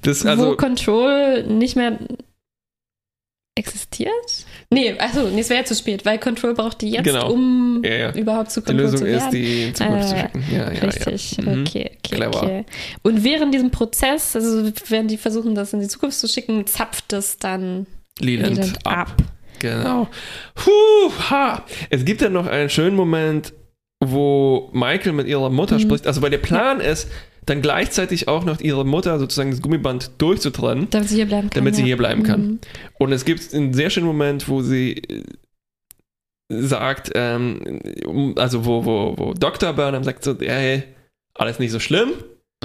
Das, wo also, Control nicht mehr existiert? Nee, also nee, es wäre ja zu spät, weil Control braucht die jetzt, Genau. um Ja, ja. überhaupt zu die Control Lösung zu ist, werden. die in Zukunft zu Äh, schicken. Ja, ja, Richtig, ja. Mhm. okay, okay, Clever. okay. Und während diesem Prozess, also während die versuchen, das in die Zukunft zu schicken, zapft es dann Leland, Leland ab. ab. Genau. Puh, ha. Es gibt ja noch einen schönen Moment, wo Michael mit ihrer Mutter Mhm. spricht. Also, weil der Plan ist, dann gleichzeitig auch noch ihre Mutter sozusagen das Gummiband durchzutrennen, Damit sie hier bleiben kann. damit sie ja. hier bleiben kann. Mhm. Und es gibt einen sehr schönen Moment, wo sie äh, sagt, ähm, also wo, wo, wo Dr. Burnham sagt so, hey, alles nicht so schlimm,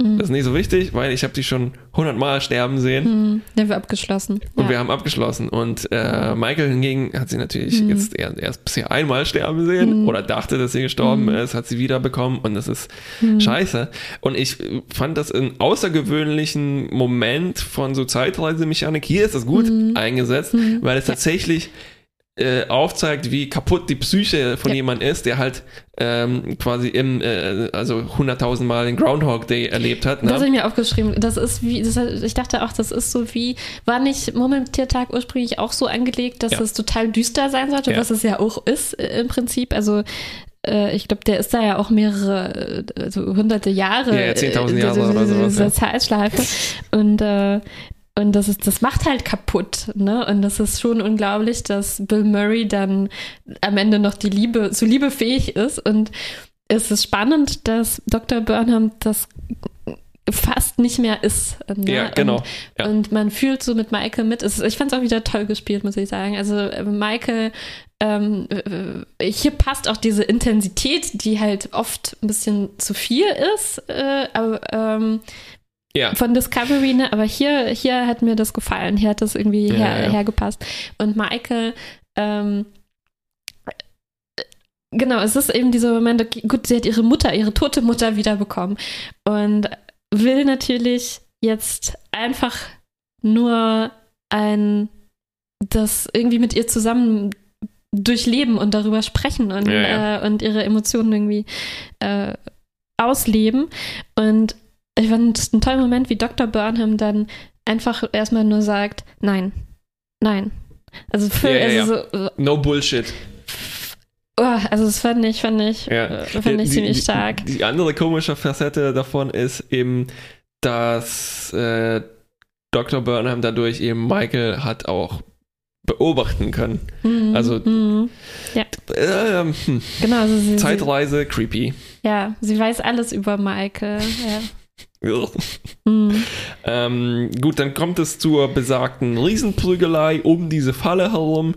Mhm. das ist nicht so wichtig, weil ich habe die schon hundertmal sterben sehen. Mhm. Dann wir abgeschlossen. Und ja. wir haben abgeschlossen. Und äh, Michael hingegen hat sie natürlich Mhm. jetzt erst, erst bisher einmal sterben sehen Mhm. oder dachte, dass sie gestorben Mhm. ist, hat sie wiederbekommen und das ist Mhm. scheiße. Und ich fand das einen außergewöhnlichen Moment von so Zeitreisemechanik. Hier ist das gut Mhm. eingesetzt, Mhm. weil es tatsächlich äh, aufzeigt, wie kaputt die Psyche von Ja. jemand ist, der halt ähm, quasi im, äh, also Mal den Groundhog Day erlebt hat. Ne? Das habe ich mir aufgeschrieben. Das ist wie, das, ich dachte auch, das ist so wie, war nicht Murmeltiertag ursprünglich auch so angelegt, dass Ja. es total düster sein sollte, Ja. was es ja auch ist äh, im Prinzip. Also äh, ich glaube, der ist da ja auch mehrere, äh, also hunderte Jahre. Ja, ja, 10.000 äh, Jahre oder sowas, Diese ja. Zeitschleife. Und äh, Und das ist, das macht halt kaputt, ne? Und das ist schon unglaublich, dass Bill Murray dann am Ende noch die Liebe, zu Liebe fähig ist. Und es ist spannend, dass Dr. Burnham das fast nicht mehr ist. Ne? Ja, genau. Und, Ja. und man fühlt so mit Michael mit. Es, ich fand es auch wieder toll gespielt, muss ich sagen. Also äh, Michael, ähm, äh, hier passt auch diese Intensität, die halt oft ein bisschen zu viel ist, äh, aber, ähm, Ja. von Discovery, ne? aber hier, hier hat mir das gefallen. Hier hat das irgendwie Ja, her, ja. hergepasst. Und Michael, ähm, genau, es ist eben dieser Moment, okay, gut, sie hat ihre Mutter, ihre tote Mutter wiederbekommen und will natürlich jetzt einfach nur ein, das irgendwie mit ihr zusammen durchleben und darüber sprechen und, Ja, ja. Äh, und ihre Emotionen irgendwie äh, ausleben. Und ich fand es einen tollen Moment, wie Dr. Burnham dann einfach erstmal nur sagt, nein, nein. Also, für, Ja, ja, also ja. so, No Bullshit. oh, also das fand ich, fand ich, Ja. äh, fand ich die, ziemlich die, stark. Die andere komische Facette davon ist eben, dass äh, Dr. Burnham dadurch eben Michael hat auch beobachten können. Mhm, also- mhm. Ähm, hm, genau, also sie, sie, Zeitreise, creepy. ja, sie weiß alles über Michael. Ja. Mhm. Ähm, gut, dann kommt es zur besagten Riesenprügelei um diese Falle herum.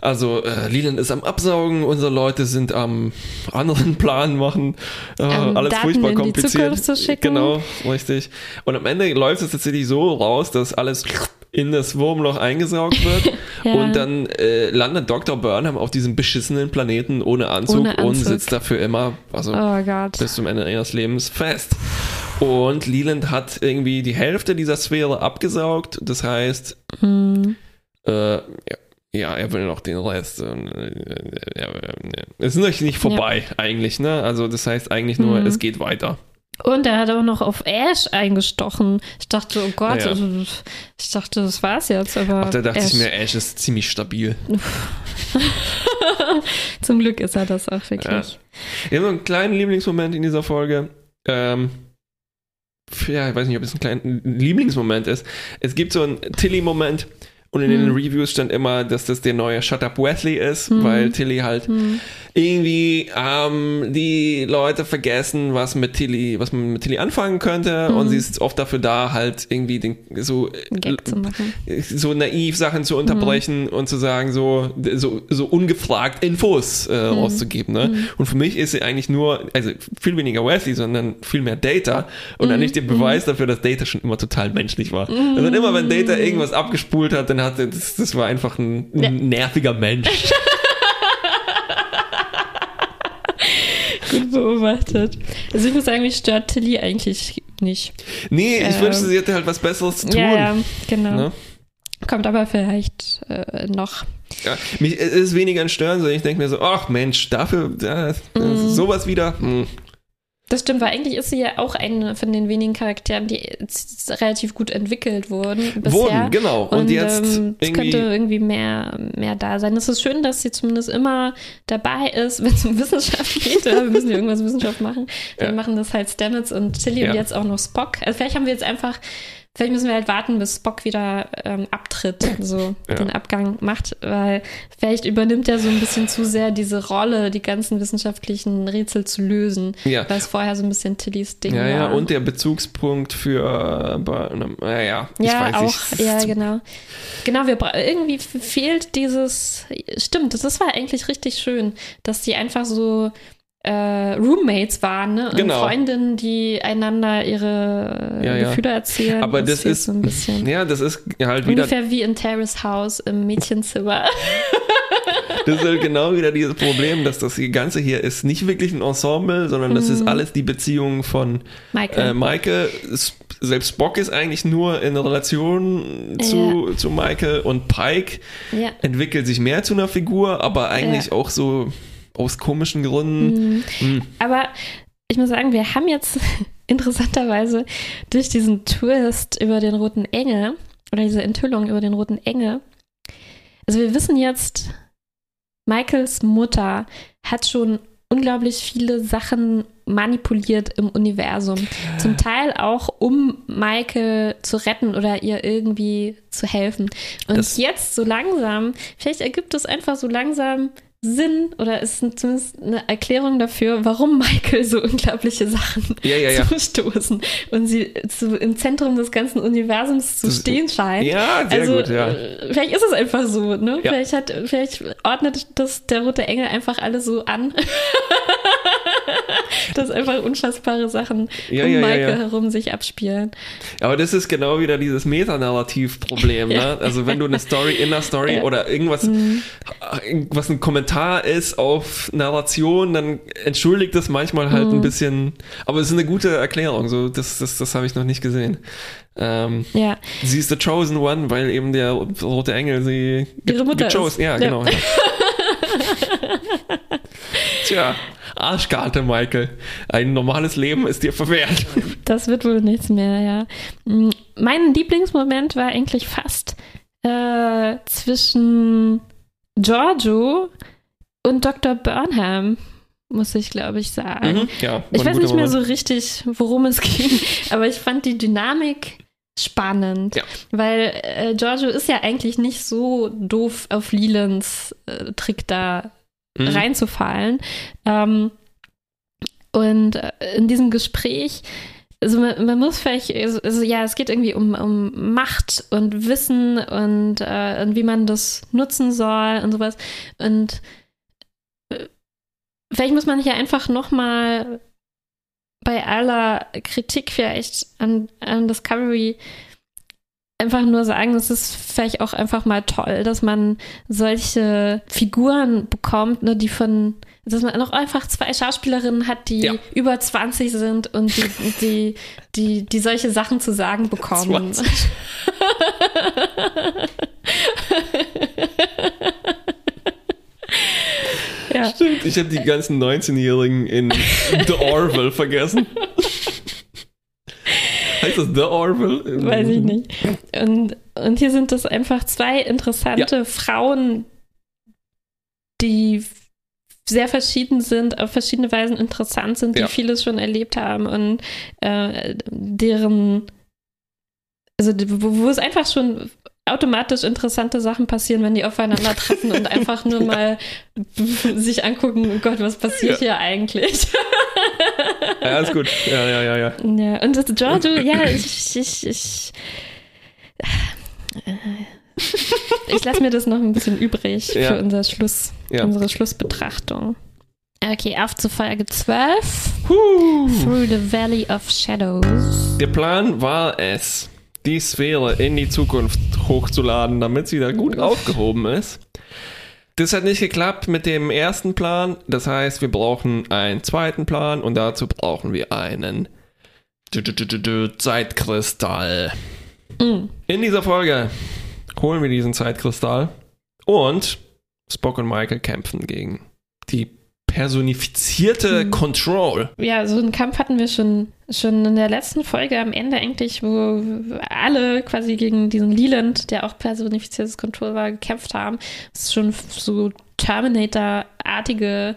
Also äh, Leland ist am Absaugen, unsere Leute sind am anderen Plan machen. Äh, Ähm, alles Daten furchtbar kompliziert. Genau, richtig. Und am Ende läuft es tatsächlich so raus, dass alles in das Wurmloch eingesaugt wird. Ja. Und dann äh, landet Dr. Burnham auf diesem beschissenen Planeten ohne Anzug, Ohne und Anzug. sitzt dafür immer, also Oh bis zum Ende ihres Lebens fest. Und Leland hat irgendwie die Hälfte dieser Sphäre abgesaugt. Das heißt, Mhm. äh, ja, ja, er will noch den Rest. Und, äh, äh, äh, Es ist nicht vorbei, eigentlich, ne? Also, das heißt eigentlich nur, Mhm. es geht weiter. Und er hat auch noch auf Ash eingestochen. Ich dachte, oh Gott, Ja. also, ich dachte, das war's jetzt, aber Auch da dachte Ash, ich mir, Ash ist ziemlich stabil. zum Glück ist er das auch Ja. wirklich. Ich habe einen kleinen Lieblingsmoment in dieser Folge. Ähm, ja, ich weiß nicht, ob es ein kleiner Lieblingsmoment ist. Es gibt so einen Tilly-Moment und in den Hm. Reviews stand immer, dass das der neue Shut Up Wesley ist, Hm. weil Tilly halt Hm. irgendwie ähm, die Leute vergessen, was mit Tilly, was man mit Tilly anfangen könnte Hm. und sie ist oft dafür da, halt irgendwie den, so so naiv Sachen zu unterbrechen und zu sagen, so, so, so ungefragt Infos äh, rauszugeben. Ne? Und für mich ist sie eigentlich nur, also viel weniger Wesley, sondern viel mehr Data und eigentlich der Beweis dafür, dass Data schon immer total menschlich war. Also immer wenn Data irgendwas abgespult hat, dann hatte das, das war einfach ein, ein Ja. nerviger Mensch. Gut beobachtet. Also ich muss sagen, mich stört Tilly eigentlich nicht. Nee, ich Ähm, wünschte, sie hätte halt was Besseres zu tun. Ja, ja, genau. Ne? Kommt aber vielleicht äh, noch. Ja, mich, es ist weniger ein Stören, sondern ich denke mir so, ach Mensch, dafür, ja, Mhm. sowas wieder, hm. Das stimmt, weil eigentlich ist sie ja auch eine von den wenigen Charakteren, die relativ gut entwickelt wurden bisher. Wurden, genau. Und, jetzt ähm, es irgendwie, könnte irgendwie mehr, mehr da sein. Es ist schön, dass sie zumindest immer dabei ist, wenn es um Wissenschaft geht. Wir müssen ja irgendwas Wissenschaft machen. Dann Ja. machen das halt Stamets und Tilly Ja. und jetzt auch noch Spock. Also vielleicht haben wir jetzt einfach, vielleicht müssen wir halt warten, bis Spock wieder ähm, abtritt, so Ja. den Abgang macht, weil vielleicht übernimmt er so ein bisschen zu sehr diese Rolle, die ganzen wissenschaftlichen Rätsel zu lösen, ja. weil es vorher so ein bisschen Tillys Ding Ja, ja, war. und der Bezugspunkt für, äh, naja, ich ja, weiß auch, nicht. ja, genau. Genau, wir irgendwie fehlt dieses, stimmt, das, das war eigentlich richtig schön, dass die einfach so äh, Roommates waren, ne? Und Genau. Freundinnen, die einander ihre Ja, ja. Gefühle erzählen. Aber das ist, so ein bisschen. ja, das ist halt wieder, Ungefähr wie in Terrace House im Mädchenzimmer. das ist halt genau wieder dieses Problem, dass das Ganze hier ist nicht wirklich ein Ensemble, sondern das Mhm. ist alles die Beziehung von Michael. äh, Michael. Selbst Spock ist eigentlich nur in Relation zu, zu Michael und Pike ja. entwickelt sich mehr zu einer Figur, aber eigentlich auch so aus komischen Gründen. Mhm. Hm. Aber ich muss sagen, wir haben jetzt interessanterweise durch diesen Twist über den roten Engel oder diese Enthüllung über den roten Engel, also wir wissen jetzt, Michaels Mutter hat schon unglaublich viele Sachen manipuliert im Universum. Zum Teil auch, um Michael zu retten oder ihr irgendwie zu helfen. Und Das- jetzt so langsam, vielleicht ergibt es einfach so langsam Sinn oder ist zumindest eine Erklärung dafür, warum Michael so unglaubliche Sachen Ja, ja, ja. zustoßen und sie zu, im Zentrum des ganzen Universums zu stehen scheint. Ja, sehr also, gut, ja. äh, Vielleicht ist es einfach so, ne? Vielleicht hat, vielleicht ordnet das der rote Engel einfach alle so an. dass einfach unfassbare Sachen Ja, um ja, Michael ja. herum sich abspielen. Aber das ist genau wieder dieses Metanarrativ-Problem. Ne? Also wenn du eine Story in der Story oder irgendwas, was ein Kommentar ist auf Narration, dann entschuldigt das manchmal halt ein bisschen. Aber es ist eine gute Erklärung. So, das, das, das habe ich noch nicht gesehen. Ähm, Ja, sie ist the chosen one, weil eben der rote Engel sie Ihre Mutter gechosen. ist. Ja. genau. Ja. Tja, Arschkarte, Michael. Ein normales Leben ist dir verwehrt. das wird wohl nichts mehr, ja. Mm, Mein Lieblingsmoment war eigentlich fast äh, zwischen Giorgio und Dr. Burnham, muss ich glaube ich sagen. Mhm. Ja, Ich weiß nicht mehr Moment. so richtig, worum es ging, aber ich fand die Dynamik spannend, Ja. weil äh, Giorgio ist ja eigentlich nicht so doof auf Lelands äh, Trick da Mhm. reinzufallen. Ähm, und äh, in diesem Gespräch, also man, man muss vielleicht, also, also ja, es geht irgendwie um, um Macht und Wissen und, äh, und wie man das nutzen soll und sowas. Und äh, vielleicht muss man hier einfach nochmal bei aller Kritik vielleicht an, an Discovery einfach nur sagen, es ist vielleicht auch einfach mal toll, dass man solche Figuren bekommt, ne, die von, dass man noch einfach zwei Schauspielerinnen hat, die Ja. über 20 sind und die, die, die, die solche Sachen zu sagen bekommen. 20. ja. Stimmt, ich habe die ganzen 19-Jährigen in The Orville vergessen. heißt das The Orville? Weiß ich nicht. Und, und hier sind es einfach zwei interessante Frauen, die sehr verschieden sind, auf verschiedene Weisen interessant sind, die Ja. vieles schon erlebt haben und äh, deren, also wo, wo es einfach schon automatisch interessante Sachen passieren, wenn die aufeinandertreffen und einfach nur mal sich angucken, oh Gott, was passiert Ja. hier eigentlich? Ja, ist gut. Ja, ja, ja, ja. Ja, und das Giorgio, ja, ich, ich, ich, äh, ich lasse mir das noch ein bisschen übrig Ja. für unser Schluss, Ja. unsere Schlussbetrachtung. Okay, auf zu Folge 12. Huh. Through the Valley of Shadows. Der Plan war es, die Sphäre in die Zukunft hochzuladen, damit sie da gut aufgehoben ist. Das hat nicht geklappt mit dem ersten Plan. Das heißt, wir brauchen einen zweiten Plan und dazu brauchen wir einen Zeitkristall. Mm. In dieser Folge holen wir diesen Zeitkristall und Spock und Michael kämpfen gegen die personifizierte Mhm. Control. Ja, so einen Kampf hatten wir schon, schon in der letzten Folge am Ende eigentlich, wo alle quasi gegen diesen Leland, der auch personifiziertes Control war, gekämpft haben. Das ist schon so Terminator-artige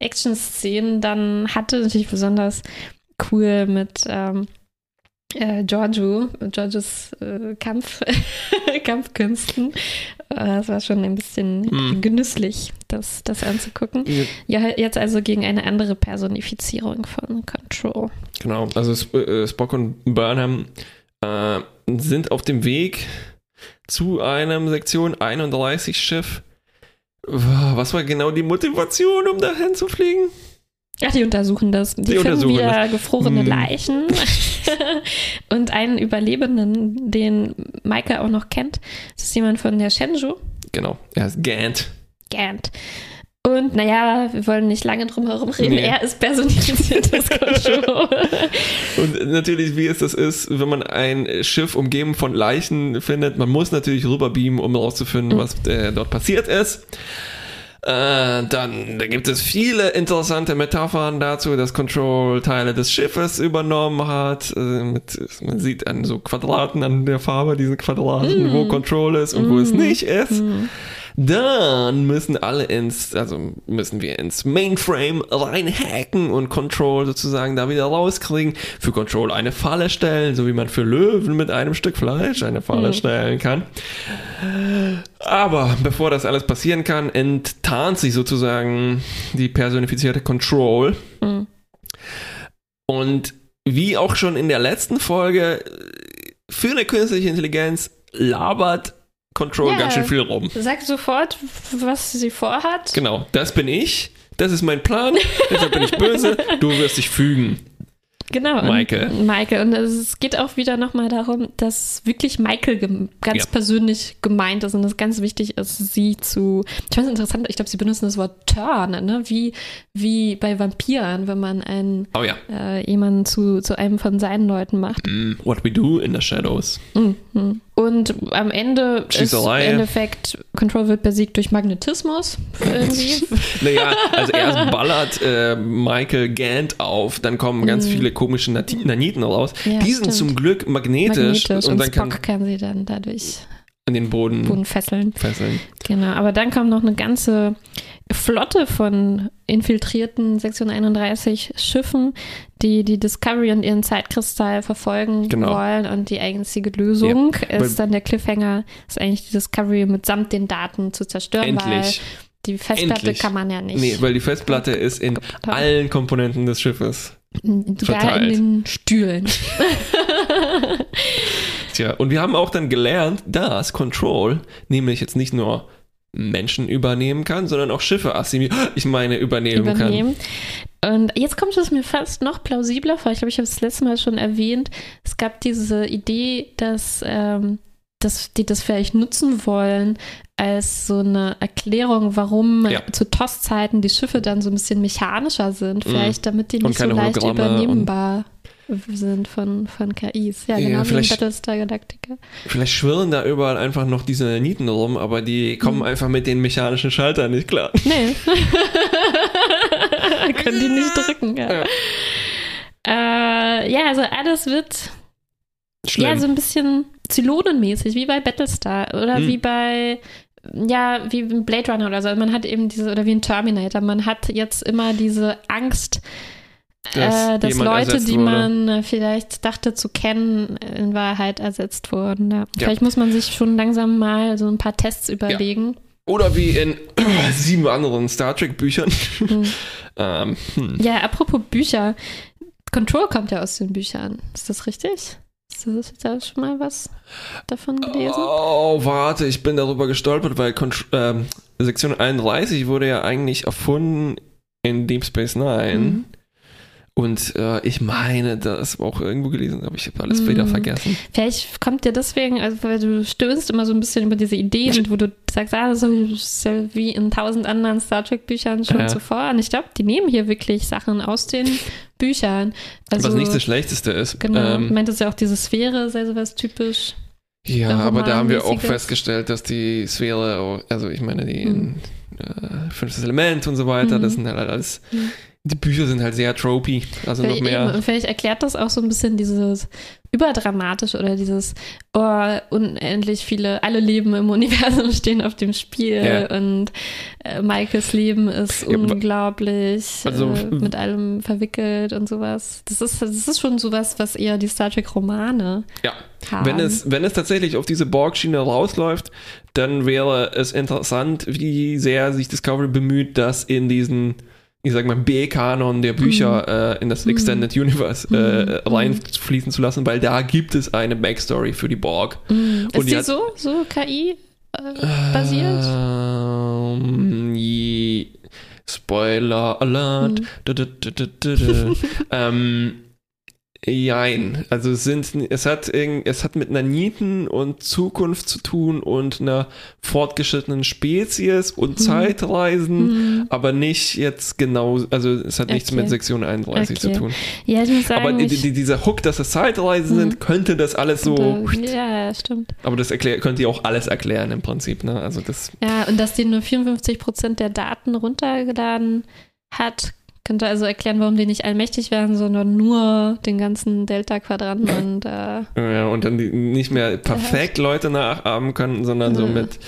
Action-Szenen dann hatte. Natürlich besonders cool mit ähm, äh, Giorgio, Giorgios äh, Kampf, Kampfkünsten. Äh, Das war schon ein bisschen Mhm. genüsslich, das, das anzugucken. Ja, jetzt also gegen eine andere Personifizierung von Control. Genau, also äh, Spock und Burnham äh, sind auf dem Weg zu einem Sektion 31 Schiff. Was war genau die Motivation, um dahin zu fliegen? Ach, die untersuchen das. Die, Die finden untersuchen wieder gefrorene Hm. Leichen und einen Überlebenden, den Maike auch noch kennt. Das ist jemand von der Shenzhou, Genau, er ist Gant. Gant. Und naja, wir wollen nicht lange drum herum reden. Nee. Er ist personifiziertes Control. Und natürlich, wie es das ist, wenn man ein Schiff umgeben von Leichen findet, man muss natürlich rüberbeamen, um herauszufinden, Mhm. was äh, dort passiert ist. Äh, dann da gibt es viele interessante Metaphern dazu, dass Control Teile des Schiffes übernommen hat. Äh, mit, man sieht an so Quadraten an der Farbe diese Quadraten, Mm. wo Control ist und wo es Mhm. nicht ist. Hm. Dann müssen alle ins, also müssen wir ins Mainframe reinhacken und Control sozusagen da wieder rauskriegen. Für Control eine Falle stellen, so wie man für Löwen mit einem Stück Fleisch eine Falle mhm. stellen kann. Aber bevor das alles passieren kann, enttarnt sich sozusagen die personifizierte Control. Mhm. Und wie auch schon in der letzten Folge, für eine künstliche Intelligenz labert Control ja, ganz schön viel rum. Sag sofort, was sie vorhat. Genau, das bin ich. Das ist mein Plan. Deshalb bin ich böse. Du wirst dich fügen. Genau. Michael. Und Michael. Und es geht auch wieder nochmal darum, dass wirklich Michael ganz ja. persönlich gemeint ist und es ganz wichtig ist, sie zu. Ich finde es interessant, ich glaube, sie benutzen das Wort turn, ne? Wie, wie bei Vampiren, wenn man einen oh, ja. äh, jemanden zu, zu einem von seinen Leuten macht. Mm, what we do in the shadows. Mm, mm. Und am Ende Schießerei. ist im Endeffekt Control wird besiegt durch Magnetismus irgendwie. naja, also erst ballert äh, Michael Gant auf, dann kommen ganz mm. viele komische Naniten raus. Ja, die sind zum Glück magnetisch. magnetisch und, und dann Spock kann, kann sie dann dadurch an den Boden, Boden fesseln. fesseln. Genau, aber dann kommt noch eine ganze Flotte von infiltrierten Sektion 31 Schiffen, die die Discovery und ihren Zeitkristall verfolgen genau. wollen. Und die einzige Lösung ja, ist dann der Cliffhanger, ist eigentlich die Discovery mitsamt den Daten zu zerstören. Endlich. die Festplatte Endlich. kann man ja nicht. Nee, weil die Festplatte ist in allen Komponenten des Schiffes. Sogar verteilt. in den Stühlen. Tja, und wir haben auch dann gelernt, dass Control nämlich jetzt nicht nur Menschen übernehmen kann, sondern auch Schiffe assimilieren, ich meine übernehmen, übernehmen. kann. Und jetzt kommt es mir fast noch plausibler vor. Ich glaube, ich habe es das letzte Mal schon erwähnt. Es gab diese Idee, dass, ähm, dass die das vielleicht nutzen wollen als so eine Erklärung, warum ja. zu TOS-Zeiten die Schiffe dann so ein bisschen mechanischer sind. Mhm. Vielleicht, damit die nicht so leicht übernehmbar sind von, von KIs. Ja, genau ja, wie in Battlestar Galactica. Vielleicht schwirren da überall einfach noch diese Nieten rum, aber die kommen mhm. einfach mit den mechanischen Schaltern nicht klar. Nee. Können die nicht drücken, ja. Ja, äh, ja also alles wird Schlimm. ja so ein bisschen Zylonenmäßig, wie bei Battlestar oder hm. wie bei ja, wie ein Blade Runner oder so. Man hat eben diese, oder wie ein Terminator, man hat jetzt immer diese Angst, dass, äh, dass Leute, die man wurde. vielleicht dachte zu kennen, in Wahrheit ersetzt wurden. Ja. Vielleicht muss man sich schon langsam mal so ein paar Tests überlegen. Oder wie in sieben anderen Star Trek Büchern. Hm. ähm, hm. Ja, apropos Bücher. Control kommt ja aus den Büchern. Ist das richtig? Hast du da schon mal was davon gelesen? Oh, warte, ich bin darüber gestolpert, weil Contr ähm, Sektion 31 wurde ja eigentlich erfunden in Deep Space Nine. Mhm. Und äh, ich meine, das auch irgendwo gelesen, aber ich habe alles mm. wieder vergessen. Vielleicht kommt dir deswegen, also weil du stöhnst immer so ein bisschen über diese Ideen, wo du sagst, ah, das ist ja wie in tausend anderen Star Trek-Büchern schon ja. zuvor. Und ich glaube, die nehmen hier wirklich Sachen aus den Büchern. Also, Was nicht das Schlechteste ist. Genau. Ähm, du meintest ja auch, diese Sphäre sei sowas typisch. Ja, aber da haben wir auch festgestellt, dass die Sphäre, also ich meine, die mhm. äh, fünftes Element und so weiter, mhm. das sind halt alles. Mhm die Bücher sind halt sehr tropy, also noch mehr. Eben, vielleicht erklärt das auch so ein bisschen dieses überdramatisch oder dieses oh, unendlich viele, alle Leben im Universum stehen auf dem Spiel ja. und äh, Michaels Leben ist ja, unglaublich also, äh, mit allem verwickelt und sowas. Das ist, das ist schon sowas, was eher die Star Trek Romane ja. haben. Wenn es, wenn es tatsächlich auf diese Borg-Schiene rausläuft, dann wäre es interessant, wie sehr sich Discovery bemüht, dass in diesen ich sag mal, B-Kanon der Bücher mhm. äh, in das Extended mhm. Universe äh, mhm. reinfließen zu lassen, weil da gibt es eine Backstory für die Borg. Mhm. Ist die, die so, so KI äh, basiert? Ähm, Spoiler Alert. Mhm. ähm, Jein. Also es sind, es hat es hat mit Naniten und Zukunft zu tun und einer fortgeschrittenen Spezies und mhm. Zeitreisen, mhm. aber nicht jetzt genau, also es hat okay. nichts mit Sektion 31 okay. zu tun. Ja, ich muss sagen, aber die, dieser Hook, dass es Zeitreisen mhm. sind, könnte das alles so. Ja, stimmt. Aber das erklär, könnte ja auch alles erklären im Prinzip, ne? Also das. Ja, und dass die nur 54 Prozent der Daten runtergeladen hat, könnte also erklären, warum die nicht allmächtig werden, sondern nur den ganzen Delta-Quadranten und äh, Ja, und dann die nicht mehr perfekt Leute nachahmen können, sondern so mit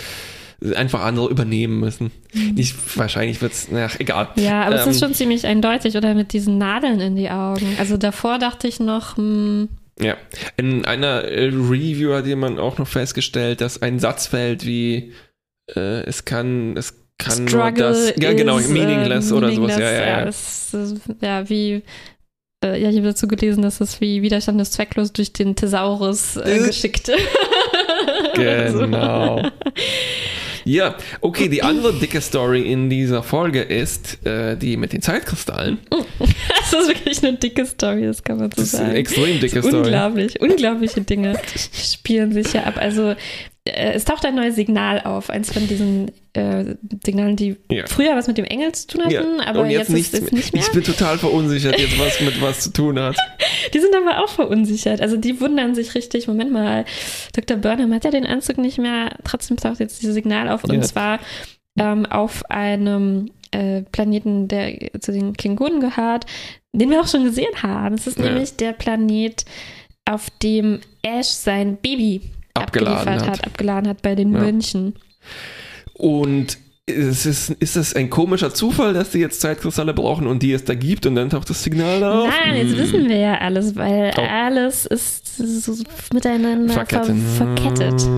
einfach andere übernehmen müssen. Ich, wahrscheinlich wird's, ach, egal. Ja, aber es Ähm, ist schon ziemlich eindeutig, oder mit diesen Nadeln in die Augen. Also davor dachte ich noch, hm, Ja, in einer Review hat jemand auch noch festgestellt, dass ein Satz fällt wie äh, es kann, es kann nur Struggle das, ja genau, is, meaningless äh, oder sowas, ja, meaningless, ja, ja. es ist, ja, wie, äh, ja, ich habe dazu gelesen, dass es wie Widerstand ist zwecklos durch den Thesaurus äh, Äh. geschickt. Genau. Ja, okay, die andere dicke Story in dieser Folge ist äh, die mit den Zeitkristallen. Das ist wirklich eine dicke Story, das kann man so Das ist eine sagen. extrem dicke Story. Unglaublich, unglaubliche Dinge spielen sich ja ab. Also es taucht ein neues Signal auf, eins von diesen äh, Signalen, die Ja. früher was mit dem Engel zu tun hatten, Ja, aber und jetzt, jetzt, nichts ist es nicht mehr. Ich bin total verunsichert, jetzt was mit was zu tun hat. Die sind aber auch verunsichert. Also die wundern sich richtig. Moment mal, Dr. Burnham hat ja den Anzug nicht mehr. Trotzdem taucht jetzt dieses Signal auf. Und Ja. zwar ähm, auf einem äh, Planeten, der zu den Klingonen gehört, den wir auch schon gesehen haben. Es ist nämlich der Planet, auf dem Ash sein Baby Abgeladen hat. hat. abgeladen hat bei den Ja. Mönchen. Und es ist, ist das ein komischer Zufall, dass die jetzt Zeitkristalle brauchen und die es da gibt und dann taucht das Signal auf? Nein, jetzt Hm. wissen wir ja alles, weil Oh. alles ist so miteinander ver Verkettet. verkettet.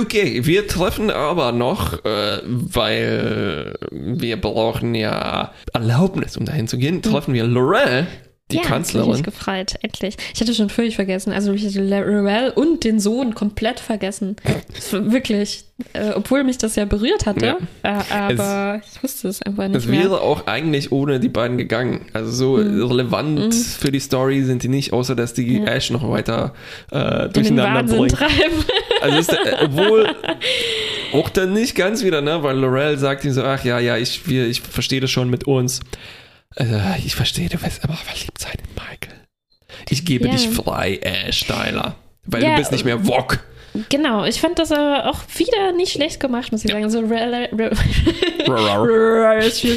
Okay, wir treffen aber noch, äh, weil wir brauchen ja Erlaubnis, um dahin zu gehen, treffen wir Lorel, die ja, Kanzlerin. mich gefreut, endlich. Ich hatte schon völlig vergessen. Also ich hatte Lorel und den Sohn komplett vergessen. Wirklich. Äh, obwohl mich das ja berührt hatte. Äh, aber ich wusste es einfach nicht Es mehr. wäre auch eigentlich ohne die beiden gegangen. Also so Hm. relevant für die Story sind die nicht, außer dass die Ja. Ash noch weiter äh, durcheinander treiben. Also ist, äh, obwohl auch dann nicht ganz wieder, ne? Weil Lorel sagt ihm so, ach ja, ja, ich, wir, ich verstehe das schon mit uns. Also, ich verstehe, du wirst immer verliebt sein in Michael. Ich gebe Ja. dich frei, Ash Tyler. Weil Ja, du bist nicht mehr Wok. Genau, ich fand das aber auch wieder nicht schlecht gemacht, muss ich sagen. So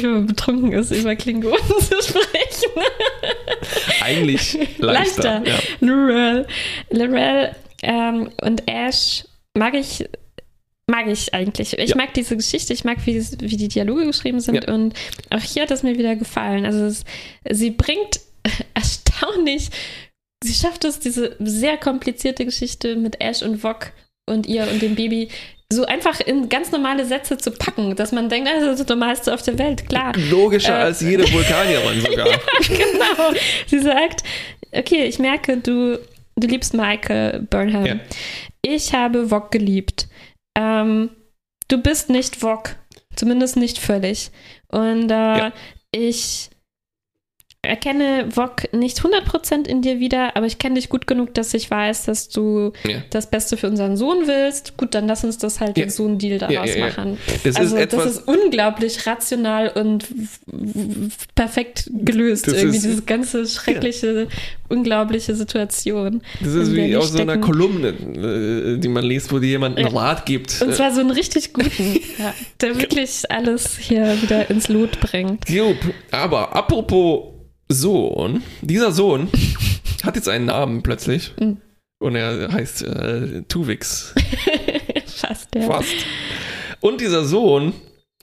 wenn man betrunken ist, über Klingonen zu sprechen. Eigentlich leichter. Leichter. Ja. Lorel. Lorel ähm, und Ash mag ich, mag ich eigentlich. Ich Ja. mag diese Geschichte, ich mag, wie, wie die Dialoge geschrieben sind Ja. und auch hier hat es mir wieder gefallen. Also es, sie bringt erstaunlich, sie schafft es, diese sehr komplizierte Geschichte mit Ash und Vok und ihr und dem Baby so einfach in ganz normale Sätze zu packen, dass man denkt, das ist das Normalste auf der Welt, klar. Logischer Äh. als jede Vulkanierin sogar. genau. Sie sagt, okay, ich merke, du, du liebst Michael Burnham. Ja. Ich habe Vog geliebt. Ähm, du bist nicht Vog. Zumindest nicht völlig. Und äh, Ja. ich erkenne Vog nicht 100% in dir wieder, aber ich kenne dich gut genug, dass ich weiß, dass du Ja. das Beste für unseren Sohn willst. Gut, dann lass uns das halt Ja. so einen Deal daraus Ja, machen. Das also ist das ist unglaublich rational und perfekt gelöst. Das irgendwie ist- diese ganze schreckliche, unglaubliche Situation. Das ist wie aus so einer. Kolumne, äh, die man liest, wo dir jemand einen. Rat gibt. Und zwar so einen richtig guten, der wirklich alles hier wieder ins Lot bringt. Jupp, aber apropos Sohn, dieser Sohn hat jetzt einen Namen plötzlich. Mhm. Und er heißt äh, Tuvix. Fast, ja. Fast. Und dieser Sohn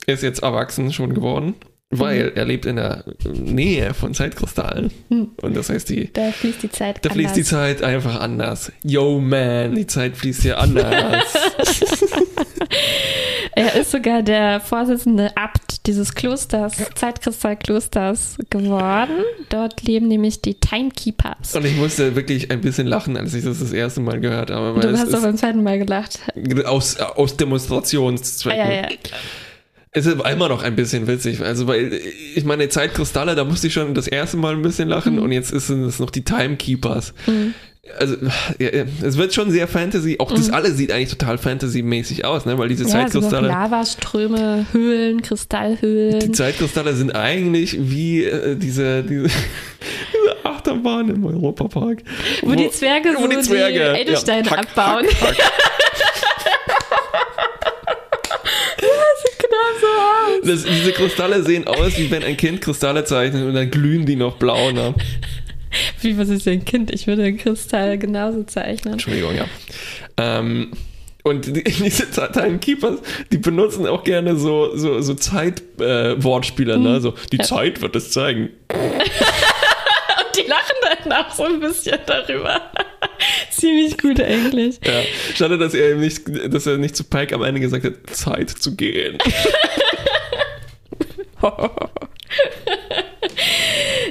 ist jetzt erwachsen schon geworden, weil er lebt in der Nähe von Zeitkristallen. Mhm. Und das heißt, die, Da fließt die Zeit da fließt die anders. Zeit einfach anders. Yo, man, die Zeit fließt hier anders. Er ist sogar der Vorsitzende Abt dieses Klosters, Zeitkristallklosters geworden. Dort leben nämlich die Timekeepers. Und ich musste wirklich ein bisschen lachen, als ich das das erste Mal gehört habe. Du hast doch beim zweiten Mal gelacht. aus, aus Ah, Demonstrationszwecken. ja, ja. Es ist immer noch ein bisschen witzig. Also, weil ich meine, Zeitkristalle, da musste ich schon das erste Mal ein bisschen lachen Mhm. und jetzt ist es noch die Timekeepers. Mhm. Also, ja, es wird schon sehr Fantasy. Auch das Mhm. alles sieht eigentlich total Fantasy-mäßig aus, ne? Weil diese Ja, Zeitkristalle. Lavaströme, Höhlen, Kristallhöhlen. die Zeitkristalle sind eigentlich wie äh, diese, diese, diese Achterbahn im Europapark. wo, die Zwerge wo so die Zwerge, die Edelsteine ja, hack, abbauen. hack. Sieht genau so aus. Das, diese Kristalle sehen aus, wie wenn ein Kind Kristalle zeichnet und dann glühen die noch blau. Ne? Wie, was ist denn ein Kind? Ich würde Kristall genauso zeichnen. Entschuldigung, ja. Ähm, Und die, diese Timekeepers, die benutzen auch gerne so, so, so Zeit-Wortspiele, äh, ne? So, die ja. Zeit wird es zeigen. Und die lachen dann auch so ein bisschen darüber. Ziemlich gut eigentlich. Ja. Schade, dass er nicht, dass er nicht zu Pike am Ende gesagt hat, Zeit zu gehen.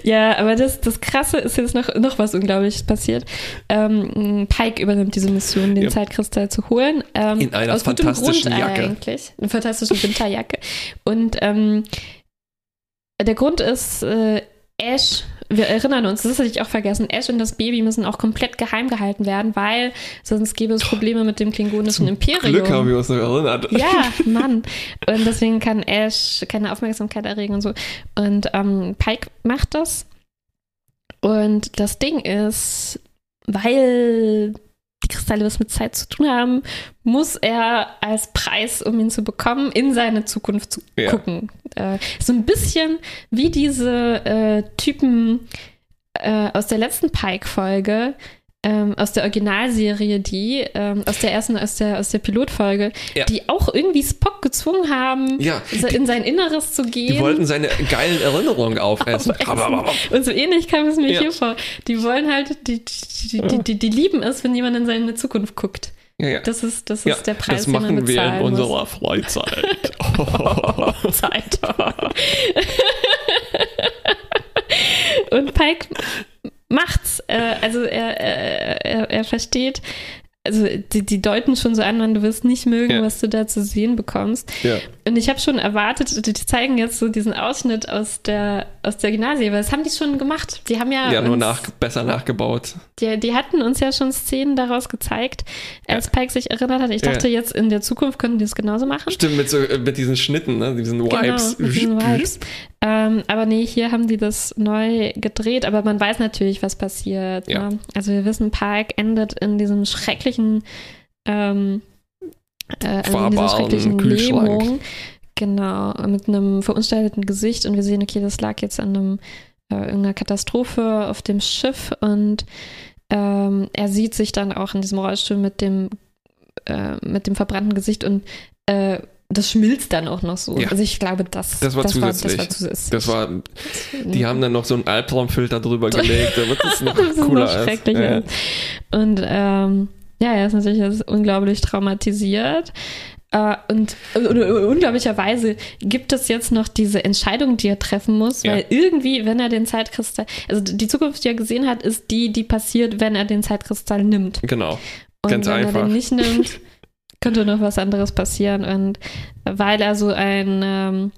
Ja, aber das, das Krasse ist jetzt noch, noch was Unglaubliches passiert. Ähm, Pike übernimmt diese Mission, den ja. Zeitkristall zu holen. Ähm, In einer aus fantastischen Grund Jacke. Eigentlich. Eine fantastische Winterjacke. Und ähm, der Grund ist, äh, Ash wir erinnern uns, das hatte ich auch vergessen, Ash und das Baby müssen auch komplett geheim gehalten werden, weil sonst gäbe es Probleme mit dem klingonischen Imperium. Glück haben wir uns noch erinnert. Ja, Mann. Und deswegen kann Ash keine Aufmerksamkeit erregen und so. Und ähm, Pike macht das. Und das Ding ist, weil die Kristalle was mit Zeit zu tun haben, muss er als Preis, um ihn zu bekommen, in seine Zukunft zu ja. gucken. Äh, so ein bisschen wie diese äh, Typen äh, aus der letzten Pike-Folge, ähm, aus der Originalserie, die, ähm, aus der ersten, aus der, aus der Pilotfolge, ja. die auch irgendwie Spock gezwungen haben, ja. in sein Inneres zu gehen. Die wollten seine geilen Erinnerungen aufessen. aufessen. Und so ähnlich kam es mir ja. hier vor. Die wollen halt, die, die, die, die, die lieben es, wenn jemand in seine Zukunft guckt. Ja, ja. Das ist, das ist der Preis, das machen den man wir in unserer Freizeit. oh, Zeit. Und Pike macht's. Äh, also er, er, er versteht, also die, die deuten schon so an, wann du wirst nicht mögen, ja. was du da zu sehen bekommst. Ja. Und ich habe schon erwartet, die zeigen jetzt so diesen Ausschnitt aus der, aus der Gymnasie, weil das haben die schon gemacht. Die haben ja. Ja, nur nach, besser nachgebaut. Die, die hatten uns ja schon Szenen daraus gezeigt, als ja. Pike sich erinnert hat. Ich dachte jetzt in der Zukunft könnten die es genauso machen. Stimmt, mit, so, mit diesen Schnitten, ne? diesen Wipes. Genau, mit diesen Wipes. Ähm, aber nee, hier haben die das neu gedreht, aber man weiß natürlich, was passiert. Ja. Ne? Also wir wissen, Pike endet in diesem schrecklichen, ähm, äh, also in dieser schrecklichen Lähmung. Genau, mit einem verunstalteten Gesicht und wir sehen, okay, das lag jetzt an einem, äh, irgendeiner Katastrophe auf dem Schiff und ähm, er sieht sich dann auch in diesem Rollstuhl mit dem, äh, mit dem verbrannten Gesicht und äh, das schmilzt dann auch noch so. Ja. Also ich glaube, das, das, war, das zusätzlich. War, das war zusätzlich. Das war, die haben dann noch so einen Albtraumfilter drüber gelegt, damit es noch das cooler ist. Noch schrecklicher. Ja. Und ähm, ja, er ist natürlich ist unglaublich traumatisiert. Uh, und, und, und, unglaublicherweise gibt es jetzt noch diese Entscheidung, die er treffen muss, weil ja. irgendwie, wenn er den Zeitkristall, also die Zukunft, die er gesehen hat, ist die, die passiert, wenn er den Zeitkristall nimmt. Genau. Ganz und wenn einfach. er den nicht nimmt, könnte noch was anderes passieren. Und weil er so ein ähm,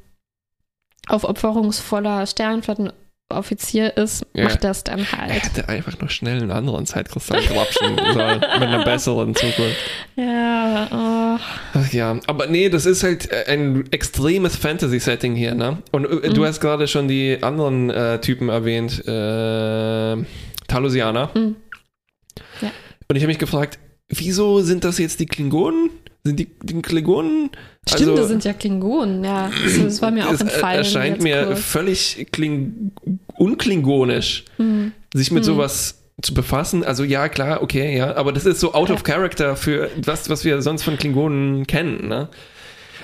aufopferungsvoller Sternflottenoffizier ist, ja. macht das dann halt. Er hätte einfach noch schnell einen anderen Zeitkristall grapschen sollen, mit einer besseren Zukunft. Ja, oh. Ach ja, aber nee, das ist halt ein extremes Fantasy-Setting hier, ne? Und äh, mhm. du hast gerade schon die anderen äh, Typen erwähnt, äh, Talusianer. Mhm. Ja. Und ich habe mich gefragt, wieso sind das jetzt die Klingonen? Sind die, die Klingonen? Stimmt, also, das sind ja Klingonen, ja. Das, das war mir auch entfallen. Es erscheint mir kurz. völlig kling, unklingonisch, mhm. sich mit mhm. sowas zu befassen. Also ja, klar, okay, ja, aber das ist so out ja. of character für was, was wir sonst von Klingonen kennen, ne?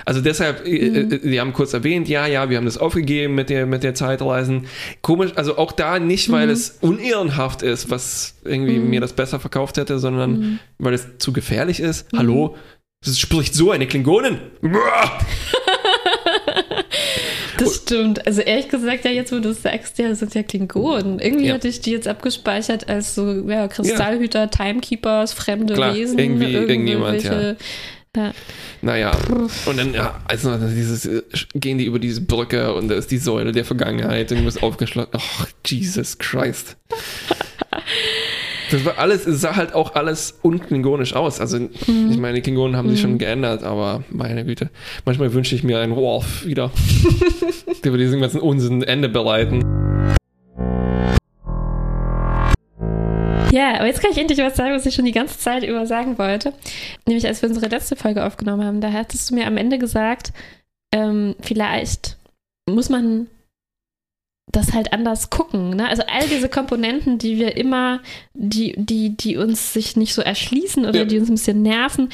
Also deshalb, äh, mhm. die haben kurz erwähnt, ja, ja, wir haben das aufgegeben mit der, mit der Zeitreisen. Komisch, also auch da nicht, weil mhm. es unehrenhaft ist, was irgendwie mhm. mir das besser verkauft hätte, sondern mhm. weil es zu gefährlich ist. Mhm. Hallo? Das spricht so eine Klingonin. Das stimmt. Also ehrlich gesagt, ja, jetzt wo du es sagst, ja, das sind ja Klingonen. Irgendwie ja. hatte ich die jetzt abgespeichert als so ja, Kristallhüter, ja. Timekeepers, fremde Klar, Wesen. Irgendwie, irgendjemand, ja. Ja. Naja, und dann, ja, also dieses, gehen die über diese Brücke und da ist die Säule der Vergangenheit, irgendwas aufgeschlossen. Oh, Jesus Christ. Das war alles, es sah halt auch alles unklingonisch aus. Also, mhm. ich meine, die Klingonen haben mhm. sich schon geändert, aber meine Güte. Manchmal wünsche ich mir einen Worf wieder, der über diesen ganzen Unsinn Ende bereiten. Ja, aber jetzt kann ich endlich was sagen, was ich schon die ganze Zeit über sagen wollte. Nämlich, als wir unsere letzte Folge aufgenommen haben, da hattest du mir am Ende gesagt, ähm, vielleicht muss man das halt anders gucken. Ne? Also all diese Komponenten, die wir immer, die, die, die uns sich nicht so erschließen oder ja. die uns ein bisschen nerven,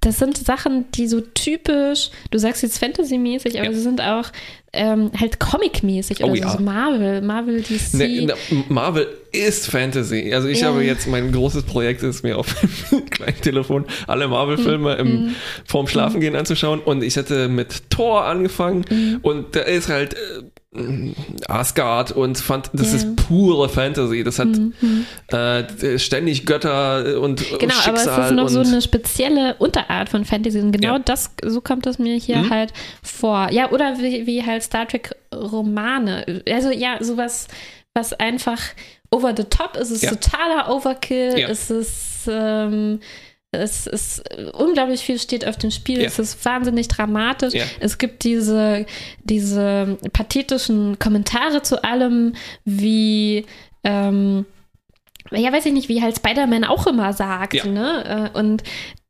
das sind Sachen, die so typisch, du sagst jetzt Fantasy-mäßig, aber Ja. sie sind auch ähm, halt Comic-mäßig oder Oh so, ja. so Marvel, Marvel, DC. Ne, ne, Marvel ist Fantasy. Also ich Ja. habe jetzt, mein großes Projekt ist mir auf dem kleinen Telefon alle Marvel-Filme Mhm. im, vorm Schlafengehen anzuschauen und ich hatte mit Thor angefangen Mhm. und da ist halt äh, Asgard und fand, das Ja. ist pure Fantasy. Das hat Mhm. äh, ständig Götter und Genau, aber es Schicksal ist noch so eine spezielle Unterart von Fantasy. Und genau Ja. das, so kommt es mir hier Mhm. halt vor. Ja, oder wie, wie halt Star Trek Romane. Also ja, sowas, was einfach over the top ist. Es ist Ja. totaler Overkill. Ja. Es ist, ähm, es ist unglaublich viel steht auf dem Spiel. Ja. Es ist wahnsinnig dramatisch. Ja. Es gibt diese, diese pathetischen Kommentare zu allem, wie ähm, ja, weiß ich nicht, wie halt Spider-Man auch immer sagt, Ja. ne? Äh, Und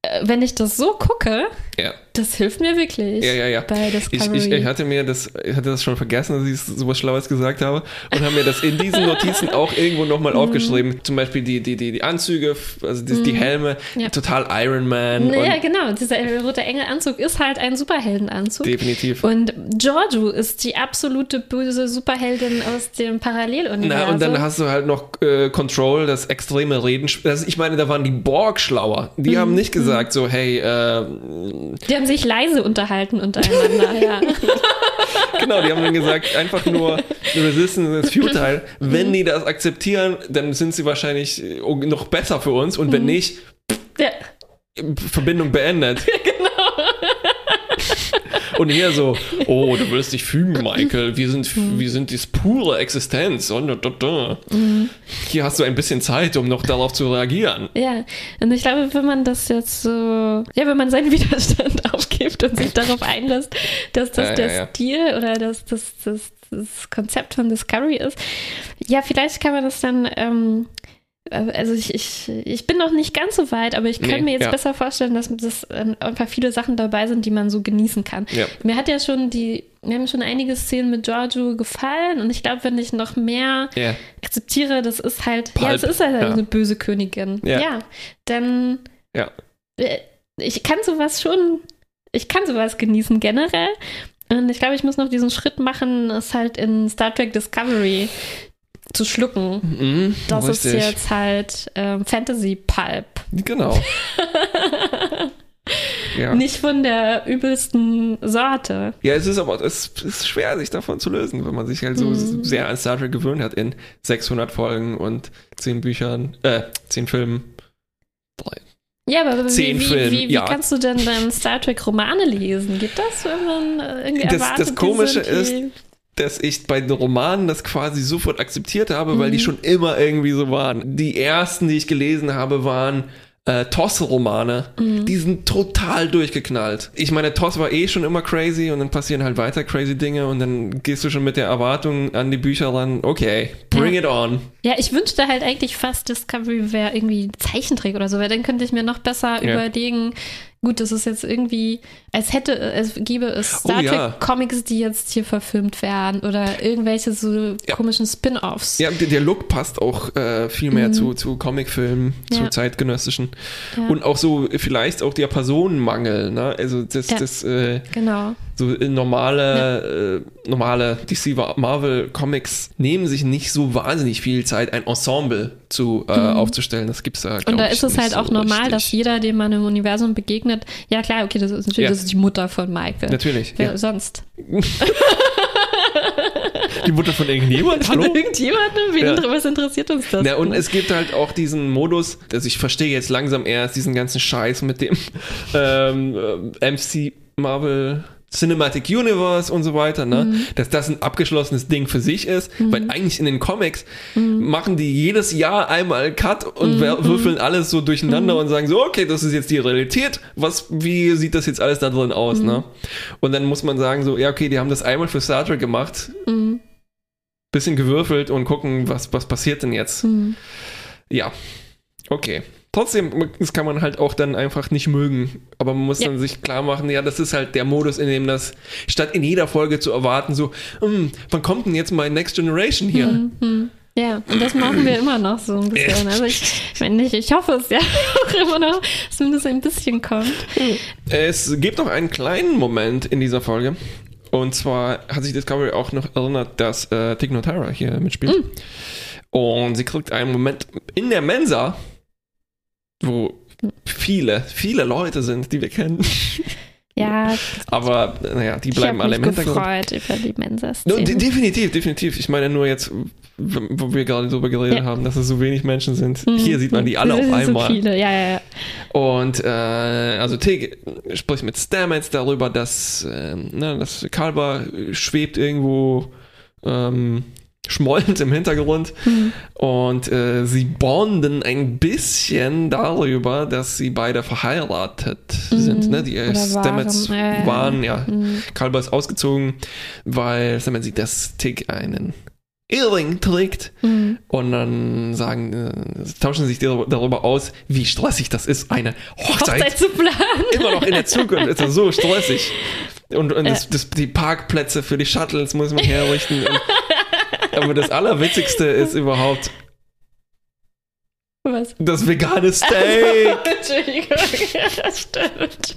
äh, wenn ich das so gucke, ja. Das hilft mir wirklich Ja, ja, ja. bei Ich, Discovery. ich, ich hatte mir das, ich hatte das schon vergessen, dass ich sowas Schlaues gesagt habe und habe mir das in diesen Notizen auch irgendwo nochmal Mhm. aufgeschrieben. Zum Beispiel die, die, die, die Anzüge, also die, die Helme, Ja. total Iron Man naja, und genau. Dieser rote Engelanzug ist halt ein Superheldenanzug. definitiv. Und Giorgio ist die absolute böse Superheldin aus dem Paralleluniversum. Na, und dann hast du halt noch äh, Control, das extreme Reden. Das, ich meine, da waren die Borg schlauer. Die Mhm. haben nicht gesagt so, hey, äh, die haben sich leise unterhalten untereinander, ja. genau, die haben dann gesagt, einfach nur Resistance is futile. Mhm. Wenn die das akzeptieren, dann sind sie wahrscheinlich äh, noch besser für uns Mhm. und wenn nicht, ja. Verbindung beendet. Genau. Und hier so, oh, du willst dich fügen, Michael. Wir sind, wir sind die pure Existenz. Und, da, da. Hier hast du ein bisschen Zeit, um noch darauf zu reagieren. Ja, und ich glaube, wenn man das jetzt so, ja, wenn man seinen Widerstand aufgibt und sich darauf einlässt, dass das Ja, der ja, ja. Stil oder das, das, das, das Konzept von Discovery ist, ja, vielleicht kann man das dann, ähm, äh, also ich, ich, ich bin noch nicht ganz so weit, aber ich kann Nee, mir jetzt ja. besser vorstellen, dass das äh, einfach viele Sachen dabei sind, die man so genießen kann. Ja. Mir hat ja schon die, mir haben schon einige Szenen mit Giorgio gefallen und ich glaube, wenn ich noch mehr Ja. akzeptiere, das ist halt, ja, Pulp, es ist halt ja. eine böse Königin. Ja. Ja, dann, Ja. äh, ich kann sowas schon, ich kann sowas genießen generell. Und ich glaube, ich muss noch diesen Schritt machen, es halt in Star Trek Discovery zu schlucken. Mhm, Das ist richtig. jetzt halt ähm, Fantasy Pulp. Genau. ja. Nicht von der übelsten Sorte. ja, es ist aber es ist schwer, sich davon zu lösen, wenn man sich halt so Mhm. sehr an Star Trek gewöhnt hat in 600 Folgen und 10 Büchern, äh, 10 Filmen. Ja, aber wie, wie, wie, wie ja. kannst du denn dann Star Trek Romane lesen? Geht das, wenn man äh, irgendwie Das- erwartet, das Komische die- dass ich bei den Romanen das quasi sofort akzeptiert habe, weil Mhm. die schon immer irgendwie so waren. Die ersten, die ich gelesen habe, waren äh, TOS-Romane. Mhm. Die sind total durchgeknallt. Ich meine, TOS war eh schon immer crazy und dann passieren halt weiter crazy Dinge und dann gehst du schon mit der Erwartung an die Bücher ran, okay, bring Ja. it on. Ja, ich wünschte halt eigentlich fast, Discovery wäre irgendwie Zeichentrick oder so, weil dann könnte ich mir noch besser Ja. überlegen, gut, das ist jetzt irgendwie, als hätte, es gäbe es Star Oh, ja. Trek Comics, die jetzt hier verfilmt werden oder irgendwelche so Ja. komischen Spin-Offs. Ja, der, der Look passt auch äh, viel mehr Mhm. zu, zu Comicfilmen, zu Ja. zeitgenössischen. Ja. Und auch so vielleicht auch der Personenmangel, ne? Also das, Ja. das äh, Genau. so äh, normale, äh, normale DC Marvel Comics nehmen sich nicht so wahnsinnig viel Zeit, ein Ensemble zu äh, aufzustellen. Das gibt's da. Mhm. Und da ist es halt so auch normal, richtig. dass jeder, dem man im Universum begegnet, ja klar, okay, das ist natürlich Ja. das ist die Mutter von Michael. Natürlich. Wer Ja. sonst? Die Mutter von irgendjemand? Von Hallo? irgendjemandem? Wen, Ja. Was interessiert uns das? Ja, und es gibt halt auch diesen Modus, also ich verstehe jetzt langsam erst diesen ganzen Scheiß mit dem ähm, äh, MC Marvel Cinematic Universe und so weiter, ne? Mhm. Dass das ein abgeschlossenes Ding für sich ist, weil eigentlich in den Comics machen die jedes Jahr einmal Cut und Mhm. wer- würfeln alles so durcheinander und sagen so, okay, das ist jetzt die Realität, was, wie sieht das jetzt alles da drin aus, ne? Mhm. Und dann muss man sagen so, ja, okay, die haben das einmal für Star Trek gemacht, Mhm. bisschen gewürfelt und gucken, was, was passiert denn jetzt. Mhm. Ja, okay. Trotzdem, das kann man halt auch dann einfach nicht mögen. Aber man muss Ja. dann sich klar machen, ja, das ist halt der Modus, in dem das, statt in jeder Folge zu erwarten, so, hm, wann kommt denn jetzt mal Next Generation hier? Mhm. Mhm. Ja, und das machen wir immer noch so ein bisschen. Also ich, ich meine, ich, ich hoffe es ja auch immer noch, dass zumindest ein bisschen kommt. Es gibt noch einen kleinen Moment in dieser Folge. Und zwar hat sich Discovery auch noch erinnert, dass äh, Tig Notara hier mitspielt. Und sie kriegt einen Moment in der Mensa, wo viele, viele Leute sind, die wir kennen. Ja, Aber naja, die ich bleiben habe alle mich im Hintergrund. gefreut über die No, de definitiv, definitiv. Ich meine nur jetzt, wo wir gerade darüber geredet Ja. haben, dass es so wenig Menschen sind. Mhm. Hier sieht man die alle auf So einmal. viele, ja, ja, ja. Und äh, also Tig spricht mit Stamets darüber, dass, ähm, ne, dass Kalber schwebt irgendwo ähm, schmollend im Hintergrund. Mhm. Und äh, sie bonden ein bisschen darüber, dass sie beide verheiratet sind. Ne? Die äh, Mhm. Oder Stamets waren, ja, ja. waren, ja. Mhm. Kalber ist ausgezogen, weil Stamets sieht, dass Tig einen Earring trägt. Mhm. Und dann sagen, äh, tauschen sich dar- darüber aus, wie stressig das ist, eine Hochzeit, Hochzeit zu planen. immer noch in der Zukunft. ist das so stressig. Und, und das, Ja. das, die Parkplätze für die Shuttles muss man herrichten. Und, aber das Allerwitzigste ist überhaupt Was? das vegane Steak. Entschuldigung, das stimmt.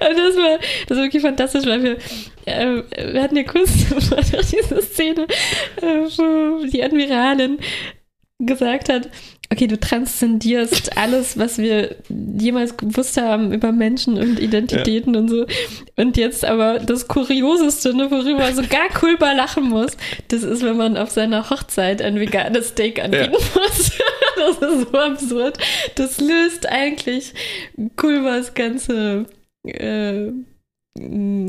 Und das war, das war wirklich fantastisch, weil wir, äh, wir hatten ja kurz diese Szene, äh, wo die Admiralin gesagt hat, okay, du transzendierst alles, was wir jemals gewusst haben über Menschen und Identitäten und so. Und jetzt aber das Kurioseste, ne, worüber sogar Kulba lachen muss, das ist, wenn man auf seiner Hochzeit ein veganes Steak anbieten muss. das ist so absurd. Das löst eigentlich Kulbas ganze äh,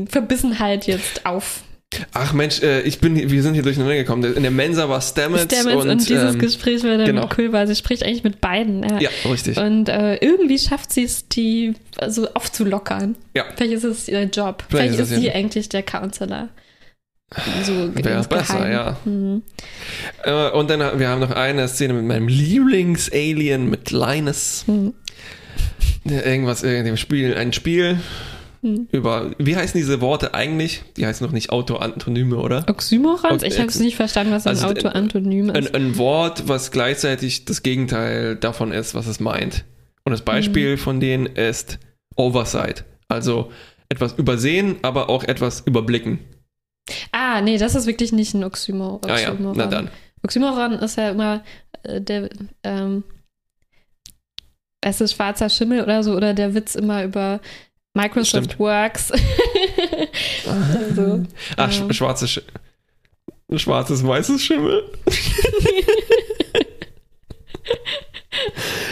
Verbissenheit jetzt auf. Ach Mensch, äh, ich bin, wir sind hier durcheinander gekommen. In der Mensa war Stamets, Stamets und, und, dieses ähm, Gespräch war dann genau. mit Kulba. Sie spricht eigentlich mit beiden. Ja. ja, richtig. Und äh, irgendwie schafft sie es, die so aufzulockern. Ja. Vielleicht ist es ihr Job. Vielleicht Vielleicht, ist sie eigentlich der Counselor. So Wäre besser, Geheim. ja. Mhm. Äh, und dann haben wir haben noch eine Szene mit meinem Lieblings-Alien, mit Linus. Mhm. Irgendwas, irgendwie Spiel, ein Spiel Mhm. über, wie heißen diese Worte eigentlich? Die heißen noch nicht Autoantonyme, oder? Oxymorons? Ich habe es nicht verstanden, was ein Also, äh, Autoantonym ist. Ein, ein Wort, was gleichzeitig das Gegenteil davon ist, was es meint. Und das Beispiel von denen ist Oversight. Also etwas übersehen, aber auch etwas überblicken. ah, nee, das ist wirklich nicht ein Oxymo Ah ja, Oxymoron. na dann. Oxymoron ist ja immer äh, der, ähm, es ist schwarzer Schimmel oder so, oder der Witz immer über Microsoft Stimmt. Works. also, Ach, ja. sch schwarzes, Sch schwarzes, weißes Schimmel.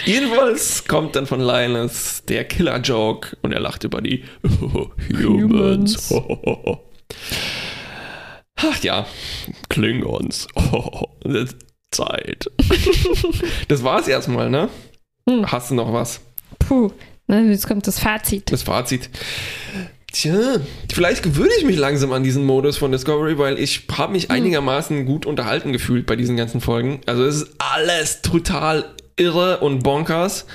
Jedenfalls kommt dann von Linus der Killer-Joke und er lacht über die Humans. Ach ja, Klingons. Zeit. das war's erstmal, ne? Hm. Hast du noch was? puh, jetzt kommt das Fazit. Das Fazit. Tja, vielleicht gewöhne ich mich langsam an diesen Modus von Discovery, weil ich habe mich einigermaßen gut unterhalten gefühlt bei diesen ganzen Folgen. Also es ist alles total irre und bonkers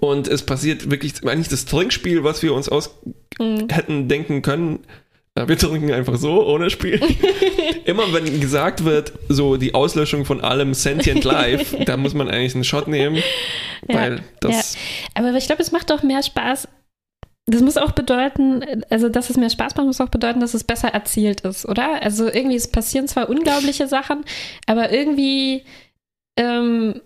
und es passiert wirklich eigentlich das Trinkspiel, was wir uns aus hätten denken können. Ja, Wir trinken einfach so, ohne Spiel. Immer wenn gesagt wird, so die Auslöschung von allem Sentient Life, da muss man eigentlich einen Shot nehmen, weil das Aber ich glaube, es macht auch mehr Spaß. Das muss auch bedeuten, also dass es mehr Spaß macht, muss auch bedeuten, dass es besser erzielt ist, oder? Also irgendwie, es passieren zwar unglaubliche Sachen, aber irgendwie ähm,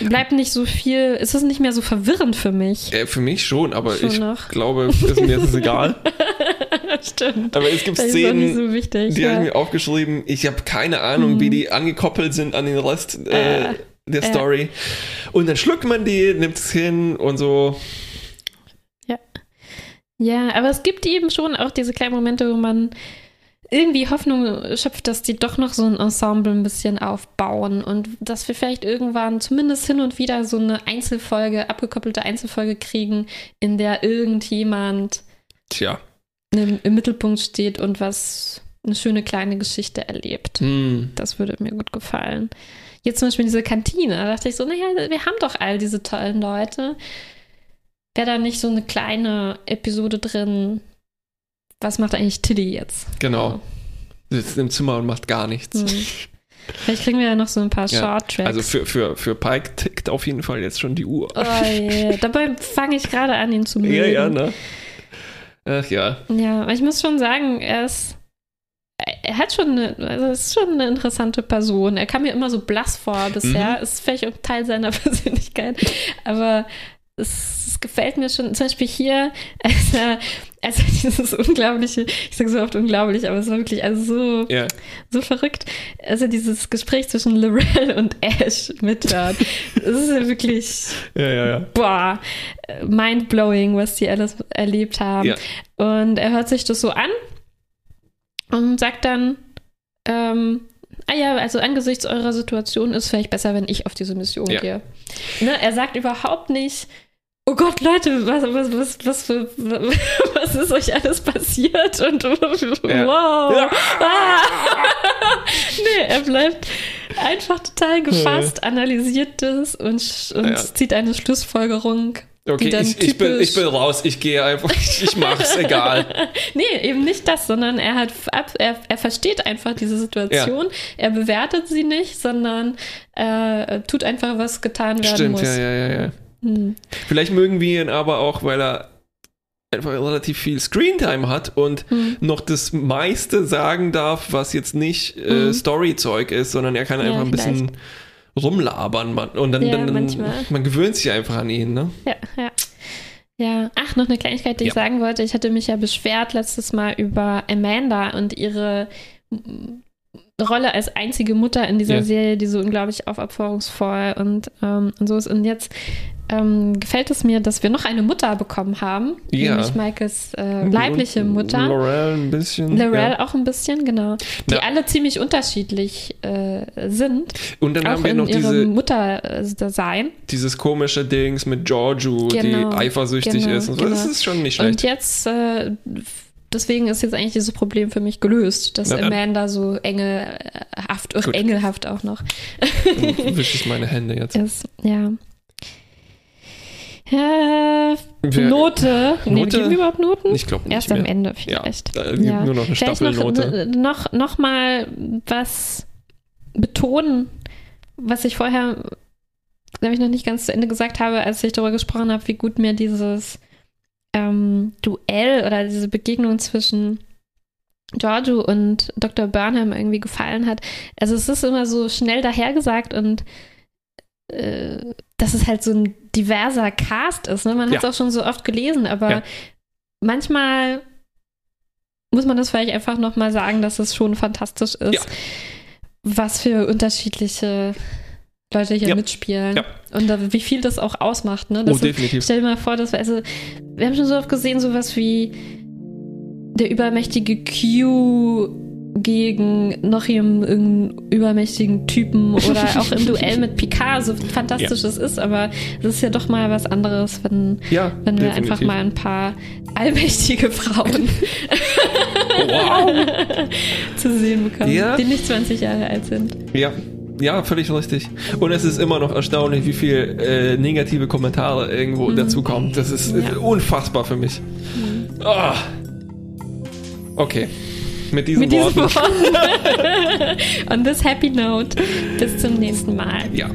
bleibt nicht so viel, es ist nicht mehr so verwirrend für mich. Äh, für mich schon, aber Schon ich noch. glaube, ist mir ist es egal. Stimmt. Aber es gibt Das Szenen, so wichtig. die habe ja. ich mir aufgeschrieben. Ich habe keine Ahnung, Mhm. wie die angekoppelt sind an den Rest äh, Äh, der äh. Story. Und dann schluckt man die, nimmt es hin und so. Ja, aber es gibt eben schon auch diese kleinen Momente, wo man irgendwie Hoffnung schöpft, dass die doch noch so ein Ensemble ein bisschen aufbauen und dass wir vielleicht irgendwann zumindest hin und wieder so eine Einzelfolge, abgekoppelte Einzelfolge kriegen, in der irgendjemand Tja. im, im Mittelpunkt steht und was eine schöne kleine Geschichte erlebt. Hm. Das würde mir gut gefallen. Jetzt zum Beispiel diese Kantine, da dachte ich so, naja, wir haben doch all diese tollen Leute. Wäre da nicht so eine kleine Episode drin? Was macht eigentlich Tilly jetzt? Genau. Sitzt im Zimmer und macht gar nichts. Hm. Vielleicht kriegen wir ja noch so ein paar Ja. Short-Tracks. Also für, für, für Pike tickt auf jeden Fall jetzt schon die Uhr. oh, yeah. Dabei fange ich gerade an, ihn zu mögen. ja, ja, ne? Ach ja. Ja, aber ich muss schon sagen, er ist. Er hat schon eine, also ist schon eine interessante Person. Er kam mir immer so blass vor bisher. Mhm. Ist vielleicht auch Teil seiner Persönlichkeit. Aber es, es gefällt mir schon. Zum Beispiel hier, als er, als er dieses unglaubliche, ich sage so oft unglaublich, aber es war wirklich also so, Ja. so verrückt. Also dieses Gespräch zwischen Lorel und Ash mithört. Es ist ja wirklich Ja, ja, ja. boah, mindblowing, was die alles erlebt haben. Ja. Und er hört sich das so an und sagt dann, ähm, ah ja, also angesichts eurer Situation ist vielleicht besser, wenn ich auf diese Mission Ja. gehe. Ne, er sagt überhaupt nicht, oh Gott, Leute, was, was, was, was, was ist euch alles passiert? Und wow. Ja. Ah. nee, er bleibt einfach total gefasst, analysiert das und, und zieht eine Schlussfolgerung. Okay, ich, ich, bin, ich bin raus, ich gehe einfach, ich, ich mach's, egal. Nee, eben nicht das, sondern er hat er, er versteht einfach diese Situation. Er bewertet sie nicht, sondern äh, tut einfach, was getan werden Stimmt, muss. ja, ja, ja, ja. Hm. Vielleicht mögen wir ihn aber auch, weil er einfach relativ viel Screentime hat und Hm. noch das meiste sagen darf, was jetzt nicht äh, Mhm. Storyzeug ist, sondern er kann Ja, einfach ein bisschen rumlabern man, und dann, Ja, dann, dann man gewöhnt sich einfach an ihn, ne? Ja, ja. Ja, ach, noch eine Kleinigkeit, die ich Ja. sagen wollte. Ich hatte mich ja beschwert letztes Mal über Amanda und ihre Rolle als einzige Mutter in dieser Ja. Serie, die so unglaublich aufopferungsvoll und, ähm, und so ist. Und jetzt ähm, gefällt es mir, dass wir noch eine Mutter bekommen haben, Ja. nämlich Michaels äh, leibliche Und Mutter. Laurel ein bisschen. Lorel Ja. auch ein bisschen, genau. Die Ja. alle ziemlich unterschiedlich äh, sind. Und dann auch haben wir noch diese, Muttersein. dieses komische Dings mit Giorgio, Genau, die eifersüchtig genau, ist und so. Das genau. ist schon nicht Und schlecht. jetzt, äh, deswegen ist jetzt eigentlich dieses Problem für mich gelöst, dass Ja, Amanda so engelhaft, Gut. engelhaft auch noch Dann wische ich meine Hände jetzt. ist. Ja. Äh, Wir- Note. Nee, Note? geben wir überhaupt Noten? Ich glaube nicht Erst mehr. am Ende Ja, vielleicht. da gibt nur noch eine Vielleicht noch, noch, noch mal was betonen, was ich vorher, glaube ich, noch nicht ganz zu Ende gesagt habe, als ich darüber gesprochen habe, wie gut mir dieses ähm, Duell oder diese Begegnung zwischen Giorgio und Dr. Burnham irgendwie gefallen hat. Also es ist immer so schnell dahergesagt und äh, dass es halt so ein diverser Cast ist. Ne? Man hat es Ja. auch schon so oft gelesen, aber Ja. manchmal muss man das vielleicht einfach nochmal sagen, dass es schon fantastisch ist, Ja. was für unterschiedliche Leute hier mitspielen Ja. Und da, wie viel das auch ausmacht. Ne? Oh, Das ist, definitiv. stell dir mal vor, dass wir, also, wir haben schon so oft gesehen, sowas wie der übermächtige Q gegen noch irgendeinen übermächtigen Typen oder auch im Duell mit Picard, so fantastisch es ist, aber es ist ja doch mal was anderes, wenn, Ja, wenn wir einfach mal ein paar allmächtige Frauen Wow. zu sehen bekommen, Ja. die nicht 20 Jahre alt sind. Ja, ja, völlig richtig. Und es ist immer noch erstaunlich, wie viel äh, negative Kommentare irgendwo mhm. dazu kommen. Das ist äh, ja. unfassbar für mich. Mhm. Oh. Okay. Mit diesen Mit diesen Worten. Worten. On this happy note. Bis zum nächsten Mal. Ja.